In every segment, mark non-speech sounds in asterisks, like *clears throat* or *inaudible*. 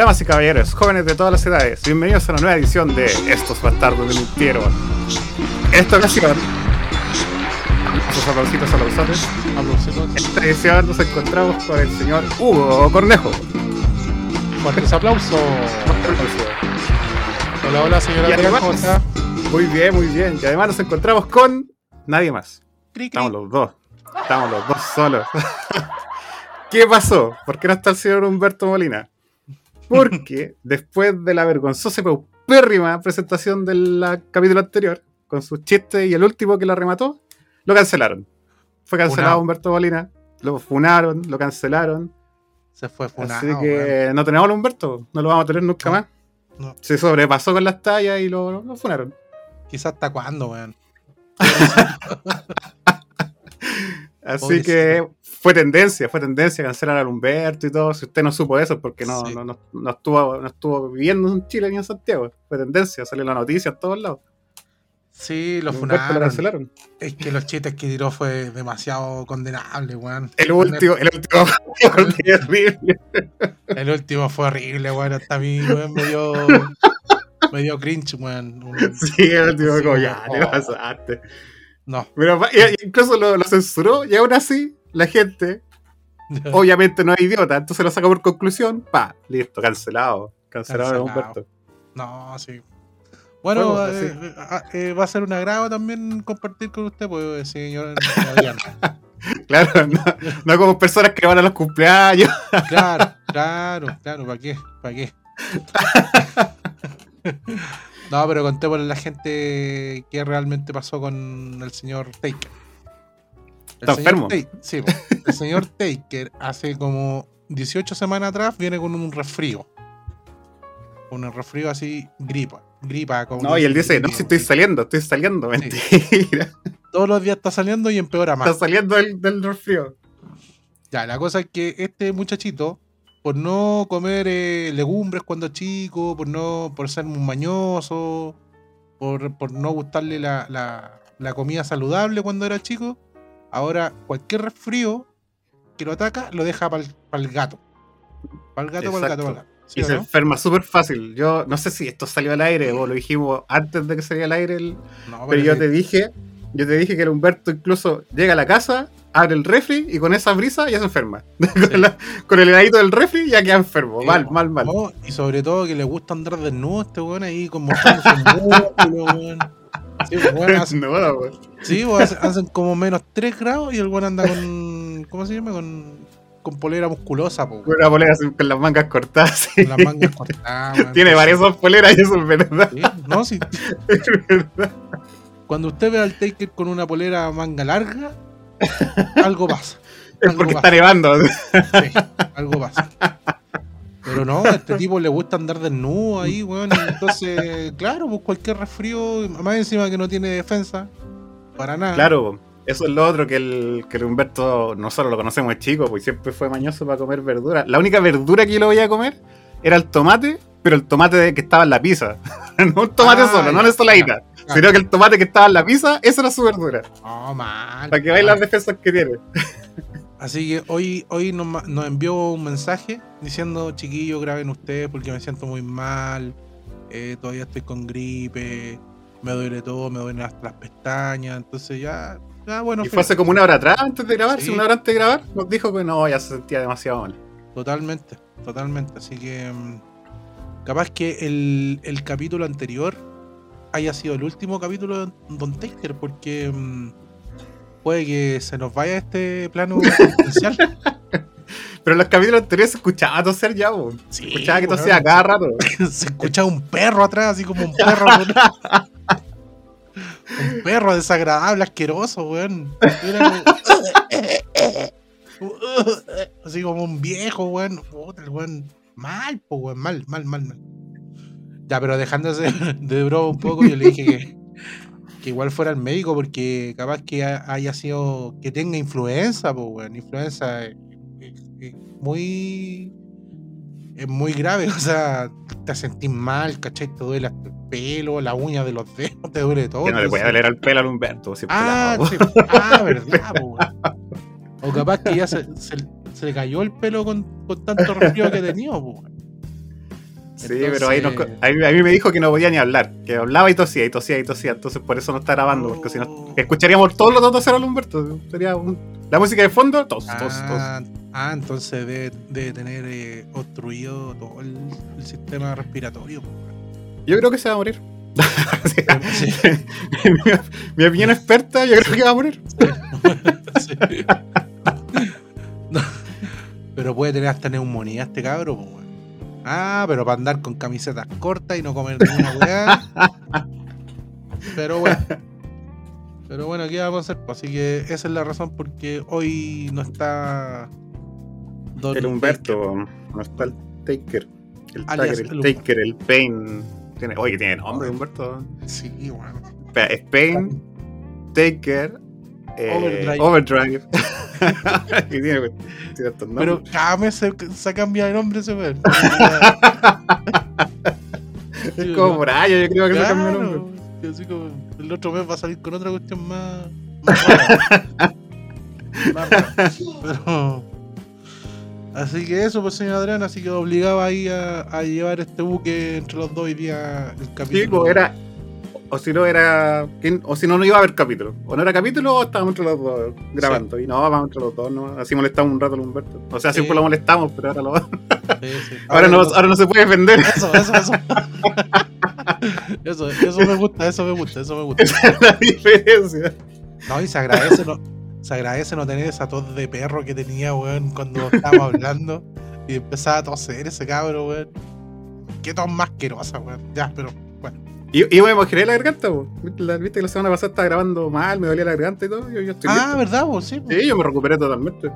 Damas y caballeros, jóvenes de todas las edades, bienvenidos a una nueva edición de Estos Bastardos de Mintieron. Esta ocasión, sus aplausitos aplausones, Aplausitos. esta edición nos encontramos con el señor Hugo Cornejo. Fuertes aplausos. Hola, hola, señora Y además- ¿cómo está? Muy bien, muy bien. Y además nos encontramos con nadie más. Cri, cri. Estamos los dos. Estamos los dos solos. *laughs* ¿Qué pasó? ¿Por qué no está el señor Humberto Molina? Porque *laughs* después de la vergonzosa y paupérrima presentación del capítulo anterior, con sus chistes y el último que la remató, lo cancelaron. Fue cancelado Funado. Humberto Molina, lo funaron, lo cancelaron. Se fue funado. así que no tenemos a Humberto, no lo vamos a tener nunca No, más. no. Se sobrepasó con las tallas y lo, lo funaron. Quizás hasta cuándo, weón. *laughs* Así Pobrecito. que fue tendencia, fue tendencia cancelar a Humberto y todo. Si usted no supo eso, porque no, Sí. no, no, no estuvo, no estuvo viviendo en Chile ni en Santiago. Fue tendencia, salió la noticia en todos lados. Sí, lo A funaron. cancelaron. Es que los chistes que tiró fue demasiado condenable, weón. El último, el último *laughs* fue terrible. El último fue horrible, weón. Hasta a mí, weón, me dio. Me dio cringe, weón. Sí, el último Sí, como ya, oh. te pasaste. No. Pero incluso lo, lo censuró y aún así la gente obviamente no es idiota, entonces lo saca por conclusión, pa, listo, cancelado. Cancelado, Cancelado. Humberto. No, sí. Bueno, Bueno, eh, sí. eh, ah, eh, va a ser un agrado también compartir con usted, pues, señor. *laughs* Claro, no, no como personas que van a los cumpleaños. *laughs* Claro, claro, claro, ¿para qué? ¿Para qué? *laughs* No, pero contémosle a la gente qué realmente pasó con el señor Taker. Está enfermo. Sí, el señor Taker hace como 18 semanas atrás viene con un resfrío. Un resfrío así, gripa. Gripa. Como No, y él dice, no, si estoy saliendo, estoy saliendo. Sí. Mentira. *laughs* Todos los días está saliendo y empeora más. Está saliendo del, del resfrío. Ya, la cosa es que este muchachito, por no comer eh, legumbres cuando chico, por no por ser muy mañoso, por, por no gustarle la, la- la comida saludable cuando era chico, ahora cualquier resfrío que lo ataca lo deja para el gato. Para el gato, para el gato, para el gato. ¿Sí y se no? enferma súper fácil. Yo no sé si esto salió al aire o lo dijimos antes de que saliera al aire. el- No, Pero yo sí. te dije, yo te dije que el Humberto incluso llega a la casa, abre el refri y con esa brisa ya se enferma. *laughs* con, la- con el heladito del refri ya queda enfermo. Mal, mal, mal. No, y sobre todo que le gusta andar desnudo a este weón ahí con mostrando sus músculos, weón. Sí, weón, hace- No, weón. Sí, hace- hacen como menos 3 grados y el weón anda con. ¿Cómo se llama? Con, con polera musculosa, po, Con una polera con las mangas cortadas. con las mangas cortadas. Tiene varias poleras y eso es verdad. Sí, No, sí. Es verdad. Cuando usted ve al Taker con una polera manga larga, algo pasa. Es porque pasa. está nevando. Sí, algo pasa. Pero no, a este tipo le gusta andar desnudo ahí, weón. entonces, *laughs* claro, pues cualquier resfrío, más encima que no tiene defensa, para nada. Claro, eso es lo otro que el, que el Humberto, nosotros lo conocemos de chico, pues siempre fue mañoso para comer verdura. La única verdura que yo lo voy a comer era el tomate, pero el tomate que estaba en la pizza. *laughs* no un tomate Ah, solo, no ya, en ensaladita. ya. Sino que el tomate que estaba en la pizza, esa era su verdura. No, mal. Para que veáis las defensas que tiene. *laughs* Así que hoy, hoy nos, nos envió un mensaje diciendo, chiquillos, graben ustedes porque me siento muy mal, eh, todavía estoy con gripe, me duele todo, me duelen hasta las pestañas, entonces ya, ya bueno, Y fue hace como una hora atrás, antes de grabar, Sí. si una hora antes de grabar, nos dijo que no, ya se sentía demasiado mal. totalmente, totalmente, así que mm, capaz que el, el capítulo anterior haya sido el último capítulo de Don Taker porque mm, puede que se nos vaya este plano potencial. *laughs* Pero en los capítulos anteriores se escuchaba toser ya, po. Sí, escuchaba que weón, tosía cada rato. *laughs* se escuchaba un perro atrás, así como un perro. *laughs* un perro desagradable, asqueroso, weón. Como- así como un viejo, weón. Weón. Mal, po, weón. Mal, mal, mal, mal. Ya, pero dejándose de broma un poco, yo le dije que, que igual fuera el médico, porque capaz que ha- haya sido. que tenga influenza, po, weón. Influenza es, es- es muy es muy grave, *laughs* o sea, te sentís mal, ¿cachai? Te duele el pelo, la uña de los dedos, te duele todo. Que no le puede doler al pelo al Humberto. siempre Ah, la- sí, *laughs* ah, verdad, po, weón. O capaz que ya se, se- se le cayó el pelo con, con tanto resfrío que tenía, po, Sí, pero ahí, nos, ahí, a mí me dijo que no podía ni hablar, que hablaba y tosía, y tosía, y tosía, entonces por eso no está grabando, porque si no, Oh. escucharíamos todos los dos toser a Humberto, sería un- la música de fondo, tos, tos, tos. Ah, ah, entonces debe, debe tener eh, obstruido todo el, el sistema respiratorio. Yo creo que se va a morir. *laughs* Sí. mi, *laughs* mi opinión experta, yo creo que va a morir. *laughs* Sí. No, Pero puede tener hasta neumonía este cabro, weón. Ah, pero para andar con camisetas cortas y no comer ninguna weá. Pero bueno. Pero bueno, ¿qué vamos a hacer? Pues, así que esa es la razón por qué hoy no está. Don El Humberto, no está el Taker. El Alias Taker, el el Taker, el Pain. Tiene, oye, tiene nombre Humberto. Baker. Sí, bueno. Espera, es Pain, Taker, eh, Overdrive. Overdrive. *laughs* y Pero cada mes se, se cambia de nombre ese weón. *laughs* es como por año, yo creo que se cambió el Claro, nombre. y así como el otro mes va a salir con otra cuestión más. más rara. *laughs* Más rara. Pero. Así que eso, pues señor Adrián, así que obligaba ahí a, a llevar este buque entre los dos hoy día el capítulo. Sí, pues era. O si no era. O si no, no iba a haber capítulo. O no era capítulo o estábamos entre los dos grabando. Y no, vamos entre los dos, ¿no? Así molestamos un rato al Humberto. O sea, siempre lo molestamos, pero ahora lo Sí, *laughs* ahora, no, ahora no se puede defender. Eso, eso, eso. *laughs* eso, eso me gusta, eso me gusta, eso me gusta. Esa es la diferencia. No, y se agradece no, se agradece no tener esa tos de perro que tenía, weón, cuando estábamos hablando y empezaba a toser ese cabro, weón. Qué tos más asquerosa, weón. Ya, pero bueno. Y, y me mojé la garganta, po. ¿Viste, que la semana pasada estaba grabando mal, me dolía la garganta y todo. Yo, yo estoy Ah, listo. ¿verdad, vos? Sí. Sí, yo me recuperé totalmente.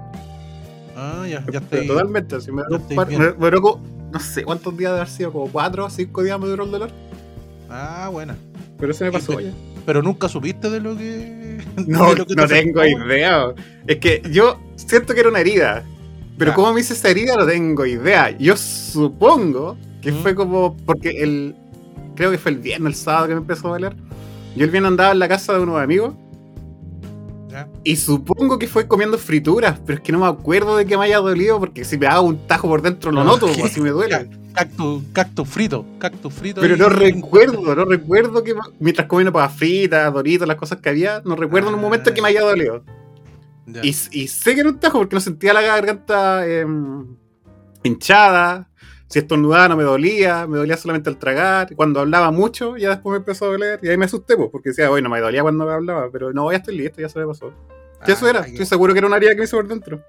Ah, ya, ya estoy. Totalmente. Así me, par- me- me no sé cuántos días de haber sido, como cuatro o cinco días me duró el dolor. Ah, buena. Pero se me pasó ya. Pero nunca supiste de lo que. *laughs* No, de lo que no te tengo idea. Es que yo siento que era una herida. Pero Ya. cómo me hice esa herida no tengo idea. Yo supongo que Mm. fue como porque el. Creo que fue el viernes, el sábado que me empezó a doler. Yo el viernes andaba en la casa de unos amigos. Ya. Y supongo que fue comiendo frituras, pero es que no me acuerdo de que me haya dolido, porque si me hago un tajo por dentro lo No, noto, ¿qué? así me duele. Cactus, cactus frito, cactus frito. Pero no *laughs* recuerdo, no recuerdo que mientras comiendo papas fritas, doritos, las cosas que había, no recuerdo en un momento que me haya dolido. Y, y sé que era un tajo porque no sentía la garganta em, hinchada. Si estornudaba no me dolía, me dolía solamente al tragar. Cuando hablaba mucho, ya después me empezó a doler. Y ahí me asusté, pues, porque decía, bueno, me dolía cuando me hablaba, pero no, ya estoy listo, ya se me pasó. Que eso Ah, era, estoy seguro que era una herida que me hizo por dentro.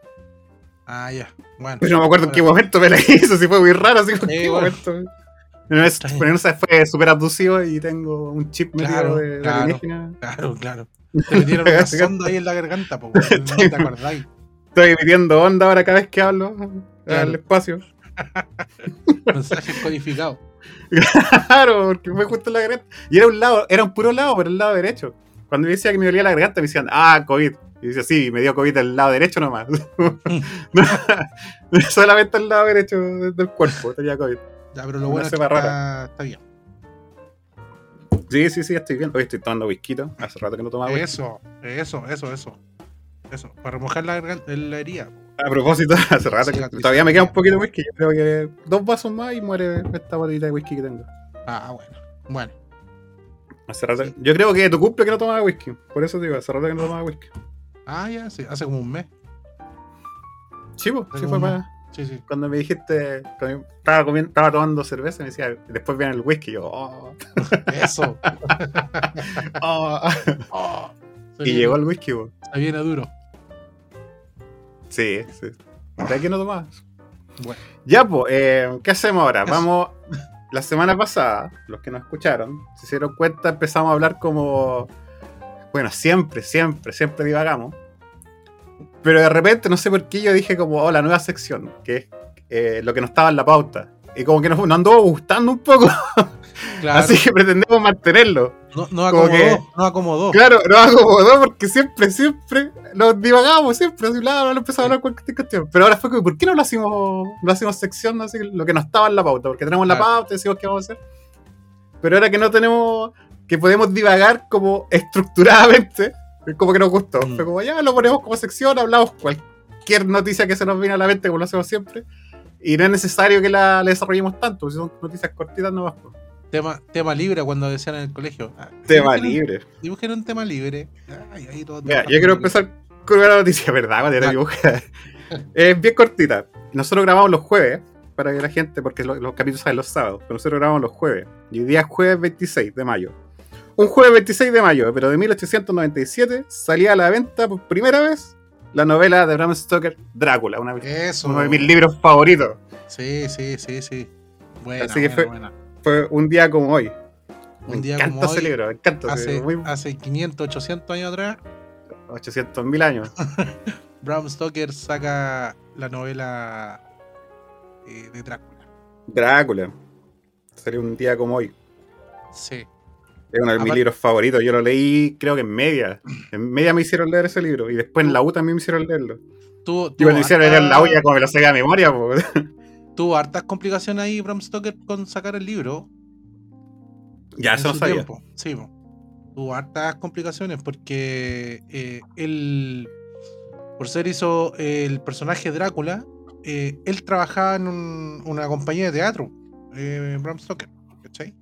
Ah, ya. Bueno. Pero no me acuerdo en qué momento me la *laughs* hizo, si fue muy raro, así como, ¿en qué bueno. momento? Bien. pero no sé, fue súper abducido y tengo un chip Claro, de, de claro. alienígena. Claro, claro. Te metieron *laughs* una sonda ahí en la garganta, po, no te acordáis. Estoy emitiendo onda ahora cada vez que hablo Claro. al espacio. *laughs* Mensajes codificados. Claro, porque fue justo en la garganta. Y era un lado, era un puro lado, pero el lado derecho. Cuando me decía que me dolía la garganta, me decían, ah, COVID. Y decía, sí, me dio COVID el lado derecho nomás. *laughs* Solamente el lado derecho del cuerpo tenía COVID. Ya, pero lo Una bueno es que está, está bien. Sí, sí, sí, estoy bien. Hoy estoy tomando whisky. Hace rato que no tomaba whisky. Eso, eso, eso, eso. Eso, para remojar la, la herida. A propósito, *laughs* hace rato que todavía me queda un poquito de whisky. Yo creo que dos vasos más y muere esta botellita de whisky que tengo. Ah, bueno. Bueno. Hace rato. Yo creo que tu cumple que no tomaba whisky. Por eso te digo, hace rato que no tomaba whisky. Ah, ya, sí, hace como un mes. Sí, pues, sí fue para. Sí, sí. Cuando me dijiste, cuando estaba, comiendo, estaba tomando cerveza, me decía, después viene el whisky. Yo, oh, *laughs* Eso. *laughs* oh. Oh, Y viene- llegó el whisky, po. Se viene duro. Sí, sí. ¿De qué no tomabas? Bueno. Ya, pues, eh, ¿qué hacemos ahora? Vamos. La semana pasada, los que nos escucharon, se dieron cuenta, empezamos a hablar como. Bueno, siempre, siempre, siempre divagamos. Pero de repente, no sé por qué, yo dije como, oh, la nueva sección, que es eh, lo que no estaba en la pauta. Y como que nos, nos gustando un poco, *laughs* Claro. así que pretendemos mantenerlo. no, no como acomodó, que- no acomodó. Claro, nos acomodó porque siempre, siempre nos divagamos, siempre, así, bla, bla, bla, empezamos a hablar cualquier cuestión. Pero ahora fue como, ¿por qué no lo hacemos, lo hacemos sección, así, lo que no estaba en la pauta? Porque tenemos la pauta y decimos qué vamos a hacer. Pero ahora que no tenemos, que podemos divagar como estructuradamente, es como que nos gustó. Mm. Fue como, ya lo ponemos como sección, hablamos cualquier noticia que se nos viene a la mente, como lo hacemos siempre. Y no es necesario que la, la desarrollemos tanto, si son noticias cortitas nomás. po. Tema, tema libre cuando decían en el colegio. Ah, Tema libre. Dibujen un tema libre. Ay, ahí todo- Mira, yo quiero empezar con una noticia, ¿verdad? Cuando era. *laughs* Es bien cortita. Nosotros grabamos los jueves, para que la gente, porque lo- los, capítulos salen los sábados, pero nosotros grabamos los jueves. Y hoy día es jueves 26 de mayo. Un jueves 26 de mayo, pero de 1897, salía a la venta por primera vez la novela de Bram Stoker, Drácula, una- Eso. uno de mis libros favoritos. Sí, sí, sí, sí. Buena, Así que buena, fue- buena. Fue un día como hoy. Me Un día encanta como ese hoy, libro, me encanta. Hace, muy hace 500, 800 años atrás, 800 mil años. *laughs* Bram Stoker saca la novela eh, de Drácula. Drácula. Salió un día como hoy. Sí. Es uno de mis libros favoritos. Yo lo leí, creo que en media. En media me hicieron leer ese libro. Y después en la U también me hicieron leerlo. Tuvo, Y tuvo cuando hicieron leer en la U, ya como me lo saqué a memoria. po. *laughs* tuvo hartas complicaciones ahí Bram Stoker con sacar el libro. ya, eso no sabía. tiempo. Sí, po. tuvo hartas complicaciones porque eh, él, por ser hizo el personaje Drácula, eh, él trabajaba en un- una compañía de teatro, eh, Bram Stoker,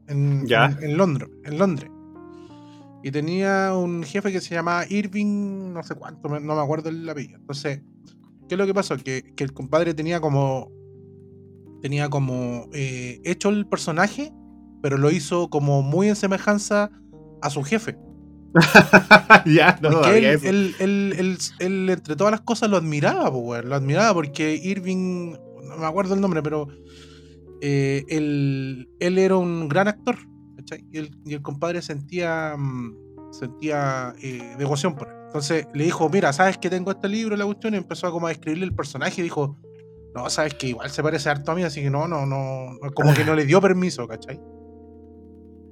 En, Ya. en, en Londres, en Londres. Y tenía un jefe que se llamaba Irving, no sé cuánto, no me acuerdo el apellido. Entonces, ¿qué es lo que pasó? Que, que el compadre tenía como. Tenía como eh, hecho el personaje, pero lo hizo como muy en semejanza a su jefe. *laughs* ya, no sabía él, él, él- él- entre todas las cosas, lo admiraba, weón, Lo admiraba porque Irving, no me acuerdo el nombre, pero eh, él, él era un gran actor. ¿cachai? Y el, compadre sentía, mm, sentía eh, devoción por él. Entonces le dijo, mira, ¿sabes que tengo este libro, la cuestión? Y empezó a como a escribirle el personaje y dijo, no, sabes que igual se parece harto a mí, así que no, no, no, no", como que no le dio permiso, ¿cachai?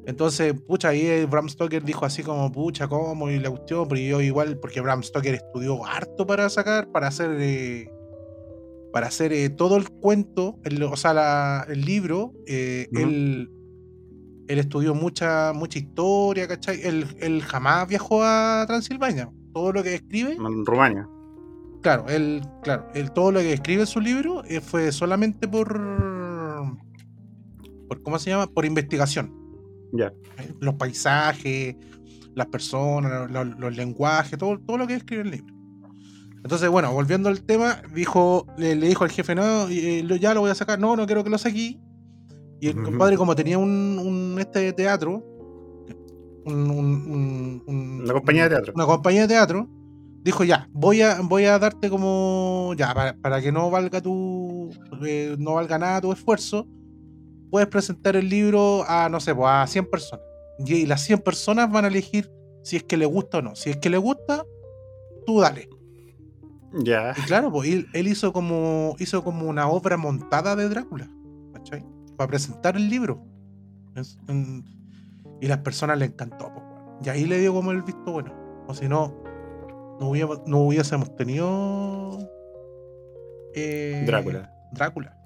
Entonces, pucha, ahí Bram Stoker dijo así como, pucha, ¿cómo? Y la cuestión, pero yo igual, porque Bram Stoker estudió harto para sacar, para hacer, eh, para hacer eh, todo el cuento, el- o sea, la- el libro, eh, él, él estudió mucha, mucha historia, ¿cachai? Él, él jamás viajó a Transilvania. Todo lo que escribe, En Rumania. claro, él, claro, él, todo lo que escribe en su libro eh, fue solamente por, por, ¿cómo se llama? Por investigación. Ya. los paisajes, las personas, lo- lo- los, lenguajes, todo, todo lo que escribe el libro. Entonces, bueno, volviendo al tema, dijo, le, le dijo al jefe, no, eh, ya lo voy a sacar, no, no quiero que lo saque. Y el compadre, como tenía un, un este teatro, un- un- un- un- Una compañía de teatro. Una compañía de teatro, dijo, ya, voy a, voy a darte como, ya, para, para que no valga tu, eh, no valga nada tu esfuerzo, puedes presentar el libro a, no sé, pues, a 100 personas. Y, y las 100 personas van a elegir si es que le gusta o no. Si es que le gusta, tú dale. Ya. Y claro, pues él, él hizo como hizo como una obra montada de Drácula, ¿cachai? Para presentar el libro. Es- en- y las personas le encantó, pues. Y ahí le dio como el visto bueno. O si no, no hubiésemos, no hubiésemos tenido eh, Drácula. Drácula.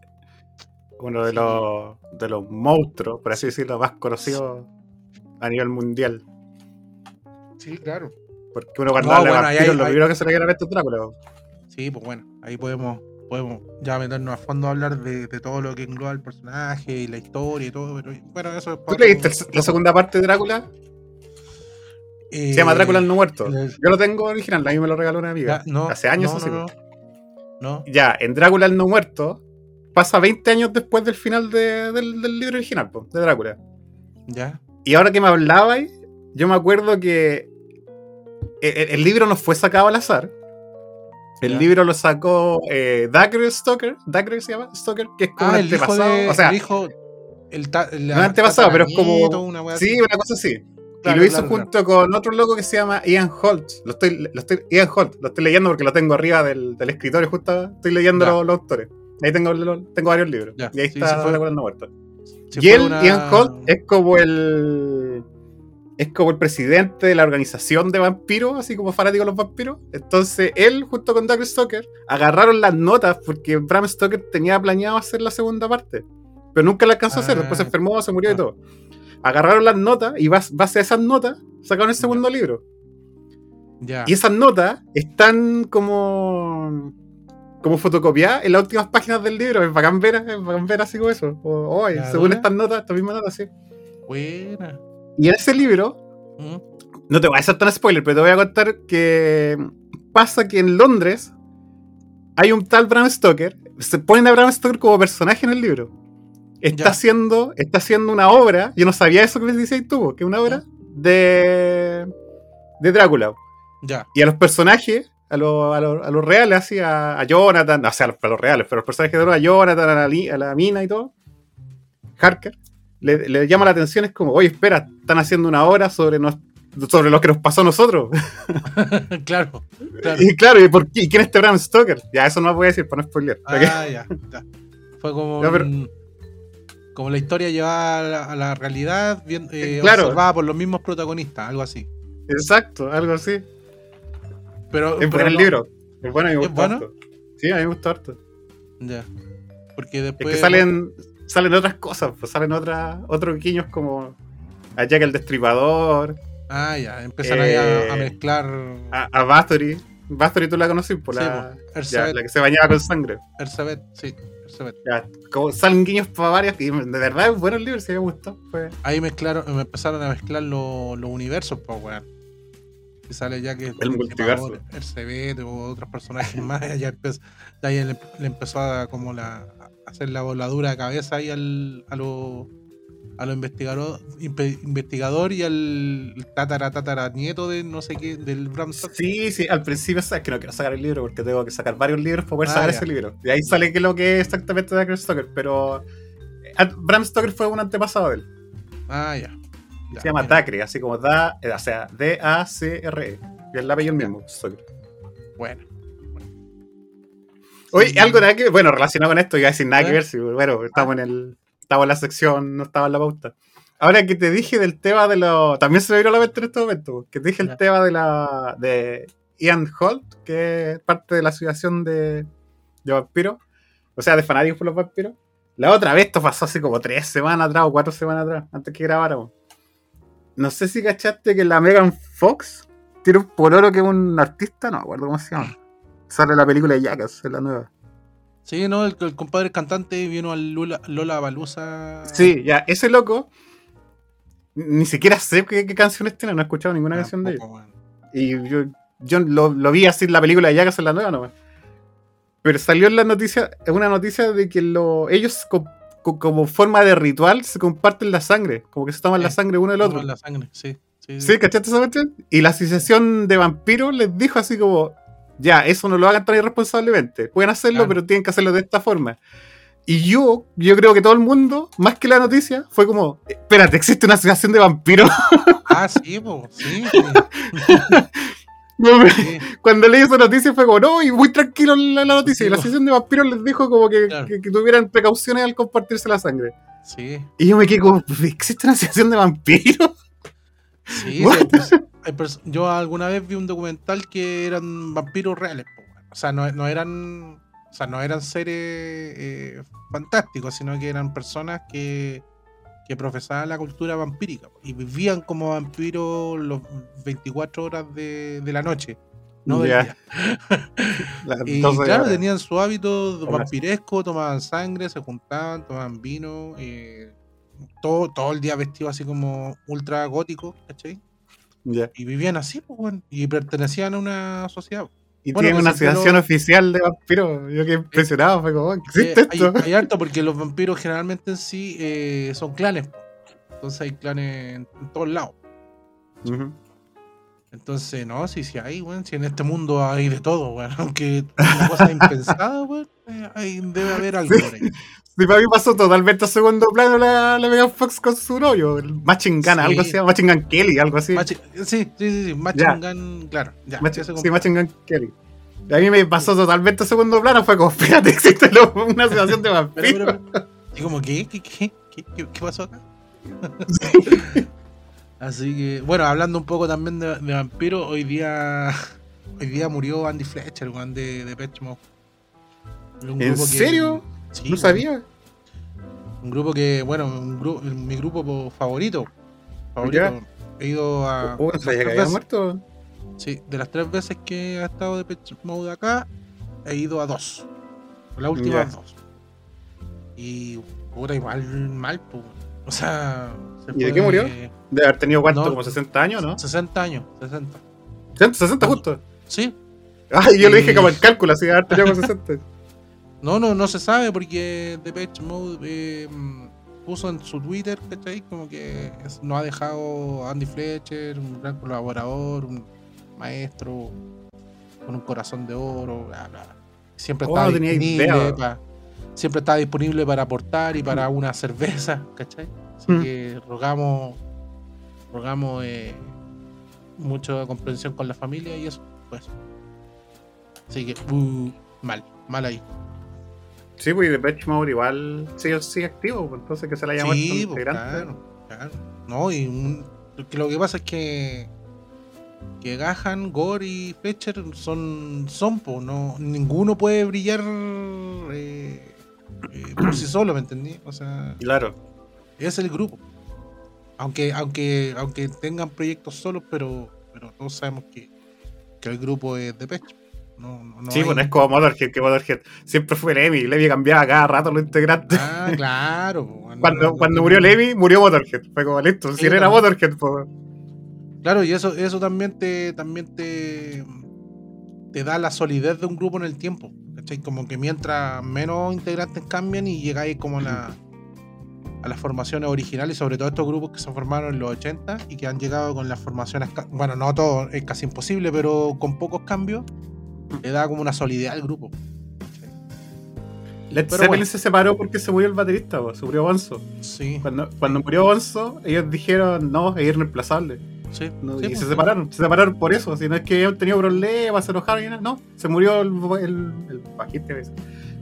Uno de Sí. los, de los monstruos, por así decirlo, más conocidos a nivel mundial. Sí, claro. Porque uno cuando No, habla bueno, de vampiros, hay- lo hay- primero que se le viene a la mente es Drácula. Sí, pues bueno, ahí podemos, podemos ya meternos a fondo a hablar de, de todo lo que engloba el personaje y la historia y todo, pero bueno, eso es ¿Tú leíste otro- la segunda parte de Drácula? Eh, Se llama Drácula el no muerto. el- Yo lo tengo original, a mí me lo regaló una amiga. ya, no, Hace años no, así. no. Ya, en Drácula el no muerto, pasa 20 años después del final de- del, del libro original, po, de Drácula. ya, Y ahora que me hablabais, yo me acuerdo que el, el- el libro no fue sacado al azar. El Ya. libro lo sacó eh, Dagger Stoker, Dagger se llama Stoker, que es como Ah, un el antepasado. de, o sea, el hijo, el, ta- el no antepasado, pero es como. una Sí, así. una cosa así. Claro, y lo hizo claro, junto con otro loco que se llama Ian Holt. Lo estoy, lo estoy, Ian Holt, lo estoy leyendo porque lo tengo arriba del, del escritorio, justo estoy leyendo los, los autores. Ahí tengo, los- tengo varios libros. Ya, Y ahí sí, está sí fue- no muerto. Si y él, una- Ian Holt, es como el. Es como el presidente de la organización de vampiros, así como fanático de los vampiros. Entonces, él, junto con Doug Stoker, agarraron las notas porque Bram Stoker tenía planeado hacer la segunda parte. Pero nunca la alcanzó a hacer. Ah, Después se enfermó, se murió y ah. todo. Agarraron las notas y bas- base a esas notas sacaron el segundo libro. Ya. Y esas notas están como. como fotocopiada en las últimas páginas del libro. Es bacán ver, es bacán ver así como eso. O, oh, ¿La según estas notas, estas mismas notas, sí. Buena. Y en ese libro, Mm. no te voy a hacer tan spoiler, pero te voy a contar que pasa que en Londres hay un tal Bram Stoker. Se ponen a Bram Stoker como personaje en el libro. Está Ya. haciendo, está haciendo una obra, yo no sabía eso que me decías tú, que es una obra de, de Drácula. Ya. Y a los personajes, a, lo- a, lo- a los reales, así, a, a Jonathan, o sea, a los, reales, pero los personajes de a Jonathan, a la, a la mina y todo, Harker, le, le llama la atención, es como, oye, espera, están haciendo una obra sobre, nos- sobre lo que nos pasó a nosotros. *laughs* claro. claro. y claro, ¿y, por qué? ¿Y quién es este Bram Stoker? Ya, eso no lo voy a decir para no spoilear. ¿para qué? Ah, ya, ya. Fue como, Ya, pero- un- como la historia llevada a la, realidad, bien, eh, Claro. observada por los mismos protagonistas, algo así. Exacto, algo así. Pero, Es pero bueno el no- libro. Es bueno, a mí me ¿Es gustó bueno? harto. Sí, a mí me gustó harto. Ya. Porque Es después. que salen, salen otras cosas, pues salen otras, otros guiños como a Jack el Destripador, Ah, ya. Empiezan ahí a, a Eh, mezclar. a, a Bathory. Bathory tú la conoces, por Sí, la, ya, Erzabet. la que se bañaba con sangre. Erzabet, sí. Ya, como salen guiños para varias, y de verdad es bueno el libro, si me gustó. Ahí mezclaron, me empezaron a mezclar los los universos, pues, weón. Y sale ya que El multiverso. El CB o otros personajes *laughs* más. Ya empezó, ya le, le empezó a como la hacer la voladura de cabeza ahí al, a los a los investigador, investigador y al tatara tatara nieto de no sé qué, del Bram Stoker. Sí, sí, al principio sabes que no quiero sacar el libro porque tengo que sacar varios libros para poder Ah, sacar ya. ese libro. Y ahí sale que lo que es exactamente Dacre Stoker, pero eh, Bram Stoker fue un antepasado de él. Ah, ya. Ya, Se llama. Dacre, así como da, eh, o sea, D-A-C-R-E. Y el apellido el mismo, Stoker. Bueno. Oye, algo nada que, bueno, relacionado con esto, iba a decir nada que ver, si, bueno, estamos en el, estamos en la sección, no estaba en la pauta. Ahora que te dije del tema de los, también se me vino a la mente en este momento, que te dije el tema de la, de Ian Holt, que es parte de la asociación de, de vampiros, o sea, de fanáticos por los vampiros. La otra vez, esto pasó hace como tres semanas atrás o cuatro semanas atrás, antes que grabáramos. No sé si cachaste que la Megan Fox tiene un pololo que es un artista, no me acuerdo cómo se llama. Sale la película de Jackass, en la nueva. Sí, no, el, el compadre cantante vino al Lola, Lola Balusa. Sí, ya, ese loco. Ni siquiera sé qué, qué canciones tiene, no he escuchado ninguna canción de ellos. Y yo, yo lo, lo vi así en la película de Jackass en la nueva nomás. Pero salió en la noticia, una noticia de que lo, ellos co- co- como forma de ritual se comparten la sangre, como que se toman la Sí, sangre uno del otro. La sangre, sí. Sí, ¿Sí? ¿Cachaste esa cuestión? Y la asociación de vampiros les dijo así como, ya, eso no lo hagan tan irresponsablemente. Pueden hacerlo, Claro. pero tienen que hacerlo de esta forma. Y yo, yo creo que todo el mundo, más que la noticia, fue como, espérate, existe una asociación de vampiros. *laughs* Ah, sí, po, sí. Cuando leí esa noticia fue como, no, y muy tranquilo la, la noticia. Sí, y la asociación de vampiros les dijo como que, Claro. que- que tuvieran precauciones al compartirse la sangre. Sí, Y yo me quedé como, ¿existe una asociación de vampiros? sí, *laughs* yo alguna vez vi un documental que eran vampiros reales, po, o sea, no, no eran, o sea, no eran seres eh, fantásticos, sino que eran personas que, que profesaban la cultura vampírica po, y vivían como vampiros los 24 horas de, de la noche, no del día. *laughs* *laughs* Y 12 claro, tenían su hábito vampiresco, tomaban sangre, se juntaban, tomaban vino, eh, todo, todo el día vestido así como ultra gótico, ¿cachai? Y vivían así, pues, weón, y pertenecían a una sociedad. Y Bueno, tienen que una asociación oficial de vampiros. Yo quedé impresionado, fue como, ¿existe Eh, hay, esto? hay harto porque los vampiros generalmente en sí eh, son clanes, po. entonces hay clanes en, en todos lados. Entonces, no, sí, sí hay, weón, si en este mundo hay de todo, weón, *laughs* aunque una cosa impensada, eh, hay- debe haber *laughs* algo ahí. Sí, para mí pasó totalmente a segundo plano la, la Megan Fox con su novio, el Machine Gun, Sí. algo así, Machine Gun Kelly, algo así. Machi- sí, sí, sí, sí. Gun, claro, ya. Ese sí, Gun Kelly. A mí me pasó totalmente a segundo plano, fue como, *laughs* fíjate, existe una asociación de pero, y como, ¿qué? ¿Qué, qué, qué, pasó acá? *laughs* Así que, bueno, hablando un poco también de, de vampiros, hoy día hoy día murió Andy Fletcher, weón, de, de Pet Mode. ¿En que- serio? Sí, no sabía. Un grupo que, bueno, un gru- mi grupo favorito. Favorito. He ido a. Sabía que había muerto. Sí, de las tres veces que ha estado de Pet Mode acá, he ido a dos. Las últimas Ya. dos. Y puta, igual mal, pues. O sea. se ¿Y de qué murió? Debe haber tenido cuánto, No. como 60 años, ¿no? 60 años, 60. 60, 60 justo. Sí. Ay, yo le dije como el cálculo, así debe haber tenido como 60. *laughs* No, no, no se sabe porque Depeche Mode eh, mm, puso en su Twitter, ¿cachai? Como que es- nos ha dejado a Andy Fletcher, un gran colaborador, un maestro con un corazón de oro, bla, bla. Siempre Oh, está no disponible idea. pa- siempre está disponible para aportar y para una cerveza, ¿cachai? Así Mm. que rogamos, rogamos eh, mucha comprensión con la familia y eso, pues. Así que, uh, mal, mal ahí. Sí, pues y Depeche Mode igual sigue, sigue activo, pues, entonces que se la haya Sí, pues, claro, claro. No, y un- que lo que pasa es que que Gahan, Gore y Fletcher son son po, no ninguno puede brillar eh, eh, por sí solo, ¿me entendí? O sea, Claro. es el grupo. Aunque aunque aunque tengan proyectos solos, pero pero todos sabemos que, que el grupo es de pecho. No, no, no sí, hay- pues no es como Motorhead, que Motorhead siempre fue Lemmy. Lemmy cambiaba cada rato los integrantes. Ah, claro. po, no, cuando no, cuando no- murió Lemmy, murió Motorhead. Fue como listo. Si era. Motorhead, pues. Claro, y eso, eso también te, también te, te da la solidez de un grupo en el tiempo. ¿cachai? Como que mientras menos integrantes cambian y llegáis como a, la, a las formaciones originales, sobre todo estos grupos que se formaron en los 80 y que han llegado con las formaciones, bueno, no todo, es casi imposible, pero con pocos cambios, le da como una solidez al grupo. Led Pero Zeppelin bueno. se separó porque se murió el baterista, se murió Bonzo. Sí, Cuando, cuando murió Bonzo, ellos dijeron, no, es irreemplazable. sí. No, sí, y pues, se sí. separaron, se separaron por eso. Si no es que ellos tenían problemas, se enojaron y nada, no. Se murió el, el, el bajista,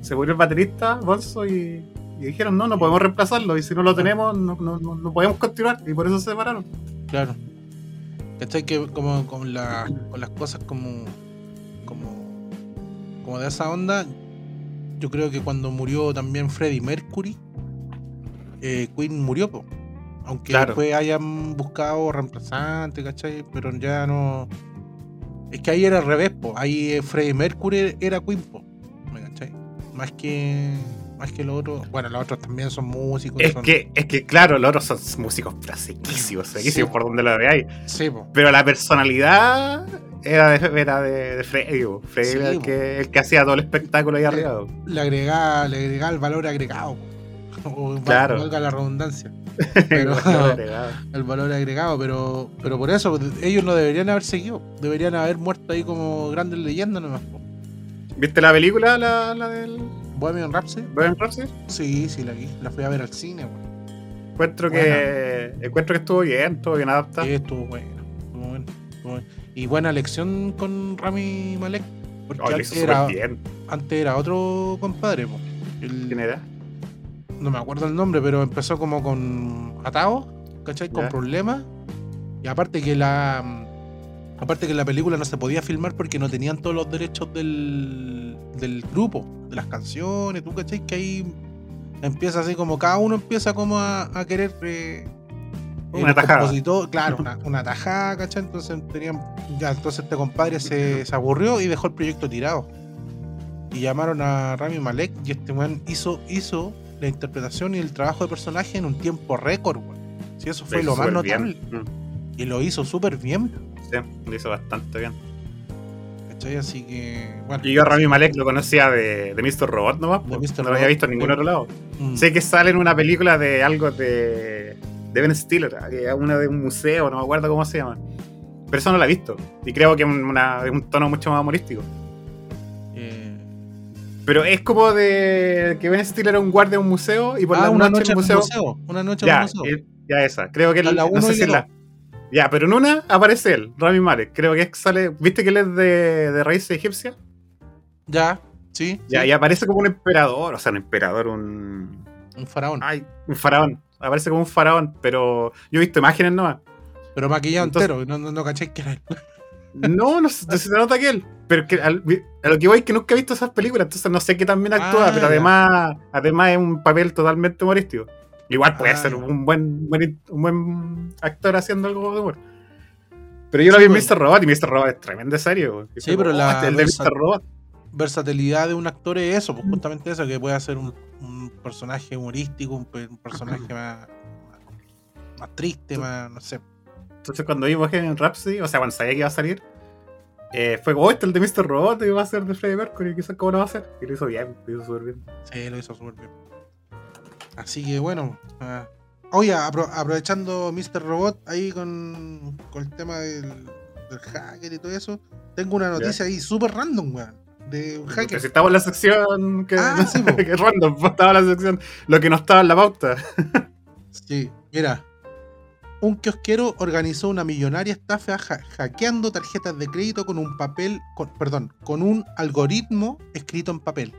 se murió el baterista, Bonzo, y, y dijeron, no, no podemos reemplazarlo. Y si no lo tenemos, no, no, no, no podemos continuar. Y por eso se separaron. Claro. ¿Cachai? Que como con, la, con las cosas como, como de esa onda, yo creo que cuando murió también Freddie Mercury, eh, Queen murió, po. aunque Claro. después hayan buscado reemplazante, ¿cachai? Pero ya no... Es que ahí era al revés, po. ahí eh, Freddie Mercury era Queen, po. ¿me cachai? Más que, más que los otros, bueno, los otros también son músicos. Es son- que, es que, claro, los otros son músicos pero sequísimos, sequísimos Sí. por donde lo veáis. Sí, po. Pero la personalidad era de, era de, de Freddy. Freddy Sí, era el que, el que hacía todo el espectáculo ahí arriba. le agregaba, le agregaba el valor agregado. *laughs* O Claro. valga la redundancia. *laughs* Pero *laughs* el valor agregado, pero, pero por eso ellos no deberían haber seguido. Deberían haber muerto ahí como grandes leyendas nomás. ¿Viste la película, la, la del Bohemian Rhapsody. Bohemian Rhapsody? Sí, sí, la vi. La fui a ver al cine, weón. Encuentro que, encuentro que estuvo bien, estuvo bien adaptado. Sí, estuvo bueno. Estuvo bueno, estuvo bueno. Y buena lección con Rami Malek. Porque Oh, antes, era, bien. antes era otro compadre. El- ¿Quién era? no me acuerdo el nombre, pero empezó como con atados, ¿cachai? Con problemas. Y aparte que la. Aparte que la película no se podía filmar porque no tenían todos los derechos del, del grupo, de las canciones, tú cachai que ahí empieza así como cada uno empieza como a, a querer eh, Una tajada. claro, una, una tajada, ¿cachai? Entonces tenían, ya, entonces este compadre se, se aburrió y dejó el proyecto tirado. Y llamaron a Rami Malek y este weón hizo, hizo la interpretación y el trabajo de personaje en un tiempo récord, weón. Sí, eso fue lo más notable. bien. Mm, Y lo hizo súper bien, Sí, lo hizo bastante bien. ¿cachai? Así que, bueno. Y yo a Rami Malek lo conocía de, de Mr. Robot nomás, De. Mr. no lo había visto en ningún otro lado. mm, Sé que sale en una película de algo de, de Ben Stiller, que es una de un museo, no me acuerdo cómo se llama. Pero eso no la he visto. Y creo que es un tono mucho más humorístico. eh, Pero es como de que Ben Stiller era un guardia de un museo y por ah, la una noche noche en en el un museo. museo. Una noche en Ya, un museo. eh, ya esa. Creo que La- él- la no sé si la. Ya, pero en una aparece él, Rami Malek. Creo que sale. ¿Viste que él es de, de raíces egipcias? Ya, sí. Ya, sí, y aparece como un emperador, o sea, un emperador, un. Un faraón. Ay, un faraón. Aparece como un faraón, pero yo he visto imágenes nomás. pero maquillado entonces- entero. No, no, no caché que era él. *laughs* No, no, se se nota que él. Pero que al- a lo que voy es que nunca he visto esas películas, entonces no sé qué tan bien actúa, Ah, pero además, además es un papel totalmente humorístico. Igual puede Ah, ser un buen, buen- un buen actor haciendo algo de humor. Pero yo lo Sí, vi en pues. Mr. Robot y Mr. Robot es tremendo serio. Sí, pero la El de versa- Mr. Robot. Versatilidad de un actor es eso, pues justamente eso, que puede hacer un, un personaje humorístico, un, pe- un personaje más, más, más triste, más, no sé. Entonces cuando vi Bohemian Rhapsody, o sea, cuando sabía que iba a salir, eh, fue como, "Oh, este el de Mr. Robot y va a ser de Freddie Mercury, quizás cómo lo va a hacer. Y lo hizo bien, lo hizo súper bien. Sí, lo hizo súper bien. Así que bueno. ah, oye, apro- aprovechando Mr. Robot ahí con, con el tema del, del hacker y todo eso, tengo una noticia ahí súper random, weón. De un hacker. si estaba en la sección que, Ah, sí, *laughs* que random, *laughs* estaba en la sección, lo que no estaba en la pauta. *laughs* Sí, mira. Un kiosquero organizó una millonaria estafa hackeando tarjetas de crédito con un papel, con- perdón, con un algoritmo escrito en papel.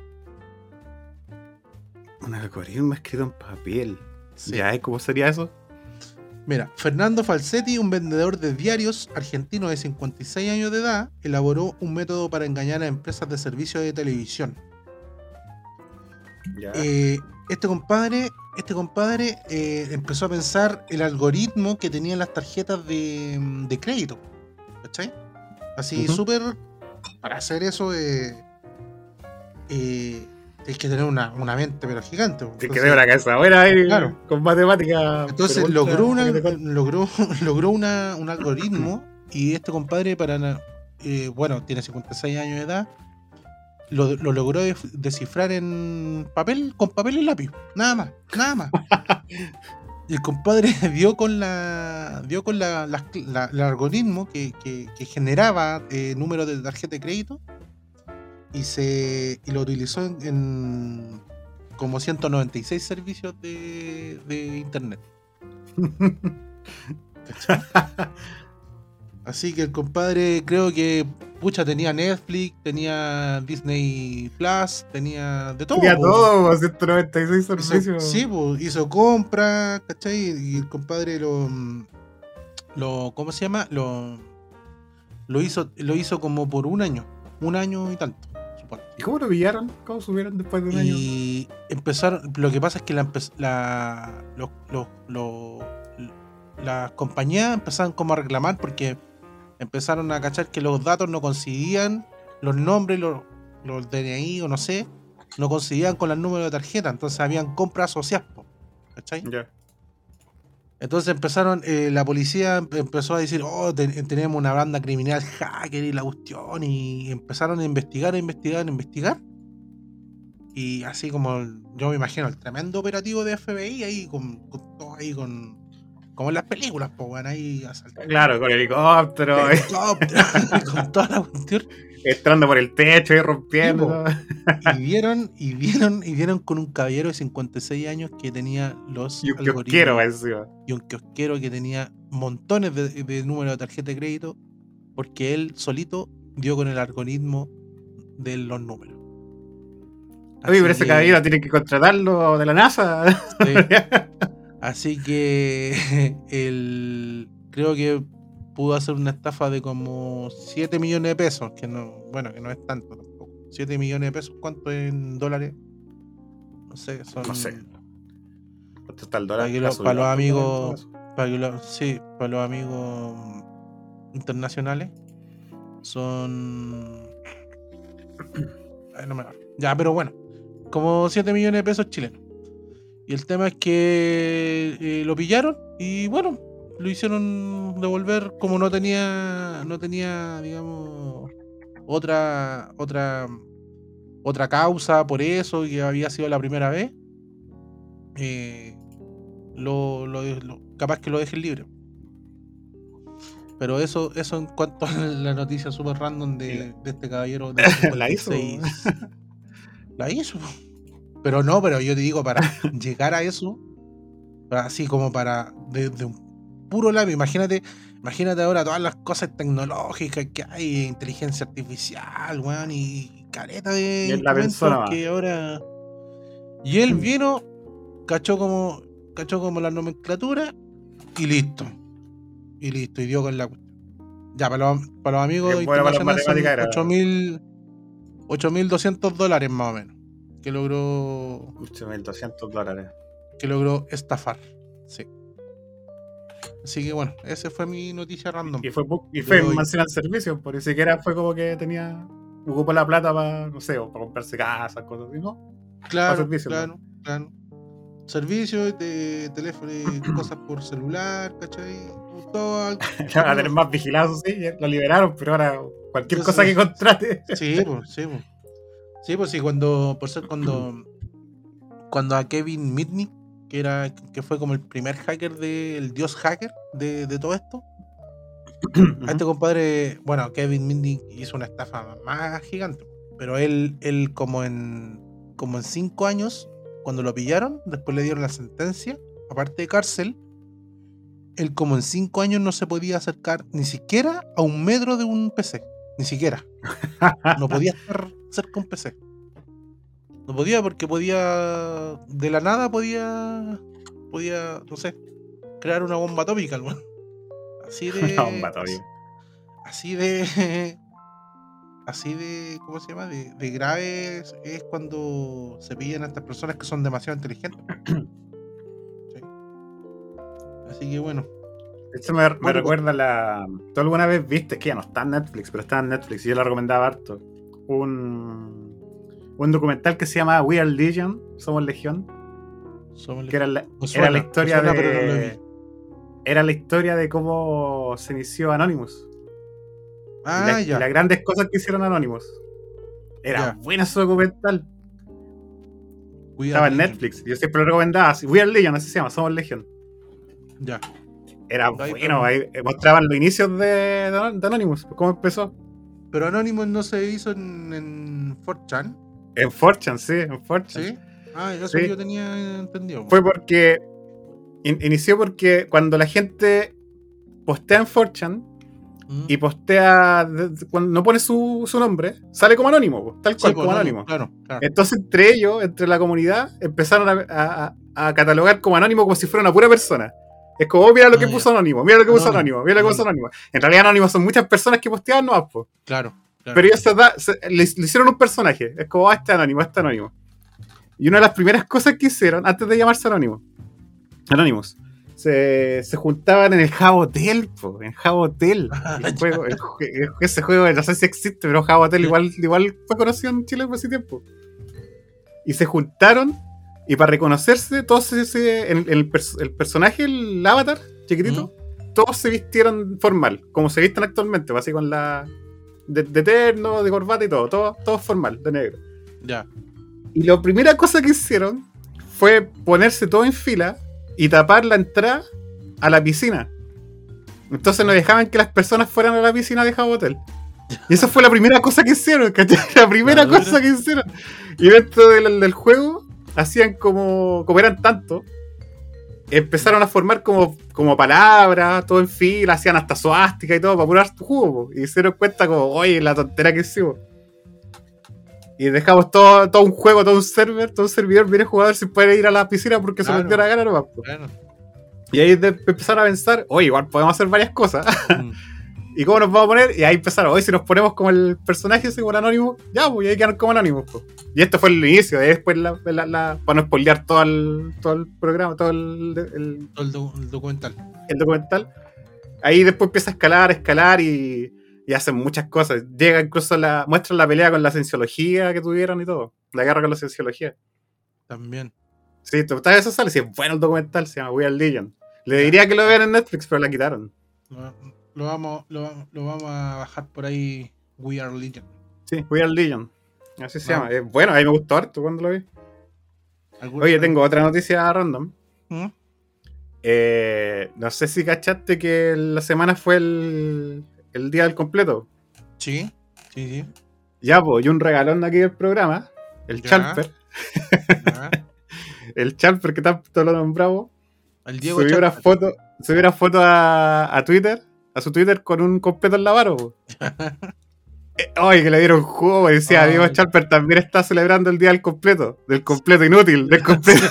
Un algoritmo escrito en papel. Sí. Ya, ¿y cómo sería eso? Mira, Fernando Falsetti, un vendedor de diarios argentino de 56 años de edad, elaboró un método para engañar a empresas de servicio de televisión. Eh, este compadre, este compadre eh, empezó a pensar el algoritmo que tenían las tarjetas de, de crédito. ¿Cachai? Así súper. Para hacer eso, eh, tienes que tener una, una mente, pero gigante. Sí, Entonces- que de una cabeza buena ahí, Claro. con matemática. Entonces *laughs* logró, una, logró, logró un algoritmo y este compadre, para eh, bueno, tiene 56 años de edad, lo, lo logró descifrar en papel, con papel y lápiz. Nada más, nada más. *laughs* El compadre *laughs* dio con la dio con la, el algoritmo que, que- que generaba eh, números de tarjeta de crédito y se y lo utilizó en, en como 196 servicios de, de internet. *laughs* Así que el compadre creo que pucha tenía Netflix, tenía Disney Plus, tenía de todo. Tenía todo, 196 Hizo- servicios. sí, pues, hizo compras, ¿cachai? Y el compadre lo, lo ¿cómo se llama? Lo, lo hizo, lo hizo como por un año, un año y tanto. ¿Y cómo lo pillaron? ¿Cómo subieron después de un año? Y empezaron, lo que pasa es que la, la- los- los- los- las compañías empezaron como a reclamar porque empezaron a cachar que los datos no coincidían, los nombres, los, los DNI o no sé, no coincidían con los números de tarjeta, entonces habían compras asociadas, ¿cachai? Ya. Entonces empezaron, eh, la policía em- empezó a decir, oh, te- tenemos una banda criminal hacker y la cuestión, y empezaron a investigar, a investigar, a investigar. Y así como, yo me imagino, el tremendo operativo de FBI ahí, con, con todo ahí, con, como en las películas, pues, bueno, ahí asaltando. Claro, con el helicóptero, eh, *laughs* con toda la cuestión. Entrando por el techo y rompiendo. Y vieron, y vieron, y vieron con un caballero de 56 años que tenía los Y un algoritmos kiosquero encima. y un kiosquero que tenía montones de, de números de tarjeta de crédito porque él solito dio con el algoritmo de los números. Oye, pero Así ese que- caballero tiene que contratarlo de la NASA. sí. *laughs* Así que *laughs* el, creo que pudo hacer una estafa de como 7 millones de pesos, que no, bueno, que no es tanto tampoco. 7 millones de pesos, ¿cuánto en dólares? No sé, son No sé. ¿Cuánto está el dólar? Para que Está lo- subido para los amigos- para que lo- sí, para los amigos internacionales son Ay, no me acuerdo. ya, pero bueno, como 7 millones de pesos chilenos. Y el tema es que eh, lo pillaron y bueno, lo hicieron devolver como no tenía no tenía, digamos, otra otra otra causa por eso que había sido la primera vez. eh, lo, lo- lo- capaz que lo dejen libre. Pero eso, eso en cuanto *laughs* a la noticia super random de, de este caballero de *laughs* La hizo. 56. La hizo. Pero no, pero yo te digo, para *laughs* llegar a eso, para- así como para desde un puro lápiz, imagínate, imagínate ahora todas las cosas tecnológicas que hay, inteligencia artificial, weón, y careta de Y la que ahora. Y él vino, cachó como, cachó como la nomenclatura y listo. Y listo, y dio con la. Ya, para los, para los amigos Bien bueno internacionales son matemáticas era. 8.000 8.200 dólares más o menos. Que logró, 8.200 dólares. que logró estafar. Sí. Así que bueno, esa fue mi noticia random. Y fue, y fue al servicio, por ni siquiera fue como que tenía ocupó la plata para, no sé, o para comprarse casas, cosas así, ¿no? Claro, servicio, claro, claro. Servicios de teléfono cosas por celular, ¿cachai? Todo *laughs* a tener más vigilados, sí, lo liberaron, pero ahora cualquier cosa que contrate. Sí, pues, sí, pues. Sí, pues sí, cuando, por ser cuando, cuando a Kevin Mitnick, que era, que fue como el primer hacker de, el dios hacker de, de todo esto, a este compadre, bueno, Kevin Mitnick hizo una estafa más gigante, pero él, él como en, como en cinco años, cuando lo pillaron, después le dieron la sentencia, aparte de cárcel, él como en cinco años no se podía acercar ni siquiera a un metro de un PC, ni siquiera. *laughs* No podía estar cerca de un PC. No podía porque podía, de la nada podía, podía, no sé, crear una bomba atómica, weón. Así *laughs* de... Una bomba atómica. Así de... *laughs* Así de, ¿cómo se llama? De, de grave es, es cuando se pillan a estas personas que son demasiado inteligentes. *clears throat* Sí. Así que bueno. Esto me, me Bueno, recuerda la. ¿Tú alguna vez viste? Es que ya no está en Netflix, pero está en Netflix y yo la recomendaba harto. Un, un documental que se llama We Are Legion, Somos Legión, somos que era la, era historia suena, no de. Era la historia de cómo se inició Anonymous. y Ah, la- ya. las grandes cosas que hicieron Anonymous. Era Ya. bueno ese documental. We Estaba en Legion. Netflix. Yo siempre lo recomendaba. así, We Are Legion, así se llama, Somos Legión. Ya. Era Ahí bueno, ahí eh, mostraban los inicios de, de, de Anonymous, cómo empezó. Pero Anonymous no se hizo en, en 4chan, En Fortune, sí, en Fortune. ¿sí? Ah, eso Sí. yo tenía entendido. Fue porque. in- inició porque cuando la gente postea en Fortune Mm. y postea. Cuando no pone su, su nombre, sale como anónimo, tal cual pues, como anónimo. Claro, claro. Entonces, entre ellos, entre la comunidad, empezaron a, a- a catalogar como anónimo como si fuera una pura persona. Es como, oh, mira lo que Ah, ya. puso Anónimo, mira lo que puso Anónimo, Anónimo, mira lo que puso Anónimo. En realidad, Anónimo son muchas personas que posteaban, no, po. Claro, claro. Pero ellos se da- se- le, le hicieron un personaje. Es como, ah, este anónimo, este anónimo. Y una de las primeras cosas que hicieron, antes de llamarse anónimo, Anonymous, se, se juntaban en el Jabotel, en Jabotel. *laughs* El juego, el ese juego, no sé si existe, pero Jabotel igual, igual fue conocido en Chile ese tiempo. Y se juntaron, y para reconocerse, todos se, se- en- en el, pers- el personaje, el avatar, chiquitito, todos se vistieron formal, como se visten actualmente, así con la. De, de terno, de corbata y todo, todo, todo formal, de negro. Ya. Y la primera cosa que hicieron fue ponerse todo en fila y tapar la entrada a la piscina. Entonces no dejaban que las personas fueran a la piscina de Jabotel. Y esa fue la primera cosa que hicieron, ¿cachai? *laughs* La primera cosa que hicieron. Y dentro del, del juego hacían como, como eran tantos, empezaron a formar como, como palabras, todo en fila, hacían hasta suástica y todo para apurar tu jugo. Y se dieron cuenta como, oye, la tontera que hicimos. Y dejamos todo, todo un juego, todo un server, todo un servidor, viene jugador sin poder ir a la piscina porque Claro. se dio la gana nomás. Bueno. Y ahí de- empezaron a pensar, oye, igual podemos hacer varias cosas. Mm. *laughs* ¿Y cómo nos vamos a poner? Y ahí empezaron, oye, si nos ponemos como el personaje ese, como el anónimo, ya, pues, ahí quedan como anónimos, pues. Y esto fue el inicio, de después, la, la- la- para no spoilear todo el, todo el programa, todo el, el- Todo el, docu- el documental. el documental. Ahí después empieza a escalar, a escalar y, y hacen muchas cosas. Llega incluso la. muestran la pelea con la cienciología que tuvieron y todo. La guerra con la cienciología. También. Sí, total, eso sale. Sí, es bueno el documental, se llama We Are Legion. Le diría que lo vean en Netflix, pero la quitaron. Lo, lo vamos, lo, lo vamos a bajar por ahí. We are Legion. Sí, We Are Legion. Así se Vamos. llama. Es bueno, a mí me gustó harto cuando lo vi. ¿Alguna- Oye, tengo otra noticia random. ¿Mm? Eh, no sé si cachaste que la semana fue el, el día del completo. Sí, sí, sí. Ya, pues, y un regalón de aquí del programa, el Ya. Chalper, Ya. *laughs* el Chalper que tanto lo nombramos, El Diego subió una foto, subió una foto a, a Twitter, a su Twitter con un completo en la mano. *laughs* Eh, Oye, que le dieron juego, y decía, Ay. Diego Chalper también está celebrando el día del completo, del completo inútil, del *laughs* completo.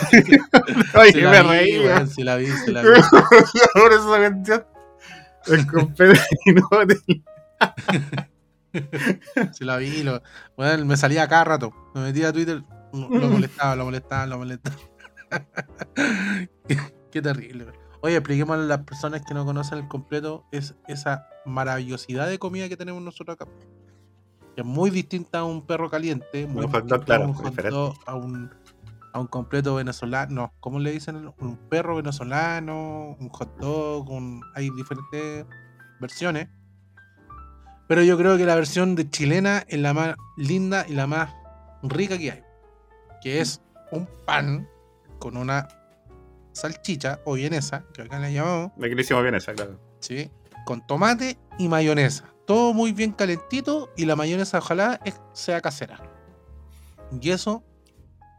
La *laughs* me reí, se la vi, se la vi. Por esa cuestión. El completo inútil. Se la vi. Lo, bueno, me salía cada rato. Me metía a Twitter. Lo molestaba, lo molestaba, lo molestaba. qué, qué terrible. Oye, expliquémosle a las personas que no conocen el completo es esa maravillosidad de comida que tenemos nosotros acá. que es muy distinta a un perro caliente, muy distinta claro, a un a un, a un completo venezolano, no, ¿cómo le dicen? Un perro venezolano, un hot dog, un- hay diferentes versiones. Pero yo creo que la versión de chilena es la más linda y la más rica que hay. Que es un pan con una salchicha o vienesa, que acá la llamamos, Aquí le hicimos bien esa, claro. ¿sí? Con tomate y mayonesa. Todo muy bien calentito y la mayonesa ojalá sea casera. Y eso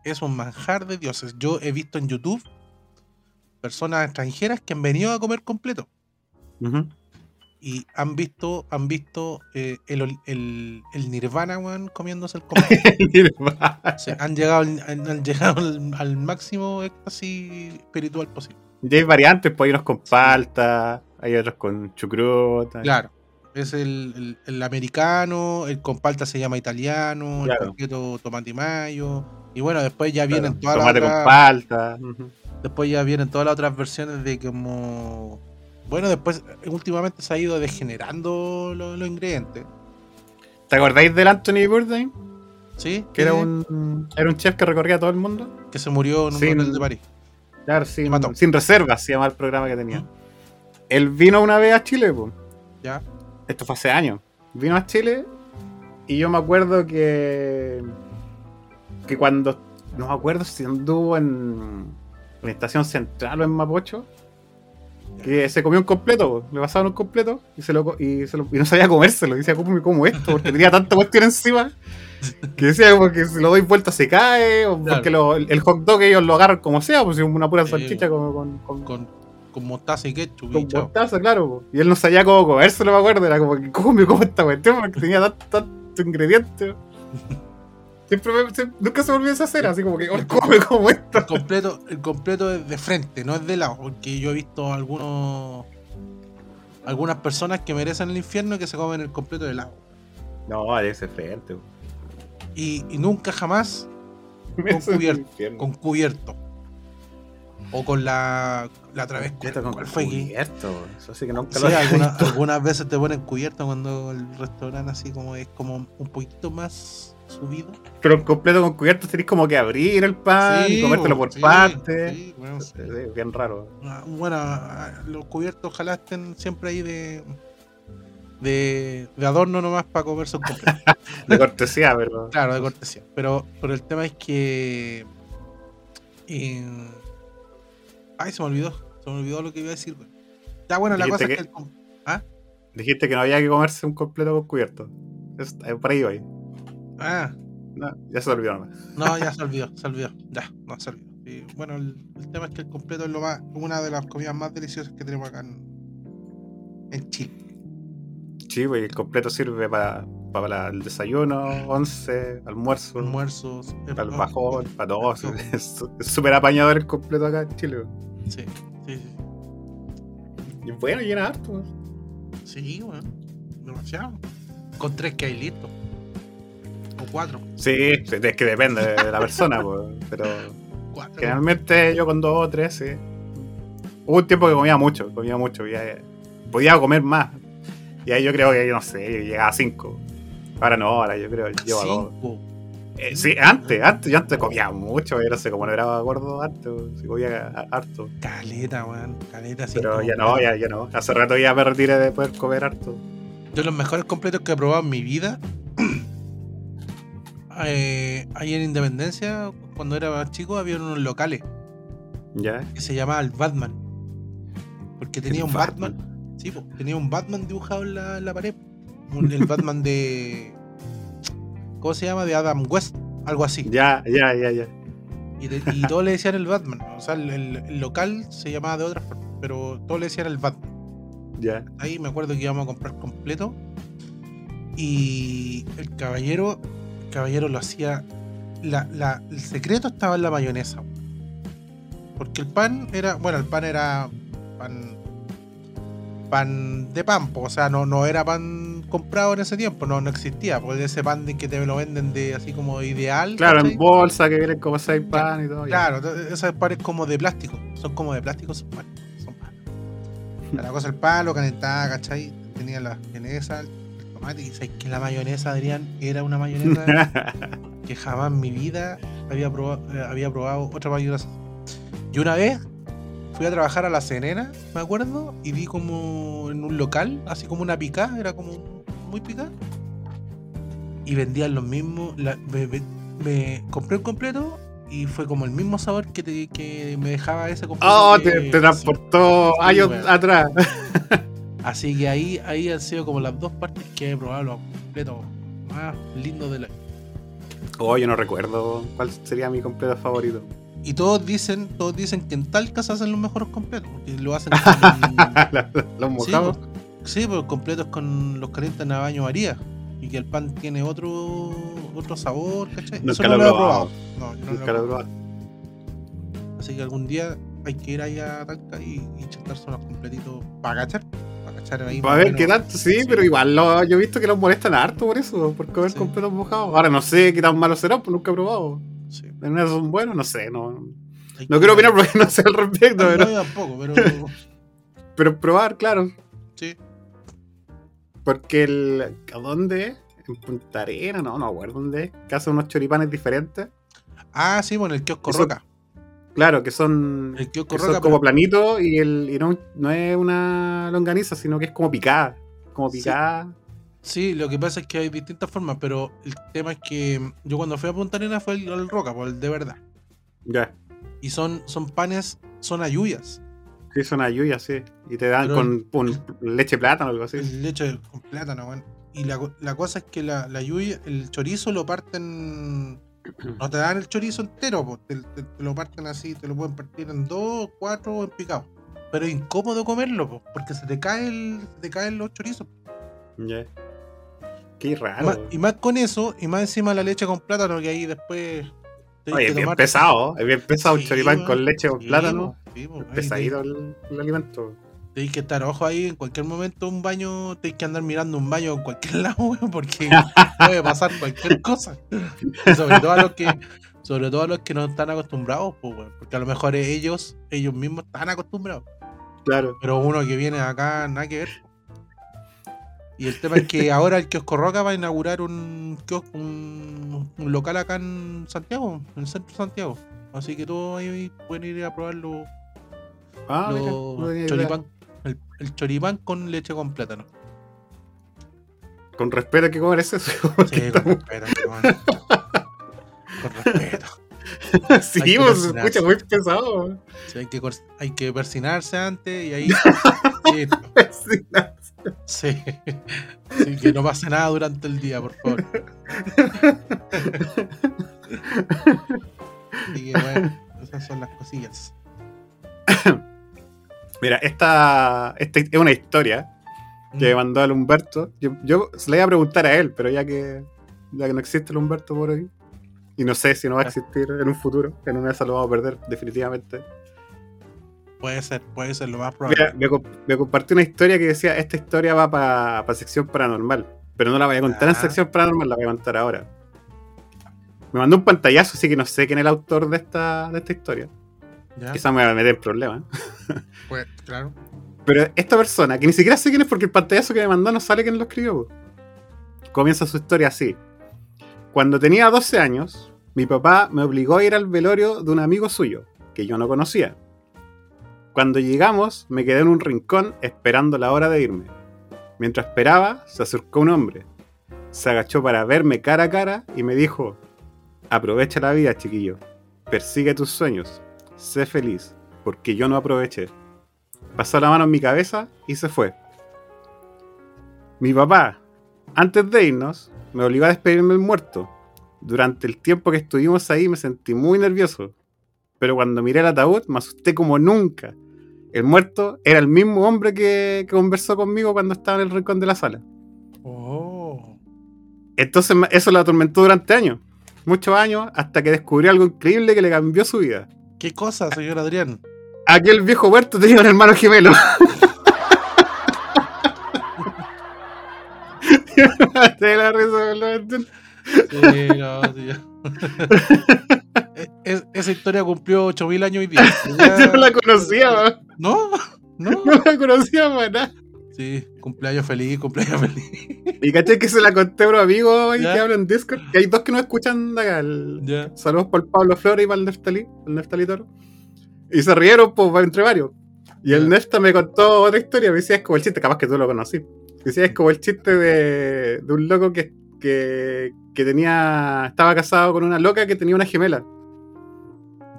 es un manjar de dioses. Yo he visto en YouTube personas extranjeras que han venido a comer completo Ujú. Y han visto, han visto eh, el, el- el Nirvana, weón, comiéndose el. O *laughs* sea, han llegado, al, han, han llegado al, al máximo éxtasis espiritual posible. Y hay variantes, pues hay unos con palta, hay otros con chucrut. Claro. Es el, el- el americano, el con palta se llama italiano, el Claro. completo tomate y mayo. Y bueno, después ya claro, vienen todas las Tomate con palta. después ya vienen todas las otras versiones de como bueno, después eh, últimamente se ha ido degenerando lo- los ingredientes. ¿Te acordáis del Anthony Bourdain? ¿Sí? Que era un, era un chef que recorría todo el mundo. que se murió en un Sin- hotel de París. Claro, sin, mató. sin reservas, se llama el programa que tenía. Él vino una vez a Chile, pues. ¿Ya? Esto fue hace años. Vino a Chile y yo me acuerdo que. que cuando. No me acuerdo si anduvo en. en Estación Central o en Mapocho. Que se comió un completo, le pasaron un completo y se lo, y, se lo- y no sabía comérselo. Y decía, ¿cómo me como esto? Porque tenía tanta cuestión encima *laughs* que decía como que si lo doy vuelta se cae. O Claro. porque lo- el hot dog ellos lo agarran como sea, pues es una pura salchicha con, con, con, Con, con mostaza y ketchup y con mostaza, claro. Y él no sabía cómo comérselo, me acuerdo. Era como que, ¿cómo me como esta cuestión? Porque tenía tanto, tanto ingrediente. *laughs* Siempre me- nunca se volvió a hacer, así como que, "Oh, *laughs* ¿cómo me como esto? El completo, el completo es de frente, no es de lado, porque yo he visto algunos algunas personas que merecen el infierno que se comen el completo de lado. No, ese frente. Y, y nunca jamás *laughs* cubierto, con cubierto. O con la, la con ¿cuál fue que- cubierto. Eso sí que nunca Sí, lo alguna- visto. algunas veces te ponen cubierto cuando el restaurante así como es como un poquito más subido. Pero el completo con cubierto tenés como que abrir el pan y comértelo por sí, partes. sí, bueno, Sí, bien raro. Ah, Bueno, ah, los cubiertos ojalá estén siempre ahí de, de, de adorno nomás para comerse un completo. *laughs* *laughs* De cortesía, pero. claro, de cortesía. Pero, pero el tema es que. eh, ay, se me olvidó. Se me olvidó lo que iba a decir. güey. Ya, bueno, la cosa Dijiste es que. el ¿Ah? Dijiste que no había que comerse un completo con cubierto. Es, eh, por ahí voy. Ah, No, ya se olvidó. no, ya se *laughs* olvidó, se olvidó. Ya, no, se olvidó. Y, bueno, el, el tema es que el completo es lo más, una de las comidas más deliciosas que tenemos acá en, en Chile. Sí, pues el completo sirve para, para el desayuno, once, almuerzo, Almuerzos. para el bajón, para todo. *laughs* todo. Es es súper apañador el completo acá en Chile. Sí, sí, sí. Y bueno, llena harto. Sí, bueno, demasiado. Con tres que hay listo. O cuatro. Sí, sí, es que depende de la persona, *laughs* pues, pero Cuatro. generalmente yo con dos o tres, sí. Hubo un tiempo que comía mucho, comía mucho, ahí- podía comer más. Y ahí yo creo que, no sé, llegaba a cinco. Ahora no, ahora yo creo que llevo a dos. Eh, sí, antes, antes, yo antes comía mucho, yo no sé cómo no era gordo antes, si comía harto. Caleta, weón. Caleta, así Pero ya no, ya, ya no. Hace rato ya me retiré de poder comer harto. De los mejores completos que he probado en mi vida. Eh, ahí en Independencia, cuando era más chico, había unos locales ¿Ya? que se llamaba el Batman. Porque tenía un Batman. Sí, po, tenía un Batman dibujado en la, en la pared. Un- el Batman de. ¿Cómo se llama? De Adam West. Algo así. Ya, ya, ya, ya. Y, de- y todos le decían el Batman. O sea, el, el- el local se llamaba de otra forma. Pero todos le decían el Batman. Ya. Ahí me acuerdo que íbamos a comprar completo. Y el caballero. Caballero lo hacía. La, la- el secreto estaba en la mayonesa. Porque el pan era. Bueno, el pan era. Pan. Pan de pan, po, o sea, no, no era pan comprado en ese tiempo, no, no existía, porque ese pan de que te lo venden de así como ideal. Claro, en bolsa que vienen como seis pan y todo. Claro, esos panes como de plástico. Son como de plástico, son panes. Son panes. *laughs* La cosa el pan, lo calentaba, ¿cachai? Tenía la vienesa, el tomate. Y sabes que la mayonesa, Adrián, era una mayonesa *laughs* que jamás en mi vida había probado, eh, había probado otra mayonesa. Y una vez fui a trabajar a La Serena, me acuerdo, y vi como en un local, así como una picá, era como muy picá. Y vendían los mismos. la- me, me- me compré un completo y fue como el mismo sabor que, te- que me dejaba ese completo. Oh, que- te, te transportó Sí, años atrás. *laughs* Así que ahí, ahí han sido como las dos partes que he probado los completos más lindos de la. Oh, yo no recuerdo cuál sería mi completo favorito. Y todos dicen, todos dicen que en Talca se hacen los mejores completos, porque lo hacen *laughs* con, Los Sí, mojados. pues, sí, pues completos con los calientes a baño María. Y que el pan tiene otro otro sabor, ¿cachai? Nunca Eso no lo he probado. No, yo no Nunca lo he probado. Así que algún día hay que ir ahí a Talca y, y chantarse unos completitos para cachar. Para cachar ahí. Para más o ver qué tanto, sí, pero igual lo- yo he visto que los molestan harto por eso, por comer Sí. completos mojados. Ahora no sé qué tan malos serán, pues nunca he probado. Sí. ¿En una son buenos? No sé, no, Hay no que- quiero opinar porque no sé al respecto, No, pero, yo tampoco, pero *laughs* pero probar, claro. sí. Porque el. ¿A dónde? En Punta Arena, no, no acuerdo dónde es. Que hacen unos choripanes diferentes. Ah, sí, bueno, el kiosco Roca. Claro, que son. El son como pero- planitos y, el, y no, no es una longaniza, sino que es como picada. Como picada. Sí, lo que pasa es que hay distintas formas, pero el tema es que yo cuando fui a Punta Arenas fue el, el Roca, pues el de verdad. Ya. Y son, son panes, son ayuyas. Sí, son ayuyas, sí. Y te dan Pero con, con leche plátano o algo así. Leche con plátano, weón. Y la, la cosa es que la, la yuya, el chorizo lo parten. No te dan el chorizo entero, po, te, te- te lo parten así, te lo pueden partir en dos, cuatro o en picado. Pero es incómodo comerlo, po, porque se te cae el, se te caen los chorizos. Ya. Qué raro. más, y más con eso, y más encima la leche con plátano, que ahí después. Oye, es bien tomar- pesado. Es bien pesado un Sí, choripán weón. con leche Sí, plátano. sí, ahí Pesadito el, el alimento. Tenéis que estar ojo ahí, en cualquier momento un baño, tenéis que andar mirando un baño en cualquier *laughs* lado, weón, porque puede pasar cualquier cosa. Y sobre todo a los que, sobre todo a los que no están acostumbrados, pues, weón, porque a lo mejor ellos, ellos mismos están acostumbrados. Claro. Pero uno que viene acá, nada que ver. Y el tema es que ahora el kiosco Roca va a inaugurar un kiosco, un, un local acá en Santiago, en el centro de Santiago. Así que todos ahí pueden ir a probar los, Ah, mira, los no choripán, el, el choripán con leche con plátano. Con respeto que comer eso. *laughs* Sí, con respeto. Con *laughs* respeto. sí, pues, se escucha muy pesado. Sí, hay, que, hay que persinarse antes y ahí. *laughs* Sí. Sí, que no pase nada durante el día, por favor. Así que bueno, esas son las cosillas. Mira, esta, esta es una historia que me mandó el Humberto. Yo, yo se le iba a preguntar a él, pero ya que, ya que no existe el Humberto por hoy, y no sé si no va a existir en un futuro, en una vez lo vamos a perder definitivamente. Puede ser, puede ser lo más probable. Mira, me, me compartió una historia que decía, esta historia va para sección paranormal, pero no la voy a contar en Ah. sección paranormal, la voy a contar ahora. Me mandó un pantallazo, así que no sé quién es el autor de esta, de esta historia. ¿Ya? Quizá me va a meter en problemas. *laughs* Pues, claro. Pero esta persona, que ni siquiera sé quién es porque el pantallazo que me mandó no sale quién lo escribió. Comienza su historia así. Cuando tenía 12 años, mi papá me obligó a ir al velorio de un amigo suyo, que yo no conocía. Cuando llegamos, me quedé en un rincón esperando la hora de irme. Mientras esperaba, se acercó un hombre. Se agachó para verme cara a cara y me dijo, aprovecha la vida, chiquillo. Persigue tus sueños. Sé feliz, porque yo no aproveché pasó la mano en mi cabeza y se fue. Mi papá, antes de irnos, me obligó a despedirme del muerto. Durante el tiempo que estuvimos ahí me sentí muy nervioso, pero cuando miré el ataúd me asusté como nunca. El muerto era el mismo hombre que, que conversó conmigo cuando estaba en el rincón de la sala. Oh. Entonces eso lo atormentó durante años, muchos años, hasta que descubrió algo increíble que le cambió su vida. ¿Qué cosa, señor Adrián? Aquel viejo muerto tenía un hermano gemelo. *laughs* Te la risa. Sí, no, ya. *laughs* E- es- esa historia cumplió 8000 años hoy día. Ya- *laughs* Yo no la conocía, man. ¿No? ¿No? no la conocía nada. Sí, cumpleaños feliz, cumpleaños feliz. Y caché que se la conté a un amigo Ya. que habla en Discord. Que hay dos que nos escuchan de acá. el-. Saludos por Pablo Flores y para el Neftalí, el Neftalí Toro. Y se rieron pues, entre varios. Y el. Nefta me contó otra historia. Me decía, es como el chiste, capaz que tú lo conocí. Decía, es como el chiste de, de un loco que, que, que tenía. Estaba casado con una loca que tenía una gemela.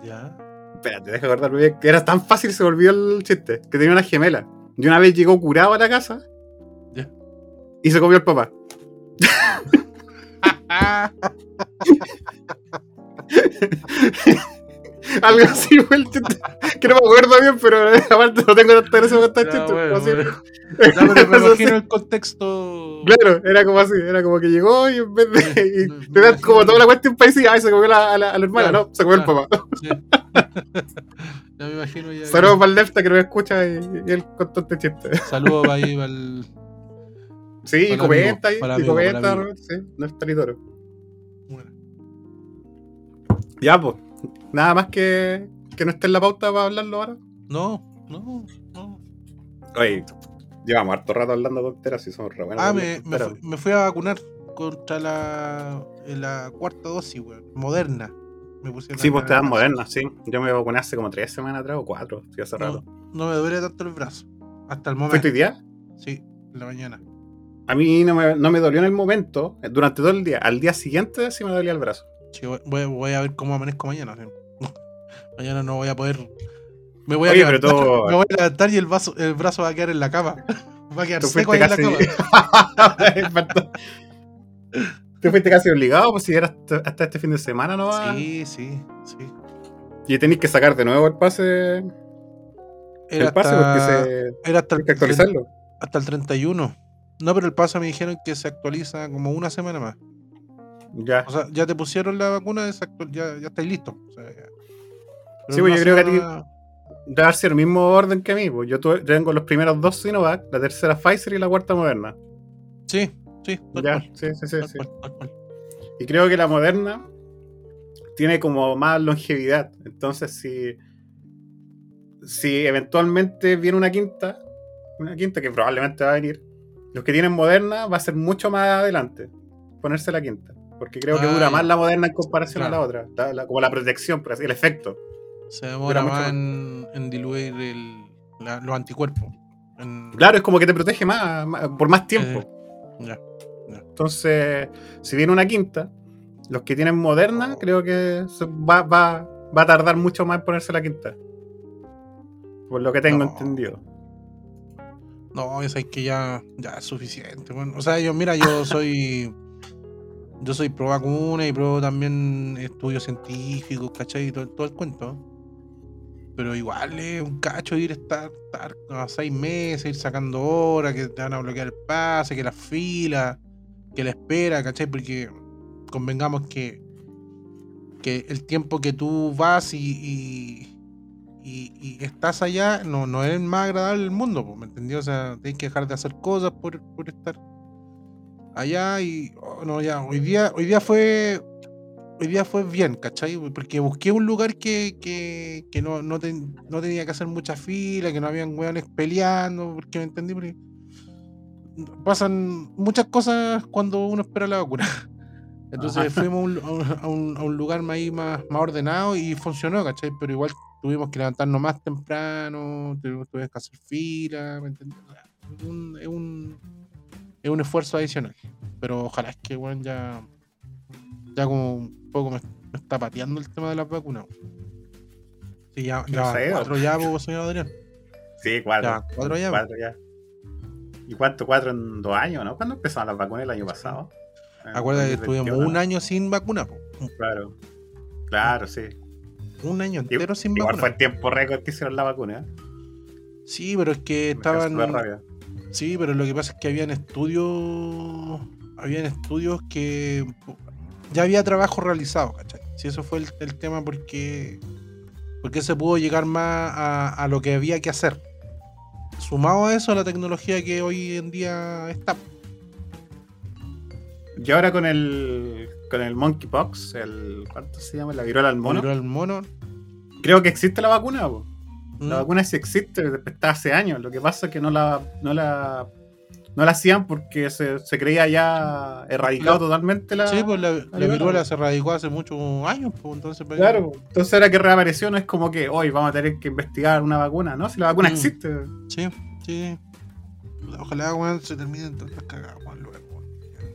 Ya. Espérate, deja acordarme bien. Que era tan fácil se volvió el chiste. Que tenía una gemela. Y una vez llegó curado a la casa. Ya. Y se comió el papá. *laughs* Algo así fue el chiste. Que no me acuerdo bien, pero aparte no tengo tanta gracia para contar Ya, chistes. bueno, bueno. *laughs* Pero me imagino el contexto. Claro, era como así, era como que llegó y en vez de. Y te como toda la cuestión para decir, ay, se comió la- a la, a la hermana, Claro, no, se comió el papá. Sí. Ya me imagino ya. Saludos para el Nefta que nos escucha y, y él contó este chiste. Saludos para ahí, para el. Sí, y Para comenta, amigo, y, para y amigo, comenta, para sí, Nefta y Toro. Bueno. Ya, pues, nada más que, que no esté en la pauta para hablarlo ahora. No, no, no. Oye, llevamos harto rato hablando tonteras y somos re. Ah, me, me, tonteras. fu- me fui a vacunar contra la, la cuarta dosis, weón. Moderna. Me pusieron Sí, pues te dan modernas, sí. Yo me vacuné hace como tres semanas atrás o cuatro, estoy hace rato. No me duele tanto el brazo. Hasta el ¿Fuiste momento. hoy día? Sí, en la mañana. A mí no me, no me dolió en el momento, eh, durante todo el día. Al día siguiente sí me dolía el brazo. Sí, voy, voy- a ver cómo amanezco mañana. sí. *laughs* mañana no voy a poder. Me voy a, Oye, pero levantar, *laughs* todo- me voy a levantar y el, vaso, el brazo va a quedar en la cama. *laughs* Va a quedar seco fuiste ahí en la cama. Tú fuiste casi obligado, pues si era hasta, este fin de semana no Sí, sí, sí. Y tenéis que sacar de nuevo el pase, Era el pase hasta, porque se, era hasta el, que actualizarlo. hasta el 31. No, pero el pase me dijeron que se actualiza como una semana más. Ya. O sea, ya te pusieron la vacuna, ya, ya estáis listos. O sea, ya. Sí, pues, yo creo que a ti- Debe el mismo orden que a mí. Pues yo tuve- tengo los primeros dos Sinovac, la tercera Pfizer y la cuarta Moderna. Sí, sí, Ya, cual, sí, sí, sí, cual. Y creo que la Moderna tiene como más longevidad. Entonces, si, si eventualmente viene una quinta, una quinta que probablemente va a venir, los que tienen Moderna va a ser mucho más adelante ponerse la quinta. Porque creo que Ah, dura ya. más la Moderna en comparación a la otra. La- la- como la protección, por así el efecto. Se demora más más. en, en diluir el- la- los anticuerpos. En- Claro, es como que te protege más, más- por más tiempo. Ya. Entonces, si viene una quinta, los que tienen Moderna, creo que va, va, va a tardar mucho más en ponerse la quinta. Por lo que tengo No. entendido. No, es que ya, ya es suficiente. Bueno, o sea, yo, mira, yo *laughs* soy. Yo soy pro vacuna y pro también estudios científicos, ¿cachai? Y todo, todo el cuento. Pero igual es un cacho ir a estar, estar a seis meses, ir sacando horas, que te van a bloquear el pase, que la fila, que la espera, ¿cachai? Porque convengamos que, que el tiempo que tú vas y, y, estás allá no, no es el más agradable del mundo, ¿me entendió? O sea, tienes que dejar de hacer cosas por, por estar allá y oh, no, ya, hoy día, hoy día fue hoy día fue bien, ¿cachai? Porque busqué un lugar que, que, que no, no, ten- no tenía que hacer mucha fila, que no habían weones peleando, porque me entendí, porque pasan muchas cosas cuando uno espera la vacuna. *laughs* Entonces Ajá. fuimos a un, a un- a un- lugar más, ahí más, más ordenado y funcionó, ¿cachai? Pero igual tuvimos que levantarnos más temprano, tuvimos, que hacer fila, ¿me entendí? O sea, Es un, es un, es un esfuerzo adicional. Pero ojalá es que, bueno, ya, ya como un poco me, me está pateando el tema de las vacunas. Sí, ya, cuatro ya, pues, señor Adrián. Sí, cuatro. Ya, cuatro ya. Cuatro ya. ¿Y cuánto? Cuatro en dos años, ¿no? ¿Cuándo empezaron las vacunas el año pasado? En Acuérdate que estuvimos 2021. un año sin vacuna, po. Claro. Claro, sí. Un año entero sin Igual vacuna. fue el tiempo récord que hicieron la vacuna. ¿eh? Sí, pero es que Me estaban. Sí, pero lo que pasa es que habían estudios. Habían estudios que. Ya había trabajo realizado, ¿cachai? Sí, eso fue el, el tema porque. Porque se pudo llegar más a, a lo que había que hacer. Sumado a eso, a la tecnología que hoy en día está. Y ahora con el con el monkeypox, el ¿cuánto se llama? La viruela al mono. Pero el mono. Creo que existe la vacuna, po. La Mm. vacuna sí existe, está hace años. Lo que pasa es que no la, no la, no la hacían porque se, se creía ya erradicado totalmente la. Sí, pues la, la viruela. viruela se radicó hace muchos años, pues entonces. pues, Claro, entonces ahora que reapareció no es como que hoy vamos a tener que investigar una vacuna, ¿no? Si la vacuna Mm. existe. Sí, sí. Ojalá, weón, se terminen tantas cagadas, weón, luego.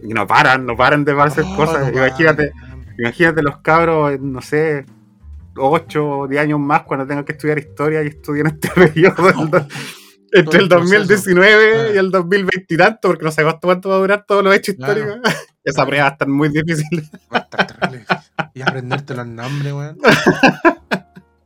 Y no paran, no paran de hacer Oh, cosas. no imagínate, imagínate los cabros, no sé, 8 o 10 años más cuando tengan que estudiar historia y estudien este *laughs* periodo entre el Todo el proceso. 2019 Ah. y el 2020 y tanto, porque no sé cuánto, va a durar todos los hechos Claro. históricos. *laughs* Esa prueba va a estar muy difícil. Va a estar terrible. Y aprenderte los nombres, weón. *laughs*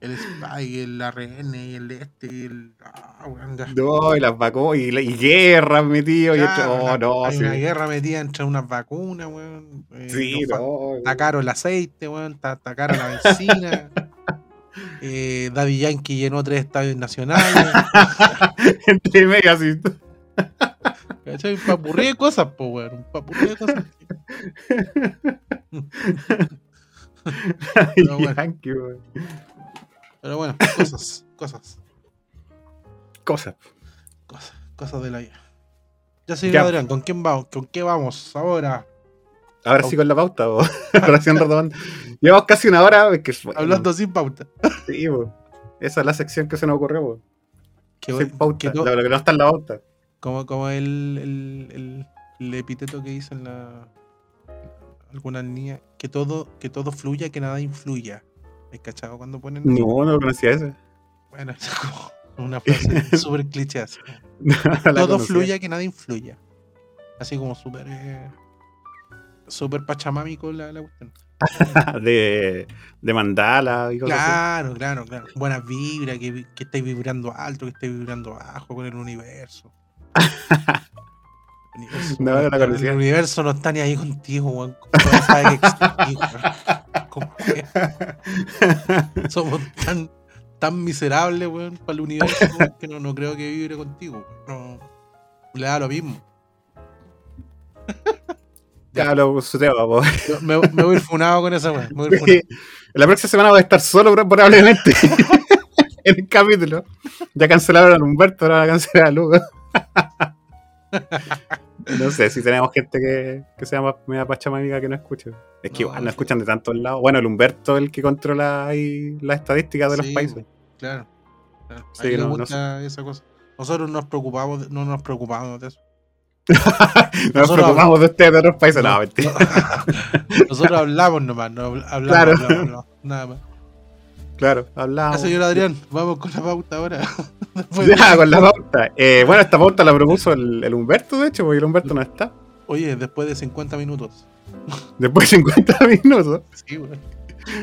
El Spy, el ARN, y el este, y el. Ah, weón, ya. No, y las vacunas, y, la- y guerras metido, y Claro, esto- oh, no, hay sí. una guerra metida entre unas vacunas, weón. Eh, Sí, no. Está caro el aceite, weón. Está, está cara la benzina. *laughs* eh, Daddy Yankee llenó tres estadios nacionales. *laughs* Entre medio así. ¿Cachai? Un papurrí de cosas, po, weón. Un papurrí de cosas. Pero bueno. Yankee, weón. Pero bueno, cosas, cosas, Cosas. cosas, cosas de la vida. Ya Ya. Adrián, ¿con quién vamos? ¿Con qué vamos ahora? Ahora sí con la pauta, o *laughs* *laughs* recién retomando. Llevamos casi una hora. es que es bueno, Hablando sin pauta. *laughs* sí, po. Esa es la sección que se nos ocurrió. Que, Sin pauta. que Lo, lo que no está en la pauta. como, como el, el, el, el epíteto que hizo en la algunas niñas, que todo, que todo fluya, que nada influya. ¿Has cachado cuando ponen eso? No, no conocía esa. Bueno, es como una frase súper cliché así. No la Todo fluya, que nada influya. Así como súper eh, súper pachamámico la, la cuestión. *laughs* de, de mandala y cosas así. Claro, claro, claro. Buenas vibras, que, que estáis vibrando alto, que estáis vibrando bajo con el universo. *laughs* El universo, No, no la el universo no está ni ahí contigo, weón. ¿Cómo no sabe que existís, weón? ¿Cómo que *laughs* somos tan, tan miserables, weón, para el universo, weón, que no, no creo que vibre contigo. No, le da lo mismo. Ya. Lo su tema, me, me voy a ir funado con esa funado. La próxima semana voy a estar solo probablemente *laughs* en el capítulo. Ya cancelaron a Humberto, ahora van a cancelar a Lugo. *laughs* No sé si tenemos gente que, que sea más media pachamamiga que no escuche. Es que No, igual no escuchan de tantos lados. Bueno, el Humberto es el que controla ahí las estadísticas de los países. Claro. claro. Sí, a no- gusta esa cosa. Nosotros nos preocupamos, no nos preocupamos de eso. Nos preocupamos de ustedes de otros países. No, mentira. *laughs* Nosotros hablamos nomás, no habl- hablamos, Claro. hablamos, nada más. *laughs* Claro, hablamos. señor Adrián, vamos con la pauta ahora. *laughs* Ya, con la pauta. Eh, bueno, esta pauta la propuso el, el Humberto, de hecho, porque el Humberto no está. Oye, después de 50 minutos. Después de 50 minutos. Sí, güey.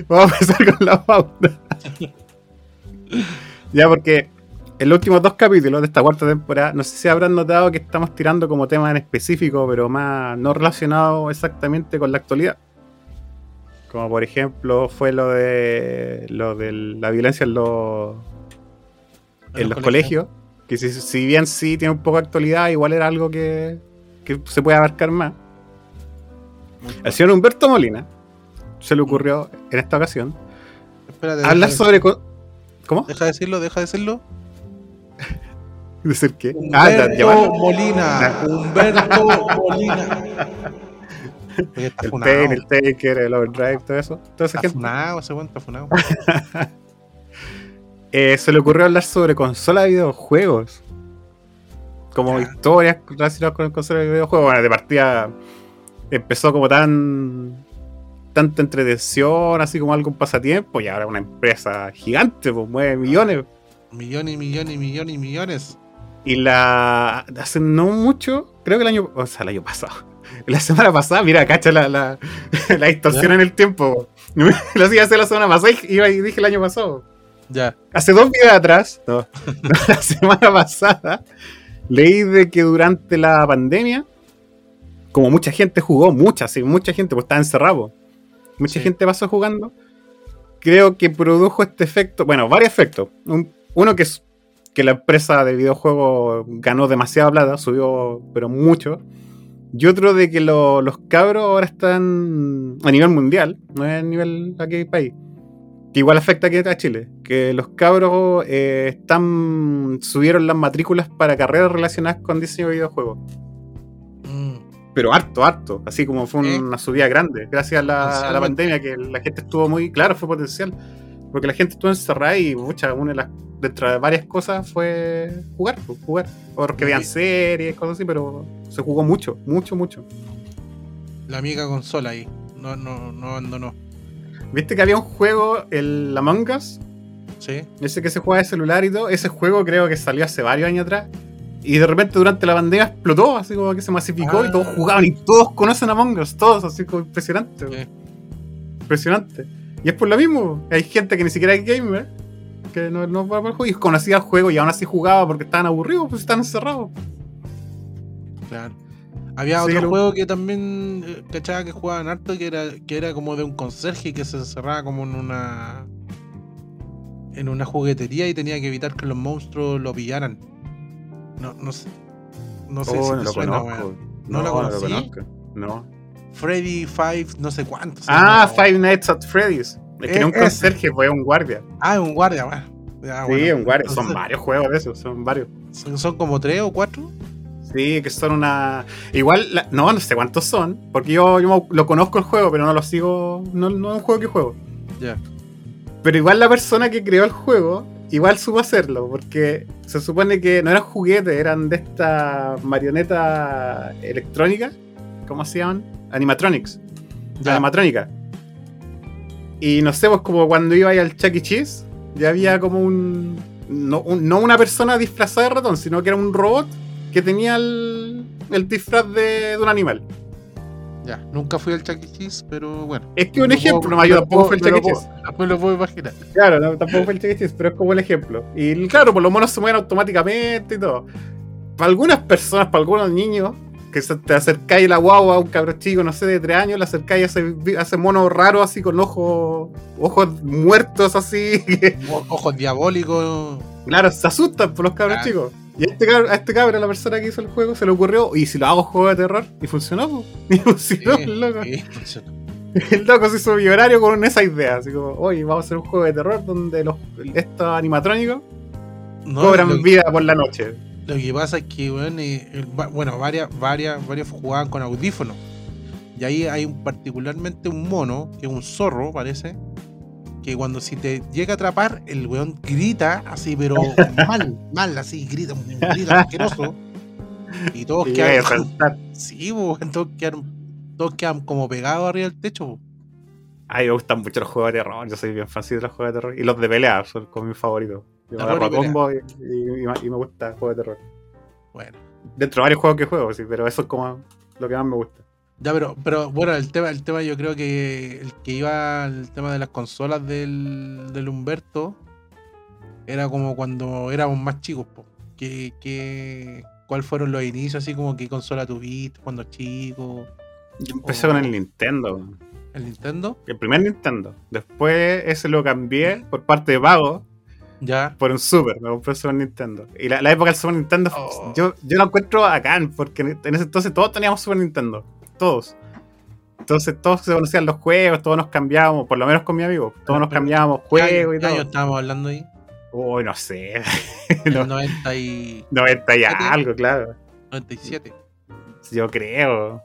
Vamos a empezar con la pauta. ya, porque en los últimos dos capítulos de esta cuarta temporada, no sé si habrán notado que estamos tirando como tema en específico, pero más no relacionado exactamente con la actualidad. Como por ejemplo fue lo de lo de la violencia en los, en los colegios. Que si, si bien sí tiene un poco de actualidad, igual era algo que, que se puede abarcar más. Muy Al señor Humberto Molina se le ocurrió en esta ocasión Espérate, hablar sobre. ¿Cómo? Deja de decirlo, deja de decirlo. *laughs* ¿Decir qué? Ah, ya, Humberto llamarlo. Molina. *laughs* Humberto Molina. Oye, El. Pain, el Taker, el Overdrive, todo eso. Toda esa Está gente. funado ese está funado. *laughs* Eh, se le ocurrió hablar sobre consolas de videojuegos. Como Ya. historias relacionadas con consolas de videojuegos. Bueno, de partida empezó como tan. tanta entretención, así como algo un pasatiempo, y ahora una empresa gigante, pues mueve millones. Millones y millones y millones y millones. Y la. hace no mucho, creo que el año. O sea, el año pasado. *laughs* La semana pasada, mira, cacha la, la, *laughs* la distorsión ¿Ya? en el tiempo. *laughs* Lo hacía hacer la semana pasada y dije el año pasado. Ya. Hace dos días atrás, no, no, la semana pasada, leí de que durante la pandemia, como mucha gente jugó, mucha, sí, mucha gente, pues estaba encerrado, mucha Sí. gente pasó jugando, creo que produjo este efecto, bueno, varios efectos. Un- uno que es que la empresa de videojuegos ganó demasiada plata, subió, pero mucho. Y otro de que lo- los cabros ahora están a nivel mundial, no es a nivel aquí país. que igual afecta aquí a Chile, que los cabros eh, están subieron las matrículas para carreras relacionadas con diseño de videojuegos. Mm, Pero harto, harto. Así como fue ¿Eh? una subida grande. Gracias a la, a la pandemia, que la gente estuvo muy. Claro, fue potencial. Porque la gente estuvo encerrada y mucha, una de las. Dentro de varias cosas fue jugar, pues, jugar. Porque veían Sí. series, cosas así, pero se jugó mucho, mucho, mucho. la amiga consola ahí. No, no, no abandonó. ¿Viste que había un juego, el Among Us? Sí. Ese que se juega de celular y todo. Ese juego creo que salió hace varios años atrás. Y de repente durante la pandemia explotó, así como que se masificó y Ah. todos jugaban y todos conocen a Among Us, todos, así como impresionante. Sí. Impresionante. Y es por lo mismo. Hay gente que ni siquiera es gamer, que no, no va para el juego y conocía el juego y aún así jugaba porque estaban aburridos, pues estaban encerrados. Claro. Había Sí, otro lo- juego que también eh, cachaba que jugaban harto que era, que era como de un conserje que se encerraba como en una en una juguetería y tenía que evitar que los monstruos lo pillaran. No, no sé. No sé Oh, si no te lo suena, conozco. No, ¿No lo no lo conocí? conozco. No. Freddy Five, no sé cuántos. Ah, Five Nights at Freddy's. Es que Eh, no un ese. conserje, fue un guardia. Ah, un guardia, bueno. Sí, un guardia. Son varios juegos de esos, son varios. Son, son como tres o cuatro. Sí, que son una. Igual, la- no, no sé cuántos son, porque yo, yo lo conozco el juego, pero no lo sigo. No, no es un juego que juego. Ya. Pero igual la persona que creó el juego, igual supo hacerlo, porque se supone que no eran juguetes, eran de esta marioneta electrónica. ¿Cómo se llaman? Animatronics. Animatrónica. Y no sé, pues como cuando iba ahí al Chuck E. Cheese, ya había como un no, un- no una persona disfrazada de ratón, sino que era un robot que tenía el, el disfraz de, de un animal. Ya. Nunca fui al Chuck E. Cheese, pero bueno. Es que un ejemplo, puedo- no, yo tampoco fue el Chuck E. Cheese. Me lo puedo imaginar. Claro, no, tampoco fue el Chuck E. Cheese, pero es como el ejemplo. Y claro, por los monos se mueven automáticamente y todo. Para algunas personas, para algunos niños, que se te acercáis la guagua a un cabro chico, no sé, de tres años, le acercáis a ese, a ese mono raro así con ojos, ojos muertos así. Ojos diabólicos. claro, se asustan por los cabros chicos. Y a este cabro, a este cabro, la persona que hizo el juego, se le ocurrió, y si lo hago juego de terror, y funcionó, *laughs* y funcionó, Sí, el loco. sí, funciona. El loco se hizo millonario con esa idea, así como, oye, vamos a hacer un juego de terror donde los, estos animatrónicos No, cobran vida por la noche. Lo que pasa es que, weón, eh, el- bueno, varias, varias, varios jugaban con audífonos. Y ahí hay un, particularmente un mono, que es un zorro, parece, que cuando si te llega a atrapar, el weón grita así, pero *laughs* mal, mal, así, grita, un grito asqueroso. Y todos Y quedan. Sí, weón, todos quedan, todos quedan como pegados arriba del techo. po. Ay, me gustan mucho los juegos de terror. Yo soy bien fan de los juegos de terror. Y los de pelea son como mis favoritos. Yo me agarro a pelea. combo y, y- y- y me gusta el juego de terror. Bueno. Dentro de varios juegos que juego, sí, pero eso es como lo que más me gusta. Ya, pero, pero bueno, el tema, el tema yo creo que el que iba al tema de las consolas del, del Humberto era como cuando éramos más chicos, po. Que, que, ¿Cuál fueron los inicios? Así como qué consola tuviste cuando chico. Yo empecé con el Nintendo. ¿El Nintendo? El primer Nintendo. Después ese lo cambié por parte de pago Ya. por un Super. Me compré el Super Nintendo. Y la, la época del Super Nintendo, Oh. yo, yo lo encuentro bacán, porque en ese entonces todos teníamos Super Nintendo. Todos. Entonces todos se conocían los juegos, todos nos cambiábamos, por lo menos con mi amigo, todos nos cambiábamos ¿Qué año, juegos y qué año todo. estábamos hablando ahí? Uy, no sé. El *laughs* No, 90 y 90 y algo, claro. 97. Yo creo.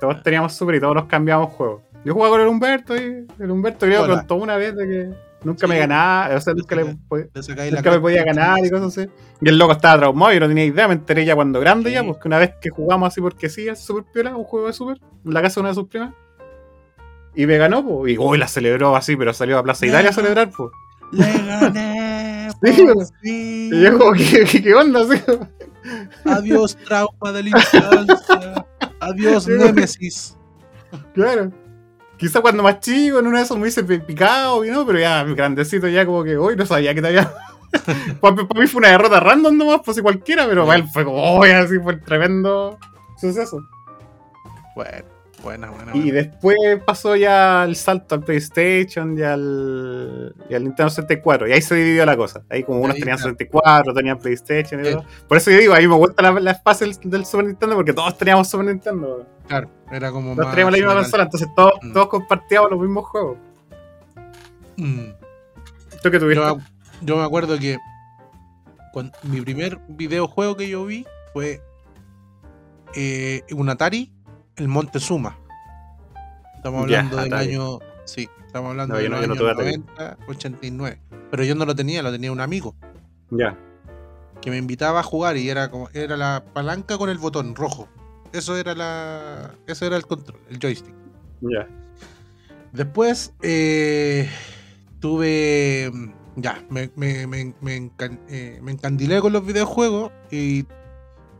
Todos teníamos Super y todos nos cambiábamos juegos. Yo jugaba con el Humberto y el Humberto creo Hola. contó una vez de que nunca Sí. me ganaba, o sea, nunca, le, nunca me podía ganar y cosas así. Y el loco estaba traumado y no tenía idea, me enteré ya cuando grande Sí. ya, porque una vez que jugamos así porque sí, es Super Piola, un juego de Super, en la casa de una de sus primas. Y me ganó, pues, y uy, la celebró así, pero salió a Plaza. Italia a celebrar, pues. Le gané. *laughs* Sí, fin. Y yo como, ¿qué, qué, qué onda? Así, Adiós, trauma de la infancia. *laughs* Adiós. Némesis. Claro. Quizá cuando más chico, en uno de esos me hice pi- picado, y no, pero ya grandecito, ya como que, uy, no sabía que te había. *laughs* para, mí fue una derrota random nomás, pues si cualquiera, pero para él fue como, uy, así fue el tremendo suceso. Bueno, buena, buena. Y después pasó ya el salto al PlayStation y al, y al Nintendo 64, y ahí se dividió la cosa. Ahí como unos tenían claro. 64, tenían PlayStation y todo. Por eso yo digo, ahí me gusta la, la fase del, Super Nintendo, porque todos teníamos Super Nintendo. Claro, era como Todos más. teníamos la misma consola, entonces todos, Mm. todos compartíamos los mismos juegos. Mm. ¿Tú qué tuviste? Yo, me- yo me acuerdo que mi primer videojuego que yo vi fue eh, un Atari, el Montezuma. Estamos Ya, hablando del Atari. año. Sí, estamos hablando No, del no- año no tuve Atari. 90, 89. Pero yo no lo tenía, lo tenía un amigo Ya. que me invitaba a jugar y era como era la palanca con el botón rojo. Eso era la. Eso era el control, el joystick. Ya. Después eh, tuve. Ya, me, me, me, me encan- eh, me encandilé con los videojuegos y,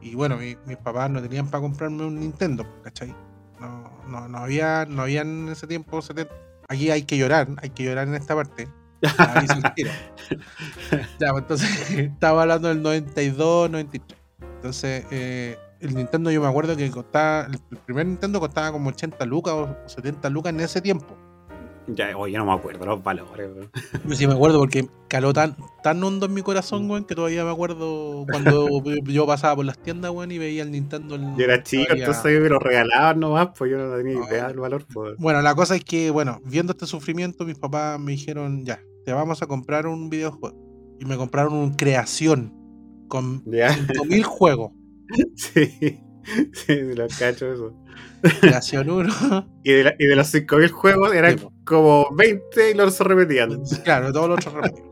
y bueno, mi- mis papás no tenían para comprarme un Nintendo, ¿cachai? No, no, no había, no había en ese tiempo. 70 Aquí hay que llorar, hay que llorar en esta parte. *laughs* Ya, pues, entonces *laughs* estaba hablando del 92, 93. Entonces, eh, el Nintendo yo me acuerdo que costaba, el primer Nintendo costaba como 80 lucas o 70 lucas en ese tiempo. Ya, oye, no me acuerdo los valores. Yo sí me acuerdo porque caló tan, tan hondo en mi corazón, weón, que todavía me acuerdo cuando *laughs* yo pasaba por las tiendas, weón, y veía el Nintendo. el- Yo era chico, todavía- entonces me lo regalaban nomás, pues yo no tenía No, idea del valor, pues. Bueno, la cosa es que, bueno, viendo este sufrimiento, mis papás me dijeron, ya, te vamos a comprar un videojuego. Y me compraron un creación con 5000 juegos. *laughs* sí. Sí, lo cacho eso. Creación 1. *laughs* Y de, la- y de los 5000 juegos eran. Como 20 y los se repetían. *laughs* claro, todos los otros repetidos.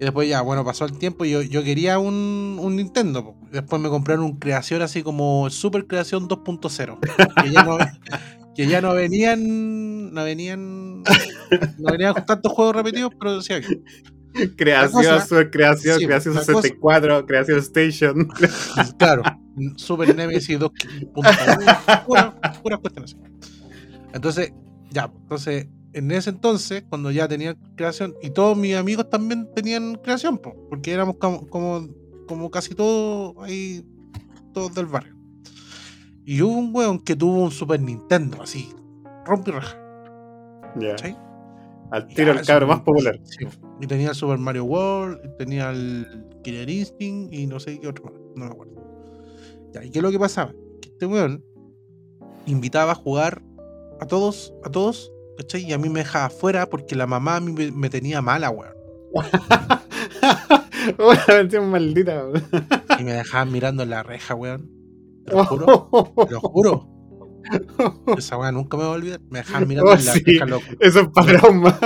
Y después ya, bueno, pasó el tiempo y yo, yo quería un, un Nintendo. Después me compraron un creación así como Super Creación 2.0. Que ya no, *laughs* que ya no venían. No venían. No venían con tantos juegos repetidos, pero sí había. Creación, cosa- super creación, sí, creación la cosa- 64, creación station. *laughs* Claro, Super Nemesis 2.1, puras, puras cuestiones. así. Entonces, ya, entonces, en ese entonces, cuando ya tenía creación, y todos mis amigos también tenían creación, po, porque éramos como, como, como casi todos ahí, todos del barrio. Y hubo un weón que tuvo un Super Nintendo, así, rompe y raja. Ya. ¿cachai? Al tiro, Ya, el cabro más popular. sí, y tenía el Super Mario World, y tenía el Killer Instinct y no sé qué otro más, no me acuerdo. Ya, ¿y qué es lo que pasaba? Que este weón invitaba a jugar a todos, a todos, ¿cachai? Y a mí me dejaba afuera porque la mamá a mí me, me tenía mala, weón. *laughs* Una versión maldita. weón. Y me dejaban mirando en la reja, weón. Te lo juro, te lo *laughs* juro. Esa weón nunca me va a olvidar. Me dejaban mirando Oh, en la sí. reja, loco. Eso es para trauma.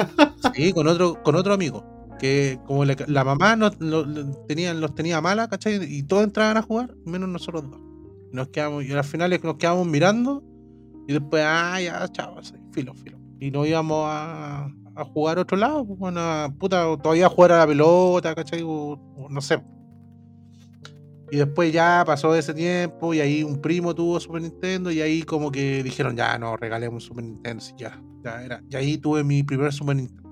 Sí, con otro, con otro amigo. Que como le- la mamá nos, lo- lo- tenían, los tenía mala, ¿cachai? Y todos entraban a jugar, menos nosotros dos. Nos quedamos, y al final nos quedamos mirando. Y después, ah, ya, chao, así, filo, filo. Y nos íbamos a, a jugar a otro lado, pues, bueno, puta, todavía jugar a la pelota, ¿cachai? O- o no sé. Y después ya pasó ese tiempo y ahí un primo tuvo Super Nintendo y ahí como que dijeron, ya no, regalemos un Super Nintendo, sí, ya, ya era. Y ahí tuve mi primer Super Nintendo.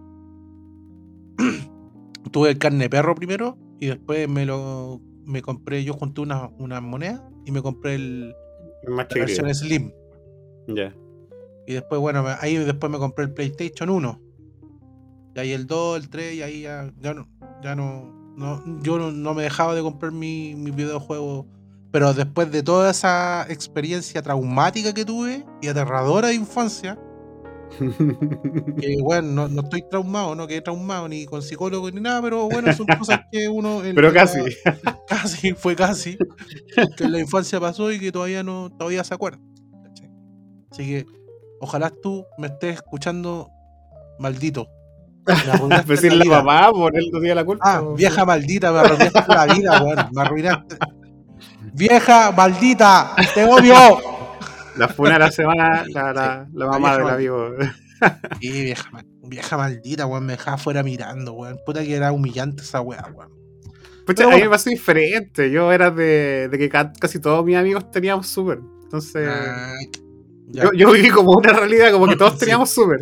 *clears throat* tuve el carne de perro primero y después me lo me compré, yo junté una, una moneda y me compré el, Más la versión. Slim. Ya. Y después, bueno, ahí después me compré el PlayStation 1. Y ahí el 2, el 3, y ahí ya, ya no, ya no, no yo no, no me dejaba de comprar mi, mi videojuego. Pero después de toda esa experiencia traumática que tuve y aterradora de infancia, *laughs* que bueno, no, no estoy traumado, no quedé traumado ni con psicólogo ni nada, pero bueno, son cosas que uno... Pero la- casi. *laughs* casi, fue casi, que en la infancia pasó y que todavía no, todavía se acuerda. Así que ojalá tú me estés escuchando, maldito. *laughs* Me arruinaste Pues la la mamá, por él no la culpa. Ah, vieja maldita, me arruinaste la vida, *laughs* weón. Me arruinaste. Vieja maldita, te odio. La funa de la semana, la, la, la mamá vieja de la maldita. vivo. Sí, vieja, vieja maldita, weón. Me dejaba afuera mirando, weón. Puta que era humillante esa weá, weón. Pucha, Pero a mí bueno. me pasó diferente. Yo era de, de que ca- casi todos mis amigos teníamos super. Entonces, Ah. Yo, yo viví como una realidad, como que todos *laughs* teníamos super.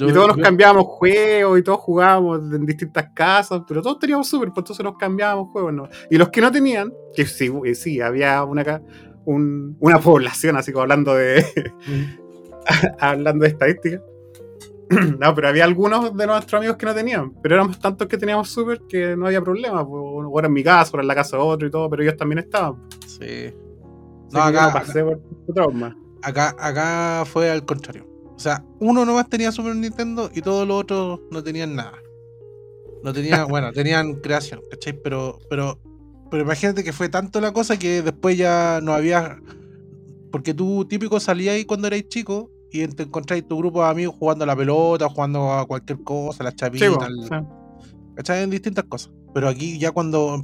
Y todos nos yo- cambiábamos juegos y todos jugábamos en distintas casas, pero todos teníamos super, pues entonces nos cambiábamos juegos. ¿no? Y los que no tenían, que sí, eh, sí había una, un- una población, así como hablando de, *laughs* hablando de estadística. *clears throat* no, pero había algunos de nuestros amigos que no tenían, pero éramos tantos que teníamos super que no había problema. pues, O era en mi casa, o era en la casa de otro y todo, pero ellos también estaban. Sí. No, acá- no pasé por por trauma. Acá, acá fue al contrario. O sea, uno nomás tenía Super Nintendo y todos los otros no tenían nada. No tenía, *laughs* bueno, tenían creación, ¿cachai? Pero, pero, pero imagínate que fue tanto la cosa que después ya no había. Porque tú típico salías ahí cuando erais chico y te encontráis tu grupo de amigos jugando a la pelota, jugando a cualquier cosa, la Sí, chapita, po, el- sí. ¿cachai? En distintas cosas. Pero aquí ya cuando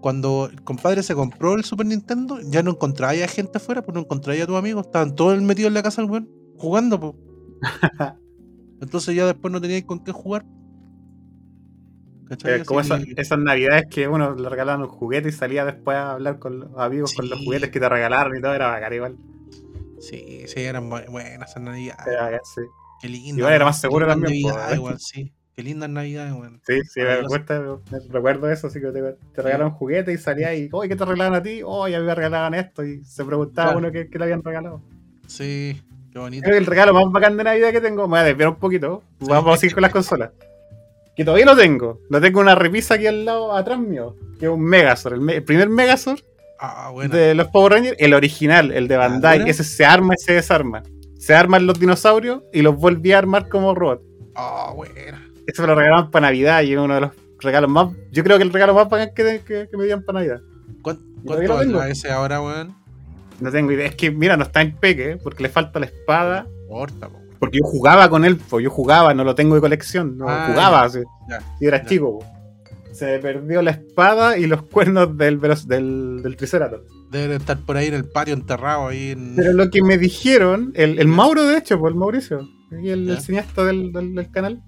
cuando el compadre se compró el Super Nintendo, ya no encontraba a gente afuera, pues no encontraba a tus amigos, estaban todos metidos en la casa del weón, jugando, pues. *laughs* Entonces ya después no teníais con qué jugar. Eh, como esas, navidades que uno le regalaban un juguete y salía después a hablar con los amigos con los juguetes que te regalaron y todo, era bacán igual. Sí, sí, eran bu- buenas esas navidades. Era bacán, sí. Qué linda. Igual era más seguro también, ¿eh? weón, sí. Qué lindas navidades, weón. Sí, sí, me me recuerdo eso, así que te, te regalaron un juguete y salía y, oye, ¿qué te regalaron a ti? Oh, ya me regalaban esto y se preguntaba Claro. uno qué, qué le habían regalado. Sí, qué bonito. Creo que el regalo más bacán de Navidad que tengo, me voy a desviar un poquito, vamos a seguir con las consolas. Que todavía lo tengo, lo tengo en una repisa aquí al lado, atrás mío, que es un Megazord, el, me- el primer Megazord Ah, bueno. de los Power Rangers, el original, el de Bandai, ¿Ahora? ese se arma y se desarma. Se arman los dinosaurios y los volví a armar como robot. Ah, buena. Eso me lo regalaban para Navidad y es uno de los regalos más. Yo creo que el regalo más bacán que, que, que me dieron para Navidad. ¿Cuán- todavía ¿Cuánto valdrá ese ahora, weón? No tengo idea. Es que, mira, no está en peque porque le falta la espada. Po. Porque yo jugaba con él, pues yo jugaba, no lo tengo de colección. No, Ah, jugaba, así, Ya, y era ya. chico. po. Se perdió la espada y los cuernos del, del, del Triceratops. Debe estar por ahí en el patio enterrado ahí en. Pero lo que me dijeron, el, el Mauro, de hecho, pues el Mauricio, y el, el cineasta del, del- del canal,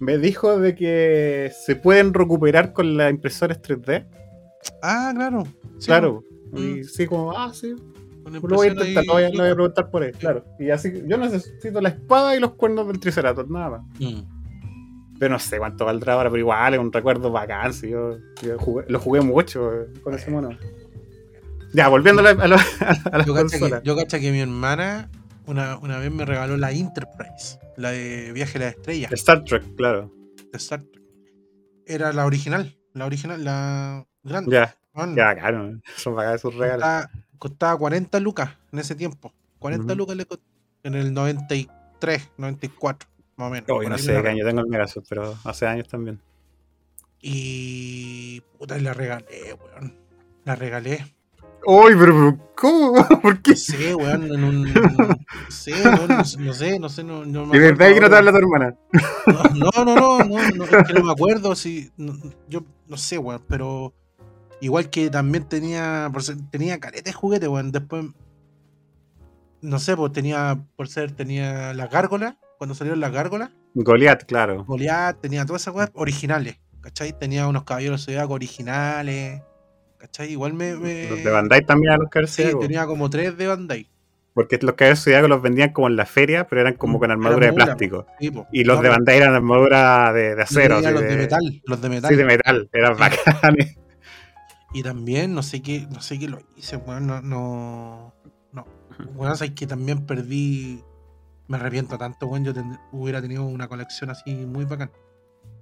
me dijo de que se pueden recuperar con las impresoras 3D. Ah, claro. Sí, claro. Mm. Y sí, como, ah, sí, lo voy a intentar, ahí- lo voy a, lo voy a preguntar por él, claro. Y así, yo necesito la espada y los cuernos del Triceratops, nada más. Mm. Pero no sé cuánto valdrá ahora, pero igual es un recuerdo bacán, sí, yo, yo jugué- lo jugué mucho eh, con ese mono. Ya, volviendo *laughs* a, la, a, la- a las Yo consolas. que, yo cacha que mi hermana una, una vez me regaló la Enterprise, la de Viaje a las Estrellas, Star Trek, claro. de Star Trek. Era la original, la original, la grande. Ya, weón. ya, claro. Son bacanes sus regalos. costaba, costaba 40 lucas en ese tiempo. 40 Ujú. lucas le costó en el 93, 94, más o menos. No sé qué año tengo el Megazord, pero hace años también. Y. Puta, la regalé, weón. La regalé. Uy, pero, ¿cómo? *laughs* ¿Por qué? No sé, weón, en un. No sé, no, sé, no sé, no sé, no, no me De verdad acuerdo que habla tu hermana. No, no, no, no, no, no, es que no me acuerdo si. yo no sé, weón, pero. Igual que también tenía. Tenía careta de juguete, weón. Después. No sé, pues tenía. Por ser, tenía las gárgolas. Cuando salieron las gárgolas. Goliath, claro. Goliath, tenía todas esas weas originales. ¿Cachai? Tenía unos caballeros zodiacos originales. ¿Cachai? Igual me. me- Los de Bandai también a los caballeros Sí, tenía como tres de Bandai. Porque los zodiacos los vendían como en la feria, pero eran como Mm, con armadura de plástico. Y los de Bandai eran armadura de, de acero. los de metal. Los de metal. Sí, de metal. Eran Sí. bacanes. Y también, no sé qué, no sé qué lo hice, weón, no, no, no. Weón, sabes que también perdí, me arrepiento tanto, weón, yo tend- hubiera tenido una colección así muy bacán.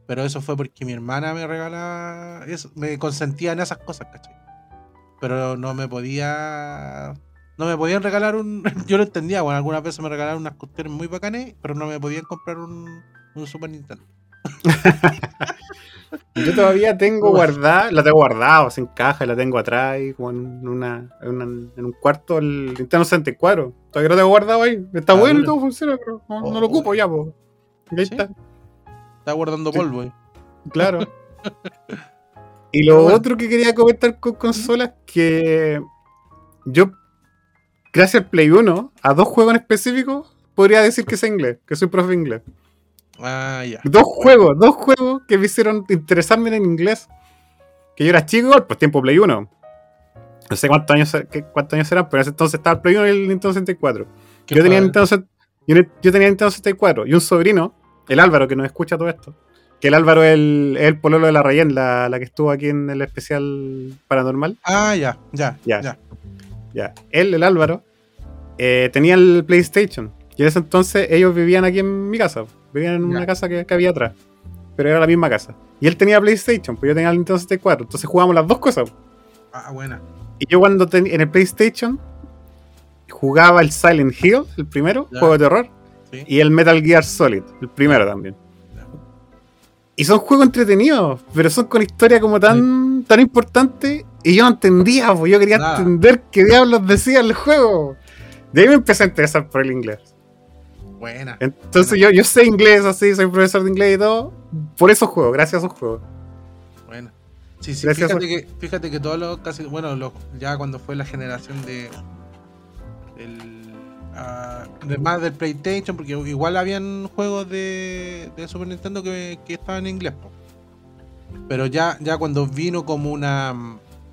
Pero eso fue porque mi hermana me regala, eso, me consentía en esas cosas, ¿cachai? Pero no me podía, no me podían regalar un, *laughs* yo lo entendía, bueno, algunas veces me regalaron unas cuestiones muy bacanes, pero no me podían comprar un, un Super Nintendo. *laughs* Yo todavía tengo guardada, la tengo guardada, sin caja, la tengo atrás, y como en, una, en, una- en un cuarto el Nintendo 64. Todavía lo tengo guardado ahí. Está Ah, bueno y todo funciona, pero no, no lo Oh. ocupo ya, pues. Ahí ¿Sí? está, Estaba guardando Sí. polvo, eh. claro. *laughs* y lo bueno. otro que quería comentar con consolas, que yo, gracias al Play 1, a dos juegos en específico, podría decir que sé inglés, que soy profe de inglés. Ah, ya. Dos juegos, dos juegos que me hicieron interesarme en inglés. Que yo era chico, pues tiempo Play 1. No sé cuántos años, qué- cuántos años eran, pero en ese entonces estaba el Play 1 y el Nintendo 64. ¿Qué Yo tenía? Nintendo, yo, yo tenía Nintendo 64 y un sobrino, el Álvaro, que nos escucha todo esto. Que el Álvaro es el, el pololo de la Rayen, la, la que estuvo aquí en el especial paranormal. Ah, ya, ya, Ya. ya. Ya, él, el Álvaro, eh, tenía el PlayStation. Y en ese entonces ellos vivían aquí en mi casa. Vivían en una casa que, que había atrás. Pero era la misma casa. Y él tenía PlayStation, pues yo tenía el Nintendo 64. Entonces jugábamos las dos cosas. Ah, buena. Y yo cuando tenía en el PlayStation jugaba el Silent Hill, el primero, Ya. juego de terror. Sí. Y el Metal Gear Solid, el primero también. Y son juegos entretenidos, pero son con historia como tan, tan importante. Y yo no entendía, pues yo quería Nada. entender qué diablos decía el juego. De ahí me empecé a interesar por el inglés. Buena. Entonces yo, yo sé inglés así, soy profesor de inglés y todo. Por esos juegos, gracias a esos juegos. Bueno. Sí, sí, Gracias fíjate que, fíjate que todos los casi, bueno, los- ya cuando fue la generación de el, ah, de más del PlayStation, porque igual habían juegos de, de Super Nintendo que, que estaban en inglés, po. pero ya, ya cuando vino como una,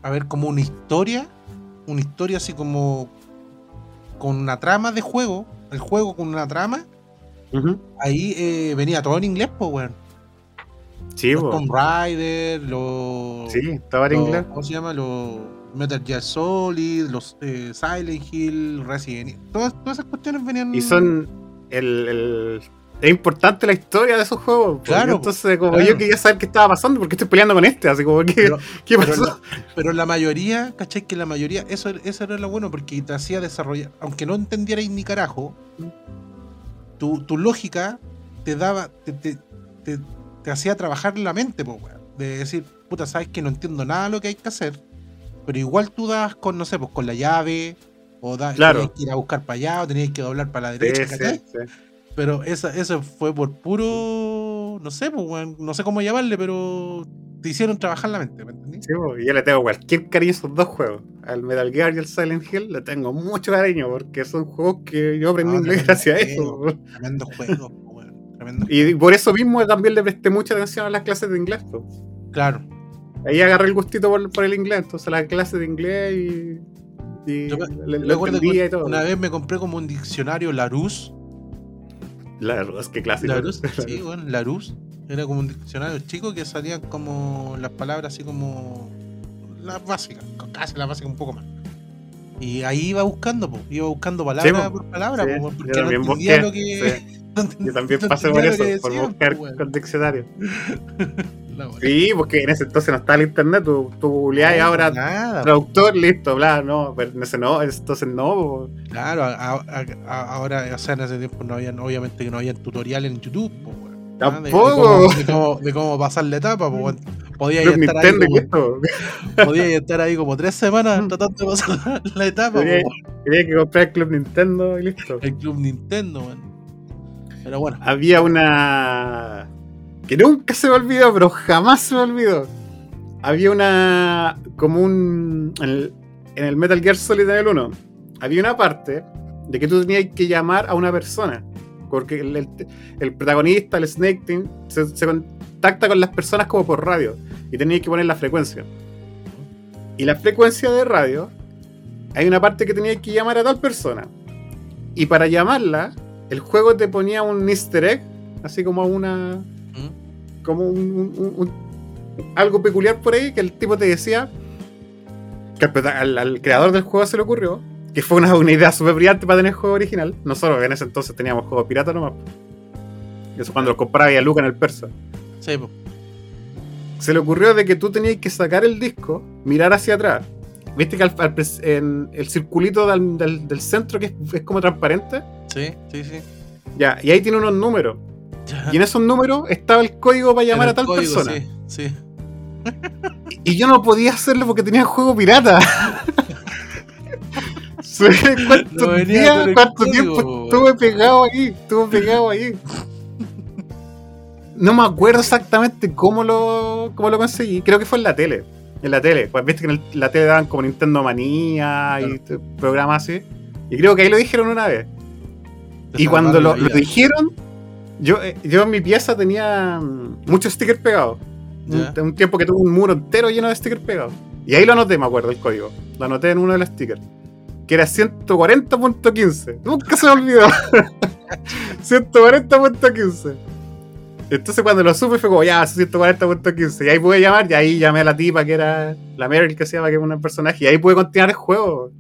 a ver, como una historia, una historia así como con una trama de juego, el juego con una trama, ahí eh, venía todo en inglés, pues, weón. Sí. Tomb Raider, los sí, estaba en los- inglés. ¿Cómo se llama? Los Metal Gear Solid, los eh, Silent Hill, Resident Evil. Todas, todas esas cuestiones venían. Y son. El, el- es importante la historia de esos juegos. Claro, Entonces, como claro. yo quería saber qué estaba pasando, porque estoy peleando con este. Así como, ¿qué, Pero, qué pero pasó? la, pero la mayoría, ¿cachai? Que la mayoría, eso, eso era lo bueno porque te hacía desarrollar, aunque no entendierais ni carajo, tu, tu lógica te daba, te, te, te- te hacía trabajar la mente, pues. De decir, puta, sabes que no entiendo nada de lo que hay que hacer, pero igual tú das con, no sé, pues con la llave, o da, Claro. tenías que ir a buscar para allá, o tenías que doblar para la Sí, derecha, sí, ¿cachai? sí. Pero esa, eso fue por puro, no sé, pues, no sé cómo llamarle, pero te hicieron trabajar la mente, ¿me entendí? Sí, y yo le tengo cualquier cariño a esos dos juegos. Al Metal Gear y al Silent Hill le tengo mucho cariño porque son juegos que yo aprendí inglés tremendo gracias a juego. eso. Tremendo juego, weón. Tremendo. Y por eso mismo también le presté mucha atención a las clases de inglés. po. Claro. Ahí agarré el gustito por, por el inglés, entonces las clases de inglés y, y Yo le- lo que y todo. una vez me compré como un diccionario Larousse. La es que clásico. Larousse, *laughs* sí, bueno, Larousse. Era como un diccionario chico que salían como las palabras así como las básicas, casi las básicas un poco más. Y ahí iba buscando, po, iba buscando palabra po. por palabra, Sí, po, yo porque no entendía busqué, lo que. sí. *laughs* Yo también pasé por eso, por buscar po, weón. con diccionario. *laughs* Sí, porque en ese entonces no estaba el internet, tú, tú googleás y ahora nada, traductor, listo, bla, no, pero en ese no, entonces no. Claro, a- a- a- ahora, o sea, en ese tiempo no habían, obviamente que no habían tutoriales en YouTube, de- de Tampoco. cómo- De, cómo, de cómo pasar la etapa, weón. Podía Club estar, ahí Nintendo y como, *laughs* podía estar ahí como tres semanas tratando de pasar la, etapa, Tenía, que comprar el Club Nintendo y listo. El Club Nintendo, weón. Pero bueno, Había una. que nunca se me olvidó, pero jamás se me olvidó. Había una. como un. en el, Metal Gear Solid en el 1. Había una parte de que tú tenías que llamar a una persona. Porque el, el- el protagonista, el Snake Team, se, se contacta con las personas como por radio. Y tenías que poner la frecuencia. Y la frecuencia de radio, hay una parte que tenías que llamar a tal persona. Y para llamarla, el juego te ponía un easter egg, así como una. ¿Mm? como un, un- un- un- algo peculiar por ahí, que el tipo te decía. que al, al- al creador del juego se le ocurrió, que fue una, una idea súper brillante para tener el juego original. Nosotros en ese entonces teníamos juegos pirata nomás. Eso cuando lo compraba a Luca en el persa. sí, po. Se le ocurrió de que tú tenías que sacar el disco, mirar hacia atrás. Viste que al- en el circulito del, del- del centro que es, es como transparente. Sí, sí, sí. Ya, y ahí tiene unos números. Ya. Y en esos números estaba el código para llamar a tal código, persona. Sí, sí. Y yo no podía hacerlo porque tenía juego pirata. *laughs* Sé ¿Cuántos No venía días, con el cuánto tiempo estuve pegado ahí? Estuve pegado ahí. No me acuerdo exactamente cómo lo, cómo lo conseguí. Creo que fue en la tele. En la tele. Pues viste que en el- la tele daban como Nintendo Manía y t- programas así. Y creo que ahí lo dijeron una vez. Y cuando lo, dijeron, yo, eh, yo en mi pieza tenía mm, muchos stickers pegados. Un, un tiempo que tuve un muro entero lleno de stickers pegados. Y ahí lo anoté, me acuerdo, el código. Lo anoté en uno de los stickers. Que era 140.15. Nunca se me olvidó. *laughs* 140.15. Entonces cuando lo supe fue como, ya, 140.15. Y ahí pude llamar, y ahí llamé a la tipa que era la Meryl que se llama, que es un personaje. Y ahí pude continuar el juego.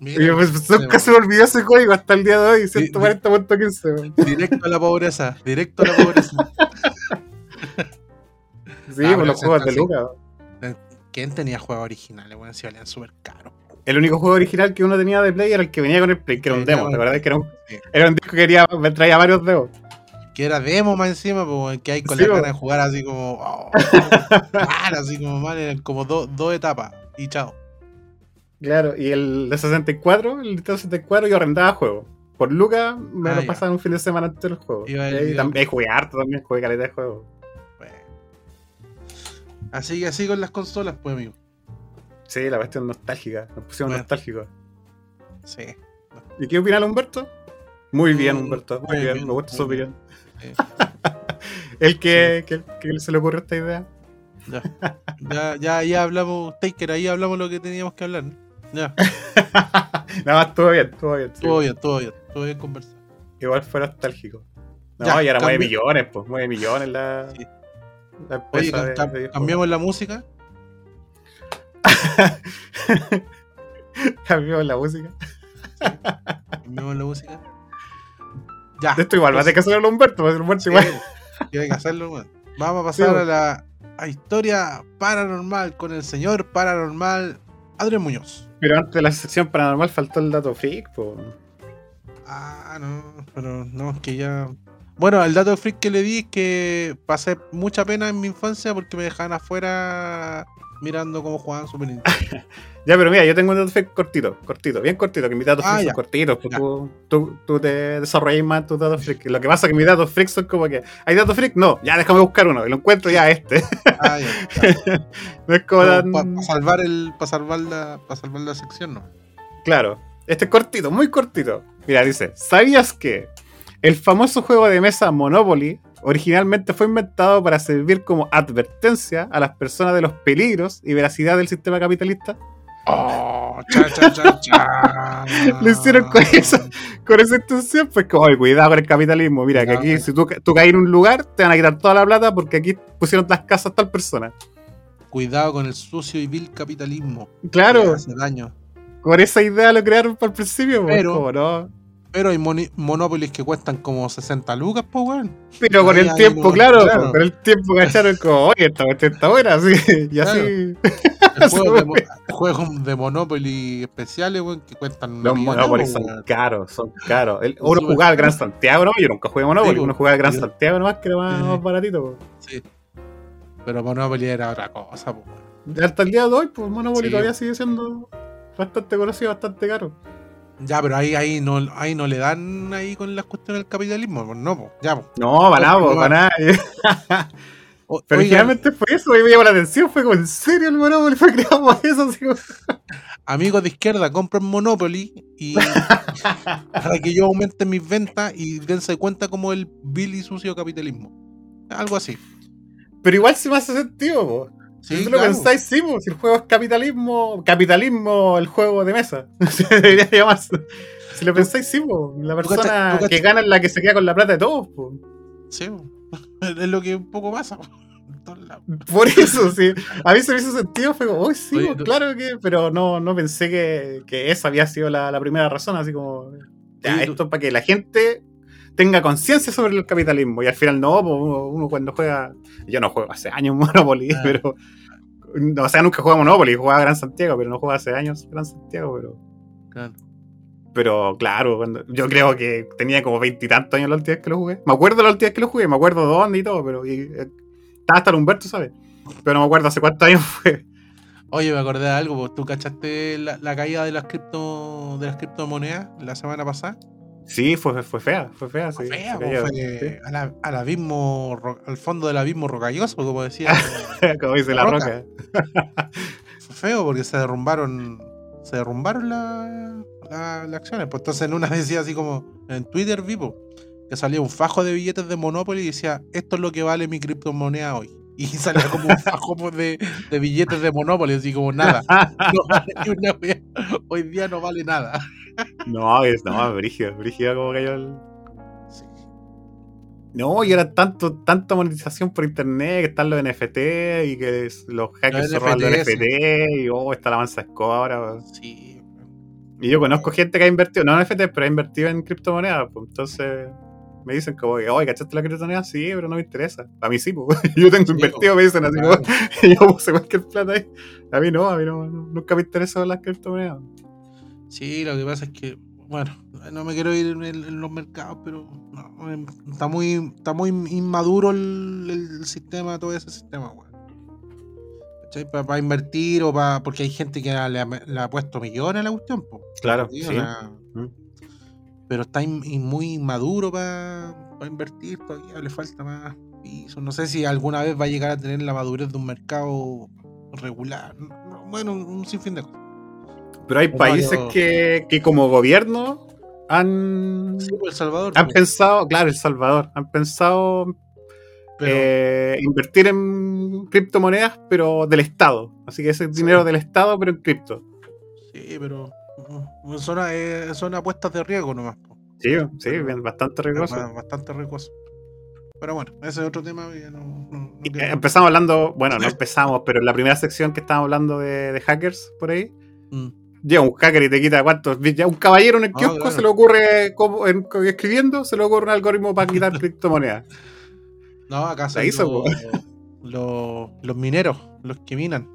Mira, yo, pues, nunca se me olvidó ese código hasta el día de hoy, 140.15. directo a la pobreza. Directo a la pobreza. *laughs* Sí, Ah, por pero los juegos de Lucas. ¿Quién tenía juegos originales? Bueno, si valían súper caros. El único juego original que uno tenía de Play era el que venía con el Play, que era un demo, con ¿te el acuerdas? Que era un, era un disco que quería, me traía varios demos. que era demo más encima, pues, que hay con Sí, la cara de jugar así como. oh, *laughs* mal, así como mal, eran como dos dos etapas. Y chao. Claro, y el de 64, el Nintendo 64, yo arrendaba juegos. Por Lucas me Ah, lo pasaba un fin de semana entero el juego. Y también jugué harto, también jugué calidad de juego. Bueno. Así que así con las consolas, pues, amigo. Sí, la cuestión nostálgica, nos pusimos Bueno. nostálgicos. Sí. ¿Y qué opina Humberto? Muy bien, Mm, Humberto, muy muy bien, bien, me gusta su opinión. *laughs* El que, que, que se le ocurrió esta idea. Ya. Ya, ya, ya hablamos, Taker, ahí hablamos lo que teníamos que hablar. ¿no? Ya, *laughs* Nada más, todo bien, todo bien. todo bien, todo bien, todo bien conversado. Igual fue nostálgico. No, Ya, y ahora mueve millones, pues, mueve millones la, Sí. la Oye, de- de cambiamos la música. *laughs* Cambiamos la música. Cambiamos la música. Ya. De esto igual, va a tener que hacerlo Humberto, va a ser Humberto Sí, igual. tiene que hacerlo. Vamos a pasar a la a historia paranormal con el señor paranormal Adrián Muñoz. Pero antes de la sección paranormal faltó el dato freak, pues. Ah, no, pero no, es que ya. Bueno, el dato freak que le di es que pasé mucha pena en mi infancia porque me dejaban afuera mirando cómo jugaban Super Nintendo. *laughs* Ya, pero mira, yo tengo un dato cortito, cortito, bien cortito, que mis datos Ah, son cortitos, pues tú, tú, tú te desarrollas más tus datos freak. Lo que pasa es que mis datos freak son como que, ¿hay datos freak? No, ya déjame buscar uno, y lo encuentro ya este. Ah, ya. *laughs* no es como tan... Para salvar el, para salvar la, para salvar la sección, no. Claro, este es cortito, muy cortito. Mira, dice, ¿sabías que el famoso juego de mesa Monopoly originalmente fue inventado para servir como advertencia a las personas de los peligros y veracidad del sistema capitalista? Oh, cha, cha, cha, cha. *laughs* Lo hicieron con esa- Con esa intención, pues como, "Oye, cuidado con el capitalismo, mira, que aquí si tú, tú caes en un lugar, te van a quitar toda la plata porque aquí pusieron las casas tal persona. Cuidado con el sucio y vil capitalismo. Claro, hace daño. con esa idea lo crearon para el principio, pues, Pero- como, no. Pero hay Monopolies que cuestan como 60 lucas, pues, weón. Pero con el tiempo, claro, claro. con el tiempo cacharon como, oye, esta cuestión está buena, así, y así. *laughs* De, mo- juegos de Monopoly especiales, weón, que cuestan Los Monopoly son weón. caros, son caros. El- uno súper jugaba al Gran. Santiago, ¿no? Yo nunca jugué Monopoly, Sí, uno jugaba al Gran Sí. Santiago nomás, que era más, Sí. más baratito. pues. Sí. Pero Monopoly era otra cosa, pues, weón. Hasta el día de hoy, pues Monopoly Sí. todavía sigue siendo bastante conocido, bastante caro. Ya, pero ahí, ahí, no, ahí no le dan ahí con las cuestiones del capitalismo, pues, no, pues, ya, pues. No, para nada, para nada. Pero originalmente fue eso, y me llamó la atención, fue como, ¿en serio el Monopoly fue creado por eso? Así como- amigos de izquierda, compren Monopoly y *laughs* para que yo aumente mis ventas y dense cuenta como el vil y sucio capitalismo. Algo así. Pero igual sí me hace sentido, po. Sí, si claro. lo pensáis, sí, po, si el juego es capitalismo, capitalismo, el juego de mesa. *laughs* Debería llamarse. Si lo pensáis, sí, po. La tú persona tú que gana es la que se queda con la plata de todos, po. Sí, *laughs* es lo que un poco pasa. lados. Por eso, sí. A mí se me hizo sentido, fue como, uy, sí, Oye, tú- claro que, pero no, no pensé que, que esa había sido la, la primera razón, así como, ya, Oye, tú- esto es para que la gente tenga conciencia sobre el capitalismo. Y al final no, uno, uno cuando juega, yo no juego hace años *laughs* Monopoly, Ah. pero, o sea, nunca jugué a Monopoly, jugaba a Gran Santiago, pero no juego hace años Gran Santiago, pero... Claro. Pero claro, cuando, yo creo que tenía como veintitantos años la última vez que lo jugué. Me acuerdo la última vez que lo jugué, me acuerdo dónde y todo, pero y, eh, estaba hasta el Humberto, ¿sabes? Pero no me acuerdo hace cuántos años fue. Oye, me acordé de algo, ¿tú cachaste la, la caída de las cripto de las criptomonedas la semana pasada? Sí, fue, fue fea, fue fea, sí. Fea, fue al, al abismo, al fondo del abismo rocalloso, como decía. *laughs* Como dice la La roca. Roca. fue feo porque se derrumbaron se derrumbaron la- la- las acciones. Pues entonces en una decía así como en Twitter vivo que salía un fajo de billetes de Monopoly y decía esto es lo que vale mi criptomoneda hoy. Y salía como un fajo de, de billetes de Monopoly, así como nada. *laughs* No vale ni una wea. Hoy día no vale nada. no, es, no, brígido, brígido como cayó el. No, y era tanto, tanta monetización por internet, que están los NFT y que los hackers Los roban los NFT, sí. NFT y oh, está la mansa escoba ahora. Sí. Y yo conozco gente que ha invertido, no en NFT, pero ha invertido en criptomonedas, pues entonces me dicen como, oye, ¿cachaste la criptomoneda? Sí, pero no me interesa. A mí sí, pues. *laughs* yo tengo invertido, pues, me dicen así claro. como, *laughs* y yo puse cualquier plata ahí. A mí no, a mí no, nunca me interesan las criptomonedas. Sí, lo que pasa es que, bueno, no me quiero ir en, el- en los mercados, pero no, em, está muy está muy inmaduro el, el sistema, todo ese sistema, weón. Para invertir o para. Porque hay gente que le ha, le ha puesto millones a la cuestión, po. Claro, Sí, sí. Mm. Pero está in- in- muy inmaduro para invertir, todavía le falta más piso. No sé si alguna vez va a llegar a tener la madurez de un mercado regular. No, no, Bueno, un sinfín de cosas. Pero hay países varios- que, que como gobierno han, Sí, pues, El Salvador. han pues, pensado, claro, El Salvador, han pensado pero- eh, invertir en criptomonedas, pero del Estado. Así que ese es Sí. dinero del Estado, pero en cripto. Sí, pero son, eh, son apuestas de riesgo nomás. po. Sí, sí, bastante riesgoso. Ba- Bastante riesgoso. Pero bueno, ese es otro tema. ya no- no- no Y, quiero- eh, empezamos hablando, bueno, no *laughs* empezamos, pero en la primera sección que estábamos hablando de, de hackers por ahí, Mm. llega un hacker y te quita cuántos. Ya un caballero en el Ah, kiosco claro. se le ocurre, como, en- escribiendo, se le ocurre un algoritmo para quitar *laughs* criptomonedas. No, acá son hizo, los, los, los mineros, los que minan.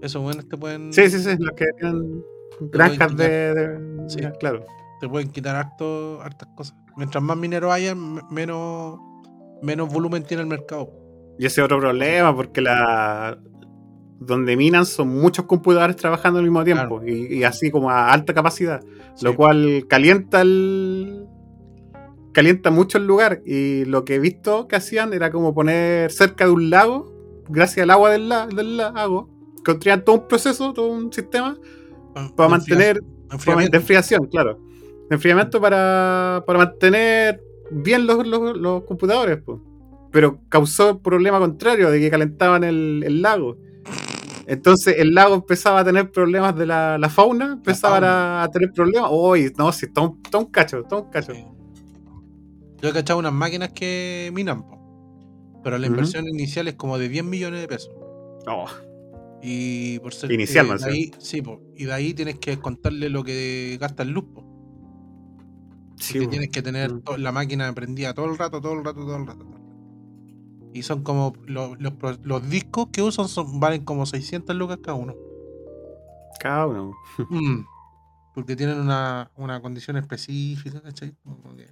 Esos buenos te pueden. Sí, sí, sí, los que tienen granjas de, de- Sí. claro. te pueden quitar harto, hartas cosas. Mientras más mineros haya, menos, menos volumen tiene el mercado. Y ese es otro problema, porque la donde minan son muchos computadores trabajando al mismo tiempo y, y así como a alta capacidad, lo cual calienta el calienta mucho el lugar y lo que he visto que hacían era como poner cerca de un lago, gracias al agua del, la- del lago, construían todo un proceso, todo un sistema Pa- para mantener enfriamiento- de enfriación, claro. De enfriamiento para, para mantener bien los, los- los computadores, pues. Pero causó el problema contrario, de que calentaban el, el lago. Entonces el lago empezaba a tener problemas de la, la fauna, empezaba a, a tener problemas. Uy, no, sí, está un, cacho, está un cacho. Sí. Yo he cachado unas máquinas que minan, pero la inversión inicial es como de 10 millones de pesos. Oh, Y por ser. Inicial, eh, más de ahí, sí, po. Y de ahí tienes que contarle lo que gasta el luz, po. sí, que po. tienes que tener Mm. la máquina prendida todo el rato, todo el rato, todo el rato. Y son como lo- los, los discos que usan son, valen como 600 lucas cada uno. Cada uno. *laughs* Mm. Porque tienen una, una condición específica, ¿cachai? Como que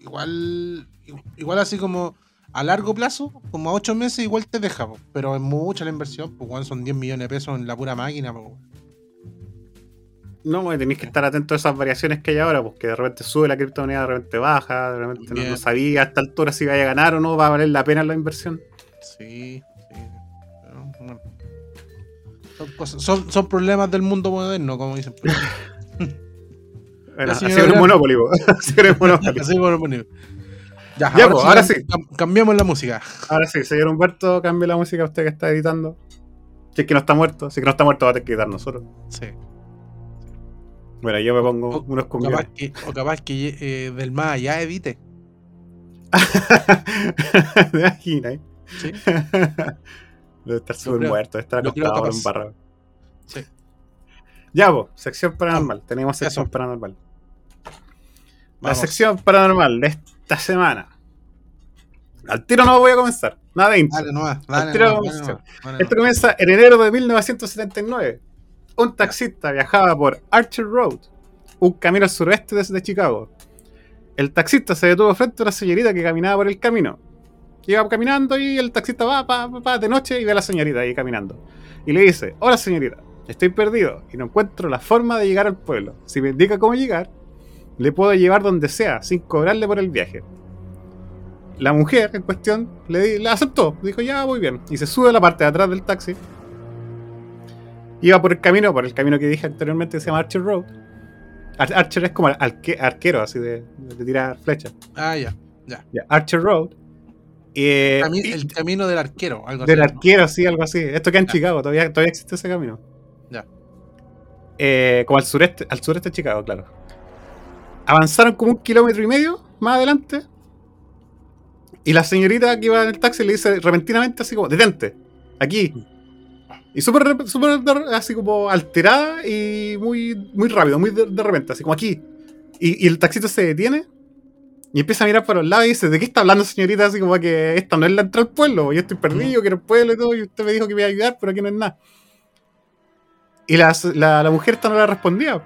igual, igual así como a largo plazo, como a 8 meses, igual te deja, po. pero es mucha la inversión, pues igual son 10 millones de pesos en la pura máquina. po. No, pues, tenéis que estar atento a esas variaciones que hay ahora, porque de repente sube la criptomoneda, de repente baja, de repente no, sabía a esta altura si vaya a ganar o no, va a valer la pena la inversión. Sí, sí. pero, bueno. Son, cosas- son, son problemas del mundo moderno, como dicen. *laughs* Bueno, así era. Monopoly, *laughs* así era un Monopoly. *laughs* Así por poner. Ya, Ya, pues, ahora sí. cam- cambiamos la música. Ahora sí, señor Humberto, cambie la música usted que está editando. Si es que no está muerto, si es que no está muerto va a tener que editar nosotros. Sí. Bueno, yo me pongo O- unos cumbiones. o capaz que eh, del más allá edite. *laughs* ¿Te imaginas? eh? Sí. *laughs* Debe estar súper muerto, debe estar acostado por un barro. Sí. Ya, pues, sección paranormal. Tenemos sección Eso. paranormal. La Vamos. sección paranormal de esta semana. Al tiro no voy a comenzar. Nada de intro. Dale Al dale tiro nomás, vamos dale nomás, dale Esto comienza en enero de 1979. Un taxista viajaba por Archer Road, un camino al suroeste desde Chicago. El taxista se detuvo frente a una señorita que caminaba por el camino. Iba caminando y el taxista va, va, va, va de noche y ve a la señorita ahí caminando. Y le dice, hola señorita, estoy perdido y no encuentro la forma de llegar al pueblo. Si me indica cómo llegar, le puedo llevar donde sea, sin cobrarle por el viaje. La mujer en cuestión le, di- la aceptó, dijo ya voy bien. Y se sube a la parte de atrás del taxi. Iba por el camino, por el camino que dije anteriormente que se llama Archer Road. Ar- Archer es como arque- arquero, así de, de tirar flechas. Ah, ya. Ya. Ya, Archer Road. Eh, Cami- y- el camino del arquero, algo del así. ¿no? arquero, sí, algo así. Esto queda en Ya. Chicago, todavía, todavía existe ese camino. Ya. Eh, como al sureste, al sureste de Chicago, claro. Avanzaron como un kilómetro y medio más adelante. Y la señorita que iba en el taxi le dice repentinamente así como, detente, aquí. Y súper, de- así como alterada y muy, muy rápido, muy de, de repente, así como aquí. Y, y el taxista se detiene y empieza a mirar para los lados y dice, ¿de qué está hablando señorita? Así como que esta no es la entrada al pueblo, yo estoy perdido, quiero el pueblo y todo, y usted me dijo que me iba a ayudar, pero aquí no es nada. Y la, la, la mujer esta no le respondía.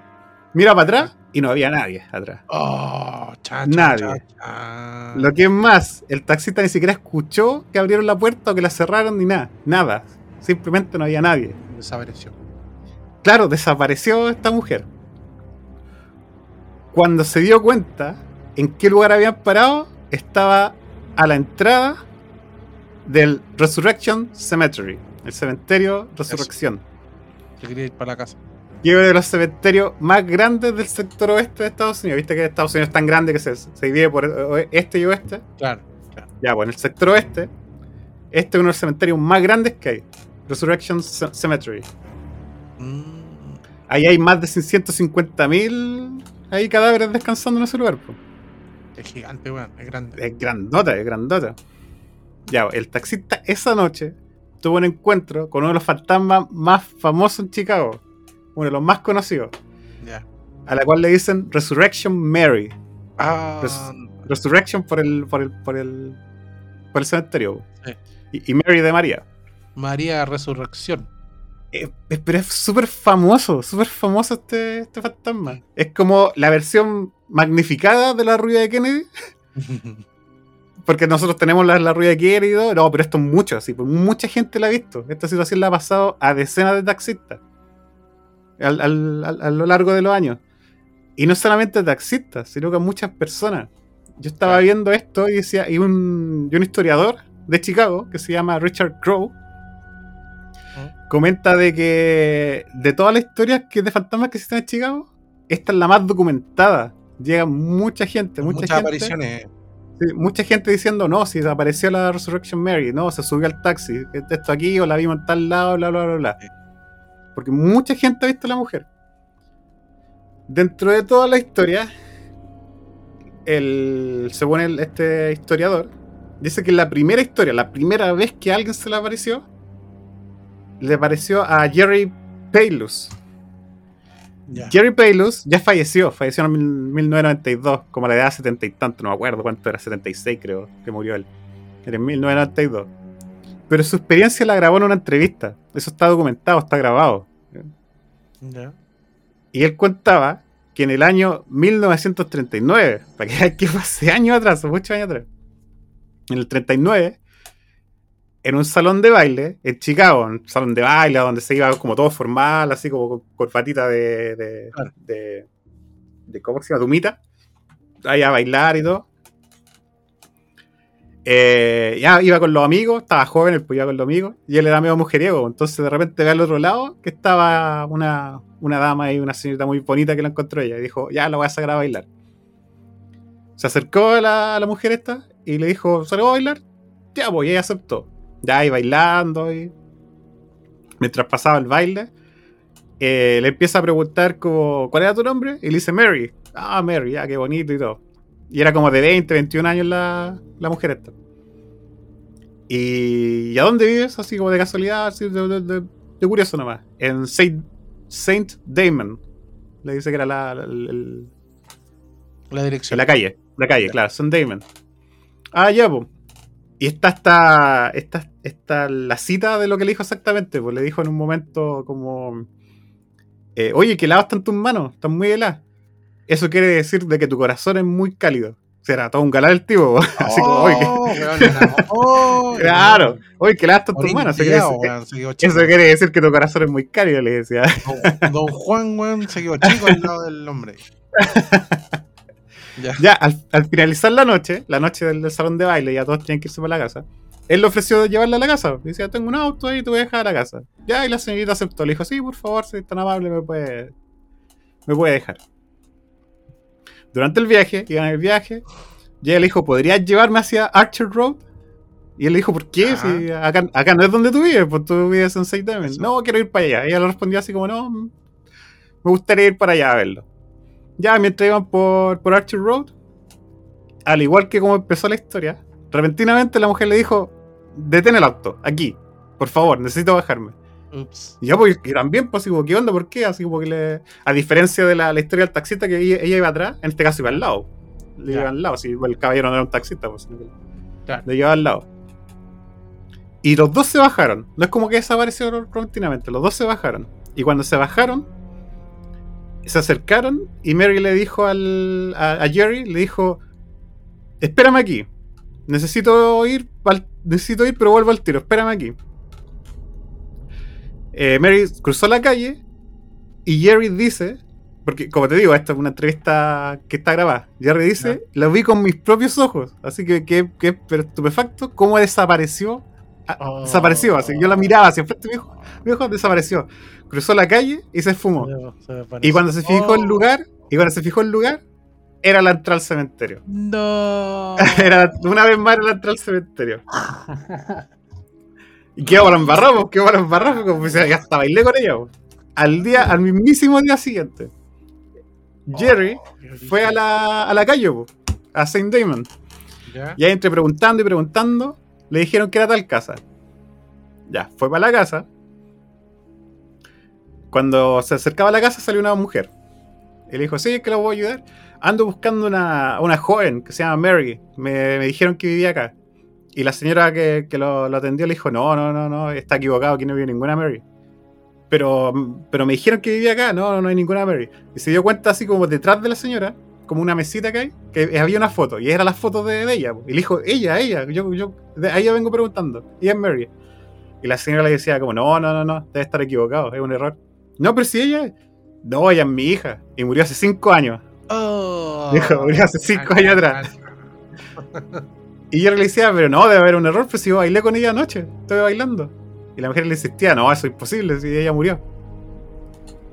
Mira para atrás y no había nadie atrás. Oh, cha, cha, Nadie. cha. Lo que es más, el taxista ni siquiera escuchó que abrieron la puerta o que la cerraron ni nada. Nada. Simplemente no había nadie. Desapareció. Claro, desapareció esta mujer. Cuando se dio cuenta en qué lugar habían parado, estaba a la entrada del Resurrection Cemetery, el cementerio Resurrección, Se quería ir para la casa. Uno de los cementerios más grandes del sector oeste de Estados Unidos. Viste que Estados Unidos es tan grande que se, se divide por este y oeste. Claro. Ya, pues en el sector oeste, este es uno de los cementerios más grandes que hay. Resurrection Ce- Cemetery. Mm, Ahí hay más de 150.000 ahí cadáveres descansando en ese lugar. po. es gigante, weón. Es grande. Es grandota, es grandota. Ya, el taxista esa noche tuvo un encuentro con uno de los fantasmas más famosos en Chicago. Uno de los más conocidos. Ya. A la cual le dicen Resurrection Mary. Ah, Res- Resurrection por el, por el, por el, por el cementerio. Sí. Y, y Mary de María. María Resurrección. Eh, eh, pero es súper famoso, súper famoso este, este fantasma. Es como la versión magnificada de la rubia de Kennedy. *laughs* Porque nosotros tenemos la, la rubia de Kennedy. No, pero esto es mucho, así. pues mucha gente la ha visto. Esta situación la ha pasado a decenas de taxistas. Al- al- al- a lo largo de los años. Y no solamente taxistas, sino que a muchas personas. Yo estaba Claro. viendo esto y decía, y un, y un historiador de Chicago que se llama Richard Crowe comenta de que de todas las historias que de fantasmas que existen en Chicago, esta es la más documentada. Llega mucha gente, mucha Muchas gente. apariciones. sí, mucha gente diciendo, no, si apareció la Resurrection Mary, no, se subió al taxi, esto aquí, o la vimos en tal lado, bla, bla, bla, bla. Sí. Porque mucha gente ha visto a la mujer. Dentro de toda la historia, el, según el- este historiador, dice que la primera historia, la primera vez que alguien se le apareció, le apareció a Jerry Paylus. Jerry Paylus ya falleció, falleció en mil- 1992, como a la edad de 70 y tanto, no me acuerdo cuánto era, 76 creo que murió él. Era en 1992. Pero su experiencia la grabó en una entrevista. Eso está documentado, está grabado. Y él contaba que en el año 1939, para que fue hace años atrás, muchos años atrás, en el 39, en un salón de baile en Chicago, un salón de baile donde se iba como todo formal, así como con corbatita de, de, de, de- ¿cómo se llama? Dumita, ahí a bailar y todo. Eh, ya iba con los amigos, estaba joven, pues iba con los amigos, y él era medio mujeriego, entonces de repente ve al otro lado que estaba una, una dama y una señorita muy bonita que la encontró ella, y dijo, ya la voy a sacar a bailar. Se acercó a la, a la mujer esta y le dijo, ¿salgo a bailar? Ya, pues, y ella aceptó. Ya, y bailando, y mientras pasaba el baile, eh, le empieza a preguntar como, ¿cuál era tu nombre? Y le dice Mary. Ah, Mary, ya, qué bonito y todo. Y era como de 20, 21 años la, la mujer esta. ¿Y, ¿y a dónde vives? Así como de casualidad, así de, de- de- de curioso nomás. En Saint, Saint Damon. Le dice que era la, la- el- el- La dirección. la calle. La calle, Ya. claro, Saint Damon. Ah, ya, pues. Y está esta, esta, esta la cita de lo que le dijo exactamente. Pues le dijo en un momento como... eh, Oye, ¿qué helado están tus manos? Están muy heladas. Eso quiere decir de que tu corazón es muy cálido. O sea, era todo un galán el tipo. po. *laughs* Así como, oye, Oh, oh, *laughs* claro. Oye, ¿qué heladas están tus manos? Eso quiere, decir, weón, se quedó chico. eso quiere decir que tu corazón es muy cálido, le decía. *laughs* Don, don Juan, weón, se quedó chico al lado del hombre. Ya. Ya, al, al finalizar la noche, la noche del, del salón de baile, ya todos tenían que irse para la casa. Él le ofreció llevarla a la casa. Decía, tengo un auto ahí, te voy a dejar a la casa. Ya, y la señorita aceptó. Le dijo, sí, por favor, si es tan amable, me puede, me puede dejar. Durante el viaje, iban en el viaje, y ella le dijo, ¿podrías llevarme hacia Archer Road? Y él le dijo, ¿por qué? Si acá, acá no es donde tú vives, pues tú vives en Saint Damon. Eso. No, quiero ir para allá. Y ella le respondió así como, no, me gustaría ir para allá a verlo. Ya, mientras iban por, por Archer Road, al igual que como empezó la historia, repentinamente la mujer le dijo, detén el auto, aquí, por favor, necesito bajarme. Ups. Y yo, pues, también, pues, así como, ¿qué onda? ¿Por qué? Así como que le... A diferencia de la, la historia del taxista, que ella, ella iba atrás, en este caso iba al lado. Le Ya. iba al lado, si el caballero no era un taxista, pues, sino que Claro. le llevaba al lado. Y los dos se bajaron. No es como que desaparecieron repentinamente, los dos se bajaron. Y cuando se bajaron, se acercaron y Mary le dijo al, a, a Jerry, le dijo, espérame aquí. Necesito ir, al- necesito ir, pero vuelvo al tiro. Espérame aquí. Eh, Mary cruzó la calle y Jerry dice, porque como te digo, esta es una entrevista que está grabada. Jerry dice, lo vi con mis propios ojos. Así que, que, que estupefacto, cómo desapareció. Ah, Oh. Desapareció, así yo la miraba hacia enfrente, mi hijo, mi hijo desapareció. Cruzó la calle y se esfumó. Y cuando se fijó el Oh. lugar, y cuando se fijó el lugar, era la entrada al cementerio. No. *laughs* Era una vez más era la entrada al cementerio. *laughs* Y quedó para embarramos, quedó para embarramos, como si ya hasta bailé con ella. Al día, al mismísimo día siguiente, Jerry fue a la, a la calle, a Saint Damon. ¿Ya? Y ahí entre preguntando y preguntando, le dijeron que era tal casa. Ya, fue para la casa. Cuando se acercaba a la casa salió una mujer. Y le dijo, sí, es que la voy a ayudar. Ando buscando una, una joven que se llama Mary. Me, me dijeron que vivía acá. Y la señora que, que lo, lo atendió le dijo, no, no, no, no, está equivocado, aquí no vive ninguna Mary. Pero, pero me dijeron que vivía acá, no, no, no hay ninguna Mary. Y se dio cuenta así como detrás de la señora, como una mesita que hay, que había una foto, y era la foto de, de ella. Y le dijo, ella, ella, yo, yo, a ella vengo preguntando, y es Mary. Y la señora le decía como, no, no, no, no, debe estar equivocado, es un error. No, pero si ella, no, ella es mi hija, y murió hace cinco años. Oh. Dijo, murió hace cinco años atrás. Y yo le decía, pero no, debe haber un error, pues si yo bailé con ella anoche, estoy bailando. Y la mujer le insistía, no, eso es imposible, si ella murió.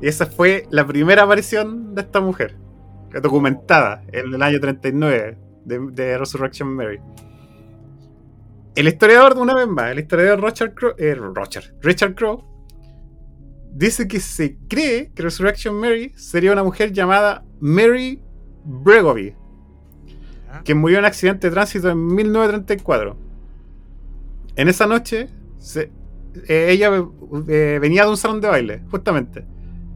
Y esa fue la primera aparición de esta mujer, documentada en el año 39 de, de Resurrection Mary. El historiador, de una vez más, el historiador Richard Crow, eh, Roger- Richard Crow, dice que se cree que Resurrection Mary sería una mujer llamada Mary Bregovy, Que murió en un accidente de tránsito en 1934. En esa noche, se- eh, ella eh, venía de un salón de baile, justamente.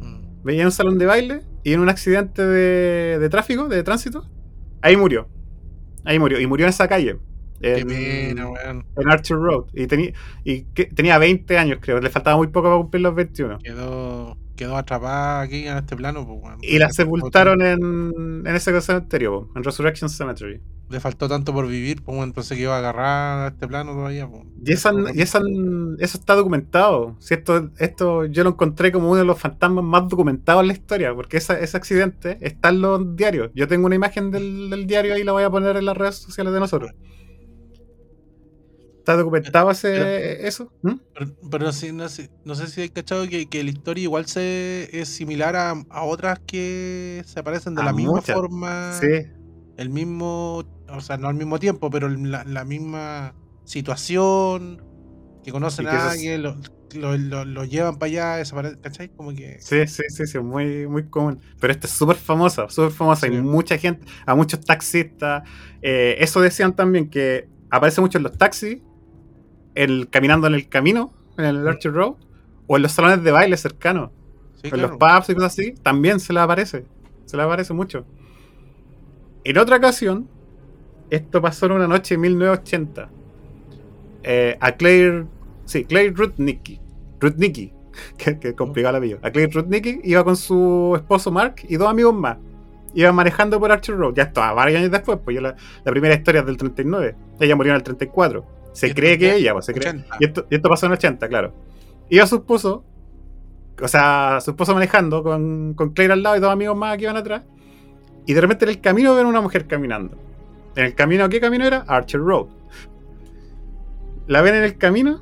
Mm. Venía de un salón de baile y en un accidente de, de tráfico, de tránsito, ahí murió. Ahí murió. Y murió en esa calle. Qué En, pena, en Archer Road. Y, tenía y que- tenía 20 años, creo. Le faltaba muy poco para cumplir los 21. Quedó, quedó atrapada aquí en este plano, pues. Y la sepultaron en, en ese cementerio, en Resurrection Cemetery. Le faltó tanto por vivir, pues, weón, pensé que iba a agarrar a este plano todavía, pues. Y, esa, y esa- eso está documentado. Si esto, esto yo lo encontré como uno de los fantasmas más documentados en la historia, porque esa- ese accidente está en los diarios. Yo tengo una imagen del, del diario y la voy a poner en las redes sociales de nosotros. ¿Está documentado ese, eso? ¿Mm? Pero, pero no, sé, no, sé, no sé si hay cachado que, que la historia igual se es similar a, a otras que se aparecen de A la misma muchas, forma, Sí, el mismo, o sea, no al mismo tiempo, pero la, la misma situación, que conocen que a alguien, lo, lo, lo- lo llevan para allá, desaparecen, ¿cachai? Como que... sí, sí, sí, sí, muy, muy común. Pero esta es súper famosa, súper famosa. Hay mucha gente, a muchos taxistas. eh, eso decían también que aparece mucho en los taxis, el, caminando en el camino, en el Archer Road, o en los salones de baile cercanos. Sí, en claro. los pubs y cosas así, también se le aparece. Se le aparece mucho. En otra ocasión, esto pasó en una noche de 1980. eh, a Claire. Sí, Claire Rudnicki. Rudnicki. *laughs* Que, que complicado apellido. A Claire Rudnicki iba con su esposo Mark y dos amigos más. Iban manejando por Archer Road. Ya estaba varios años después, pues ya la, la primera historia es del 39. Ella murió en el 34. Se cree ya que ella, pues se cree. 80. Y esto, y esto pasó en el 80, claro. Iba su esposo, o sea, su esposo manejando con, con Claire al lado y dos amigos más que iban atrás. Y de repente en el camino ven una mujer caminando. En el camino, ¿qué camino era? Archer Road. La ven en el camino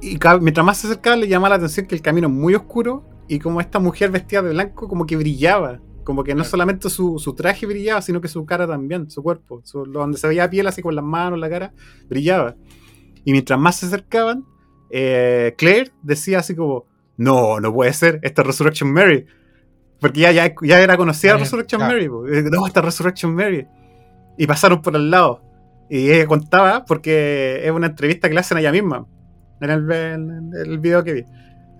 y mientras más se acercaba le llamaba la atención que el camino es muy oscuro y como esta mujer vestida de blanco como que brillaba. Como que no Claro. solamente su, su traje brillaba, sino que su cara también, su cuerpo. su- donde se veía piel así con las manos, la cara, brillaba. Y mientras más se acercaban, eh, Claire decía así como, no, no puede ser, esta es Resurrection Mary. Porque ya, ya, ya era conocida Ya, Resurrection claro. Mary. po. No, esta es Resurrection Mary. Y pasaron por al lado. Y ella contaba, porque es una entrevista que le hacen a ella misma, en el, en el video que vi,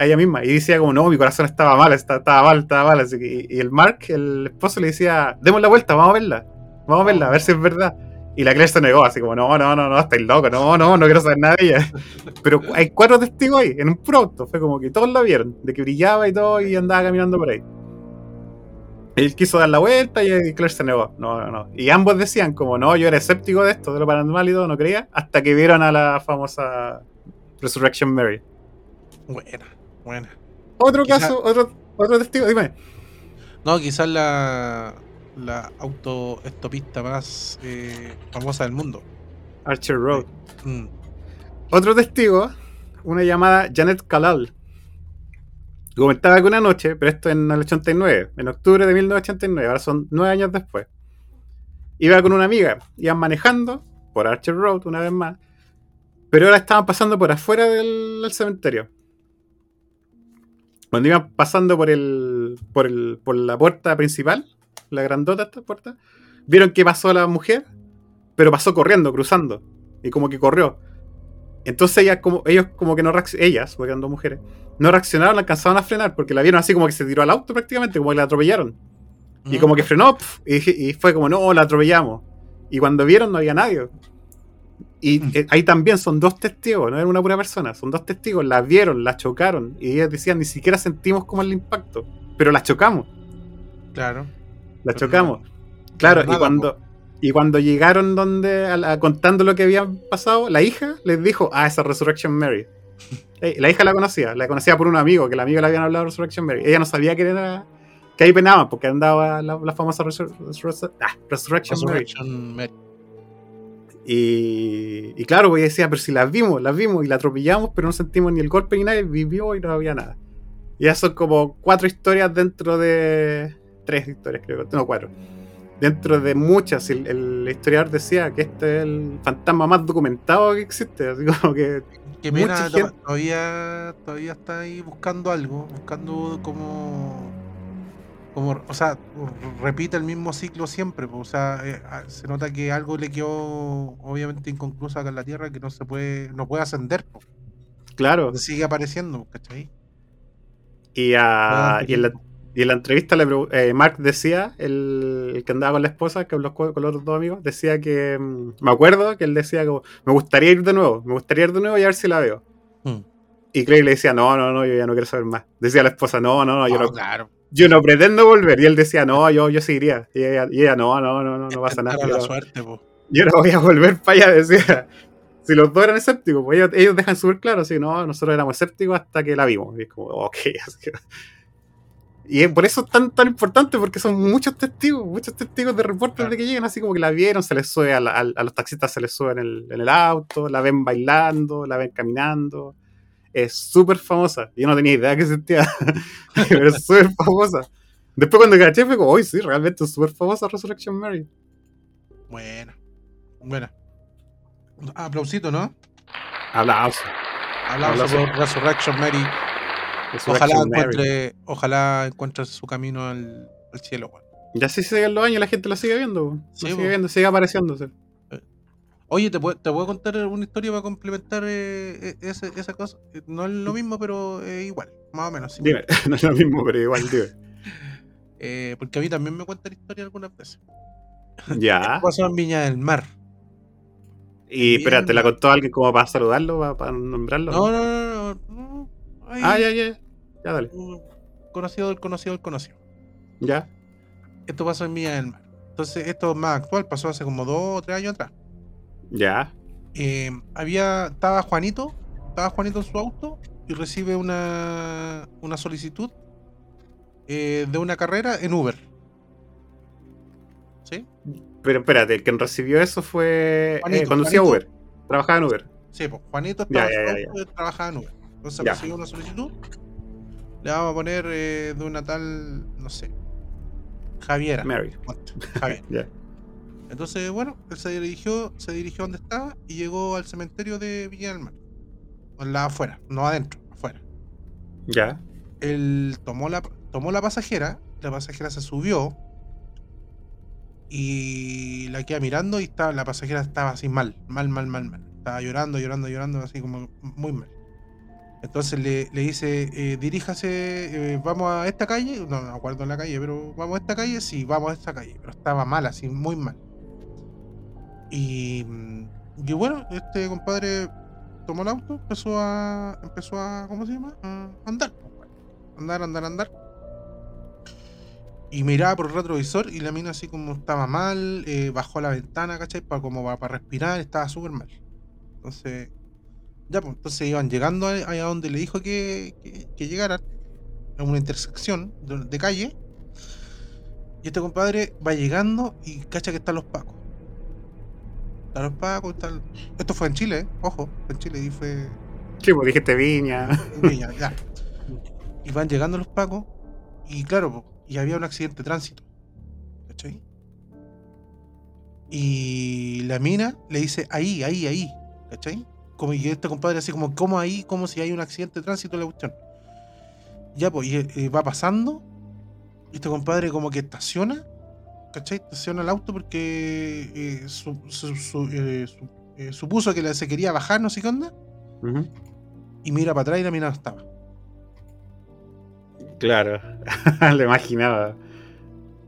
a ella misma. Y decía como, no, mi corazón estaba mal, estaba, estaba mal, estaba mal. Así que, y el Mark, el esposo, le decía, demos la vuelta, vamos a verla. Vamos a verla, a ver si es verdad. Y la Claire se negó, así como, no, no, no, no, estáis loco, no, no, no quiero saber nada de ella. *laughs* Pero hay cuatro testigos ahí, en un puro auto. Fue como que todos la vieron, de que brillaba y todo y andaba caminando por ahí. Él quiso dar la vuelta y Claire se negó. No, no, no. Y ambos decían, como no, yo era escéptico de esto, de lo paranormal y todo, no creía, hasta que vieron a la famosa Resurrection Mary. Buena, buena. Otro Quizá- caso, otro, otro testigo, dime. No, quizás la, la autoestopista más eh, famosa del mundo. Archer Road. Mm. Otro testigo, una llamada Janet Kalal. Comentaba que una noche, pero esto en el 89, en octubre de 1989, ahora son nueve años después. Iba con una amiga, iban manejando por Archer Road una vez más, pero ahora estaban pasando por afuera del, del cementerio. Cuando iban pasando por el, por el por la puerta principal, la grandota esta puerta, vieron que pasó la mujer, pero pasó corriendo, cruzando, y como que corrió. Entonces ellas como, ellos como que no reacc- ellas, porque eran dos mujeres, no reaccionaron, no alcanzaban a frenar, porque la vieron así como que se tiró al auto prácticamente, como que la atropellaron. Y Mm. como que frenó, pf, y, y fue como, no, la atropellamos. Y cuando vieron no había nadie. Y Mm. eh, ahí también son dos testigos, no era una pura persona, son dos testigos, la vieron, la chocaron, y ellas decían, ni siquiera sentimos como el impacto, pero la chocamos, Claro. la chocamos. Claro, y cuando, y cuando llegaron donde, a la- contando lo que había pasado, la hija les dijo, ah, esa Resurrection Mary. *laughs* Eh, La hija la conocía, la conocía por un amigo, que el amigo le habían hablado de Resurrection Mary. Ella no sabía que era que ahí penaban, porque andaba la, la famosa Resur- Resur- ah, Resurrection Mary. Resurrection Mary. Y, y claro, pues decía, pero si las vimos, las vimos y la atropellamos, pero no sentimos ni el golpe ni nada, vivió y no había nada. Y ya son como cuatro historias dentro de. Tres historias, creo, no, cuatro. Dentro de muchas. El, el historiador decía que este es el fantasma más documentado que existe. Así como que. Mucha to- gente- todavía, todavía está ahí buscando algo, buscando como, como, o sea, repite el mismo ciclo siempre, pues, o sea, eh, ah, se nota que algo le quedó obviamente inconcluso acá en la Tierra que no se puede, no puede ascender, pues, Claro. sigue apareciendo, ¿cachai? Y, a- y, en la, y en la entrevista le eh, Mark decía, el, el que andaba con la esposa, que habló con los otros dos amigos, decía que. mm, Me acuerdo que él decía como, me gustaría ir de nuevo, me gustaría ir de nuevo y a ver si la veo. Mm. Y Clay le decía, no, no, no, yo ya no quiero saber más. Decía la esposa, no, no, no, yo, Ah, no, claro. Yo no pretendo volver. Y él decía, no, yo, yo seguiría. Y ella, y ella, no, no, no, no, no pasa nada. Yo, la no- suerte, yo no voy a volver para allá, *laughs* decía. Si los dos eran escépticos, pues ellos, ellos dejan súper claro, así, no, nosotros éramos escépticos hasta que la vimos. Y es como, ok. *laughs* así que- Y por eso es tan, tan importante, porque son muchos testigos, muchos testigos de reportes Claro. de que llegan, así como que la vieron, se les sube a, la- a- a los taxistas, se les sube en el, en el auto, la ven bailando, la ven caminando. Es súper famosa. Yo no tenía idea que existía, *laughs* pero es súper famosa. Después cuando caché fue como, uy, sí, realmente es súper famosa Resurrection Mary. Buena, buena. Aplausito, ¿no? Aplausos. Aplauso Aplauso. por Resurrection Mary. Resurrection Ojalá Mary. encuentre, ojalá encuentre su camino al, al cielo, weón. Y así siguen los años, la gente lo sigue viendo. Sí, sigue viendo, sigue apareciéndose. Oye, ¿te puedo, ¿te puedo contar una historia para complementar eh, e- ese- esa cosa? Eh, No es lo mismo, pero igual, más o menos. Dime, *laughs* no es lo mismo, pero igual, dime. *laughs* Eh, porque a mí también me cuentan historia algunas veces. *laughs* Ya. ¿Qué pasó en Viña del Mar? Y espérate, ¿la ya. contó alguien como para saludarlo, para, para nombrarlo? No, no, no, no. no, ahí, Ah, ya, ya. Ya, dale. Conocido del conocido del conocido. Ya. Esto pasó en Viña del Mar. Entonces, esto es más actual, pasó hace como dos o tres años atrás. Ya. Eh, había, estaba Juanito, estaba Juanito en su auto y recibe una, una solicitud eh, de una carrera en Uber. ¿Sí? Pero espérate, el que recibió eso fue. Juanito, eh, conducía Juanito. Uber. Trabajaba en Uber. Sí, pues Juanito Ya, estaba en ya, su ya, auto y trabajaba en Uber. Entonces recibió una solicitud. Le vamos a poner eh, de una tal, no sé, Javiera. Mary. Javier. *laughs* Ya. Entonces, bueno, él se dirigió, se dirigió donde estaba y llegó al cementerio de Viña del Mar. En la afuera, no adentro, afuera. Ya. Él tomó la, tomó la pasajera, la pasajera se subió y la queda mirando y estaba, la pasajera estaba así mal, mal, mal, mal, mal. Estaba llorando, llorando, llorando, así como muy mal. Entonces le, le dice, eh, diríjase, eh, vamos a esta calle, no, no me acuerdo la calle, pero vamos a esta calle, sí, vamos a esta calle, pero estaba mal, así, muy mal. Y, mm, y bueno, este compadre tomó el auto, empezó a, empezó a, ¿cómo se llama? A andar, pues, andar, andar, andar. Y miraba por el retrovisor y la mina así como estaba mal, eh, bajó a la ventana, ¿cachai? Para, como para, respirar, estaba súper mal. Entonces, ya, pues entonces iban llegando allá donde le dijo que, que, llegaran, en una intersección de, calle. Y este compadre va llegando y cacha que están los pacos. Los pacos, están... Esto fue en Chile, ojo, fue en Chile y fue... Sí, pues dijiste Viña. Viña, ya. Y van llegando los pacos y claro, y había un accidente de tránsito. ¿Cachai? Y la mina le dice, ahí, ahí, ahí. ¿Cachai? Como, y este compadre así como, ¿cómo ahí? Como si hay un accidente de tránsito en la cuestión. Ya, pues, y, eh, va pasando. Y este compadre como que estaciona. ¿Cachai? Estaciona el auto porque eh, eh, supuso que se quería bajar, no sé qué onda. Y mira para atrás y la mina no estaba. Claro, *laughs* lo imaginaba.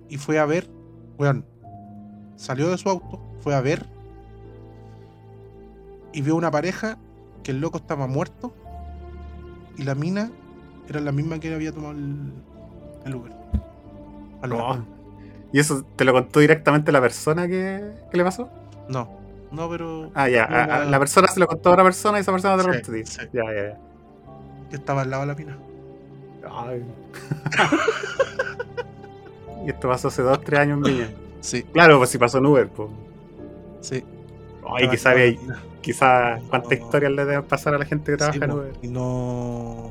Y fue a ver, bueno, salió de su auto, fue a ver y vio una pareja que el loco estaba muerto y la mina era la misma que había tomado el, el Uber. Oh. ¿Y eso te lo contó directamente la persona que, le pasó? No, no, pero. Ah, ya, la persona se lo contó a otra persona y esa persona te lo contó a ti. Ya, ya, ya. Que estaba al lado de la mina. *laughs* y esto pasó hace 2, 3 años en Viña. Sí. Claro, pues si pasó en Uber, pues. Sí. Ay, quizás quizá cuántas historias le deben pasar a la gente que trabaja en Uber. Y no.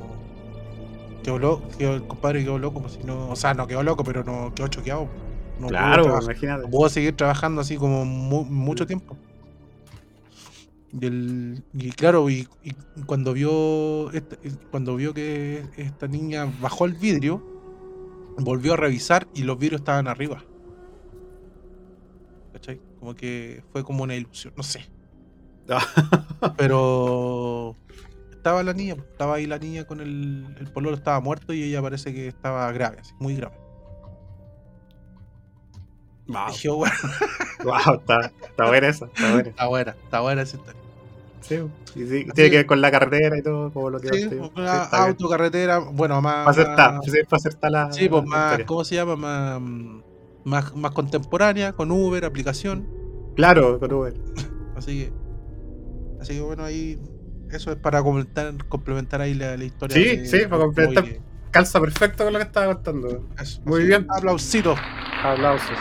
Quedó loco, el compadre quedó loco, como si no. O sea, no quedó loco, pero no quedó choqueado. No claro, imagínate. Pudo seguir trabajando así como mucho tiempo. Y, claro, y, cuando vio cuando vio que esta niña bajó el vidrio, volvió a revisar y los vidrios estaban arriba. ¿Cachai? Como que fue como una ilusión, no sé. *laughs* Pero estaba la niña, estaba ahí la niña con el, el pololo, estaba muerto y ella parece que estaba grave, así, muy grave. Wow. *laughs* wow, está, está buena esa. Está buena. Está buena, está buena esa historia. Sí, tiene que ver con la carretera y todo, como lo que sí, la autocarretera, bueno, más. Para acertar, sí, para acertar la. Sí, pues más, ¿cómo se llama? Más, más, más contemporánea, con Uber, aplicación. Claro, con Uber. así que. Así que bueno, ahí. Eso es para complementar, complementar ahí la, historia. Sí, sí, para complementar. Calza perfecto con lo que estaba contando. Muy bien. Aplausitos. Aplausos.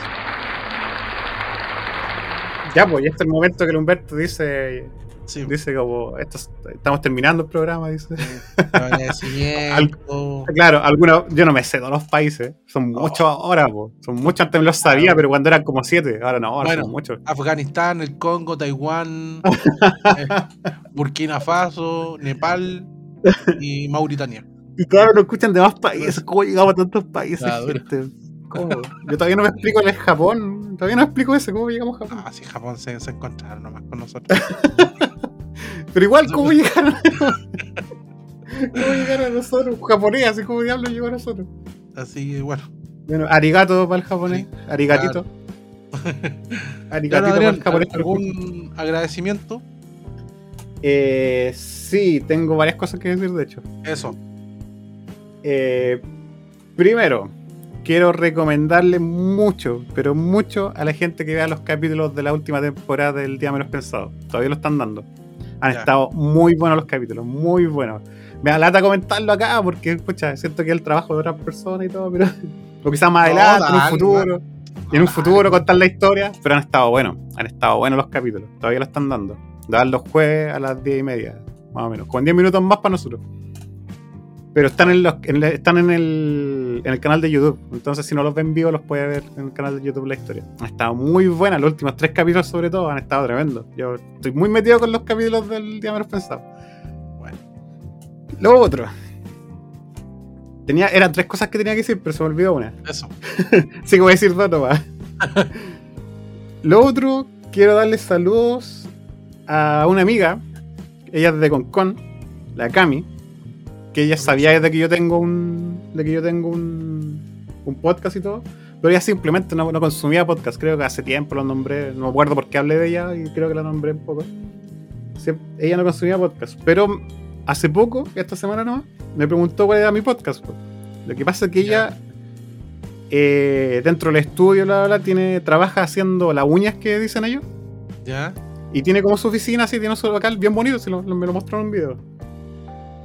Ya, pues, y este es el momento que el Humberto dice Dice como, estamos terminando el programa, dice. *laughs* claro, algunos, yo no me sé todos los países, son oh. muchos ahora, son muchos, antes me los sabía, pero cuando eran como siete, ahora no, ahora son muchos. Afganistán, el Congo, Taiwán, *laughs* eh, Burkina Faso, Nepal y Mauritania. Y claro, no escuchan de más países, ¿cómo llegamos a tantos países? ¿Cómo? *laughs* Yo todavía no me explico el Japón. Todavía no explico eso. ¿Cómo llegamos a Japón? Ah, sí, Japón se, se encontraron nomás con nosotros. *laughs* Pero igual, ¿cómo llegaron? *laughs* ¿Cómo llegaron a nosotros? Japonés, así como diablo llegó a nosotros. Así que bueno. Bueno, arigato para el japonés. Arigatito. Arigatito para el japonés. ¿Algún agradecimiento? Eh, sí, tengo varias cosas que decir, de hecho. Eso. Eh, primero, quiero recomendarle mucho, pero mucho a la gente que vea los capítulos de la última temporada del Día Menos Pensado. Todavía lo están dando. Han estado muy buenos los capítulos, muy buenos. Me da lata comentarlo acá porque, escucha, siento que es el trabajo de otras personas y todo, pero. *laughs* O quizás más adelante, en un futuro. y en un futuro contar la historia, pero han estado buenos. Han estado buenos los capítulos. Todavía lo están dando. Dan los jueves a las 10 y media, más o menos. Con 10 minutos más para nosotros. Pero están en, los, están en el, en el canal de YouTube. Entonces, si no los ven vivo, los puede ver en el canal de YouTube la historia. Ha estado muy buena. Los últimos tres capítulos, sobre todo, han estado tremendos. Yo estoy muy metido con los capítulos del Día Menos Pensado. Bueno. Luego otro. Tenía, eran tres cosas que tenía que decir, pero se me olvidó una. Eso. *laughs* sí que voy a decir dos nomás. *laughs* Lo otro, quiero darle saludos a una amiga. Ella es de Concon, la Cami que ella sabía de que yo tengo un de que yo tengo un, un podcast y todo pero ella simplemente no, consumía podcast creo que hace tiempo lo nombré no me acuerdo por qué hablé de ella y creo que la nombré un poco ella no consumía podcast pero hace poco esta semana no me preguntó cuál era mi podcast lo que pasa es que ella eh, dentro del estudio, bla, bla, tiene, trabaja haciendo las uñas que dicen ellos. ¿Ya? Y tiene como su oficina, así, tiene su local bien bonito, si lo- lo- me lo mostraron en un video.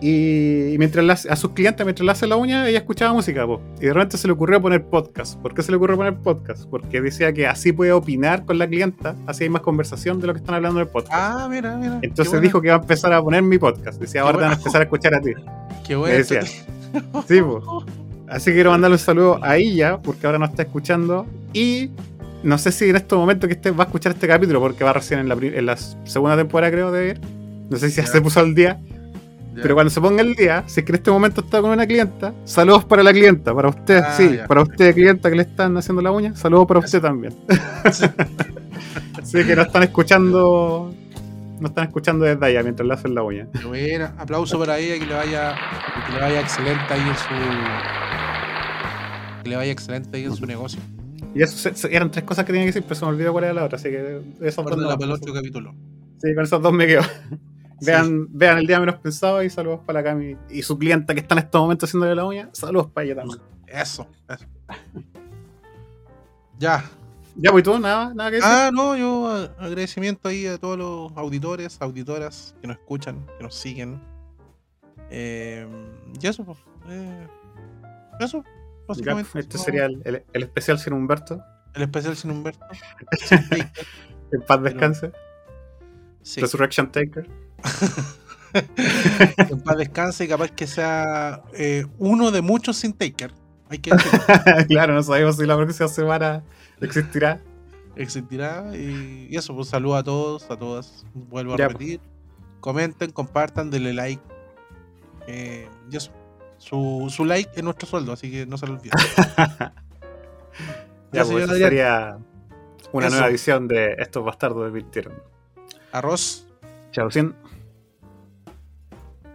Y, mientras hace- a sus clientes, mientras le hace la uña, ella escuchaba música, po. Y de repente se le ocurrió poner podcast. ¿Por qué se le ocurrió poner podcast? Porque decía que así puede opinar con la clienta, así hay más conversación de lo que están hablando en el podcast. Ah, mira, mira. Entonces dijo que iba a empezar a poner mi podcast. Decía, ahora te van a empezar a escuchar a ti. Qué bueno. decía. Sí, po. Así que quiero mandarle un saludo a ella, porque ahora no está escuchando. Y no sé si en este momento que este va a escuchar este capítulo, porque va recién en la, en la segunda temporada, creo, de ver. No sé si Ya. se puso al día. Ya. Pero cuando se ponga el día, si es que en este momento está con una clienta, saludos para la clienta, para usted, Ah, sí, ya. para usted, clienta que le están haciendo la uña, saludos para usted también. *laughs* sí, que no están escuchando, no están escuchando desde allá mientras le hacen la uña. Qué buena. Aplauso para ella que le vaya, que le vaya excelente ahí en su. Que le vaya excelente ahí en su negocio. Y eso eran tres cosas que tenía que decir, pero se me olvidó cuál era la otra, así que esas dos Guárdala no- para el otro capítulo. Sí, con esos dos me quedo. Sí. Vean, vean el día menos pensado y saludos para la Cami y su clienta que está en estos momentos haciéndole la uña. Saludos para ella también. Eso, eso. Ya. Ya, pues ¿y tú, nada, nada que decir. Ah, no, yo a- agradecimiento ahí a todos los auditores, auditoras que nos escuchan, que nos siguen. Eh, y eso, pues. eh, eso, Ya, básicamente. este no, sería el, el- el especial sin Humberto. el especial sin Humberto. *laughs* En paz descanse. sí. Resurrection Taker. *laughs* en paz descanse y capaz que sea eh, uno de muchos sin Taker. Hay que *laughs* claro, no sabemos si la próxima semana existirá. existirá. Y, y eso, pues saludo a todos, a todas. Vuelvo a Ya, repetir. Comenten, compartan, denle like. Eh, y eso. Su, su like es nuestro sueldo, así que no se lo olviden. *laughs* Ya, pues sería una Eso. nueva edición de Estos Bastardos de. Arroz. Chao, sin.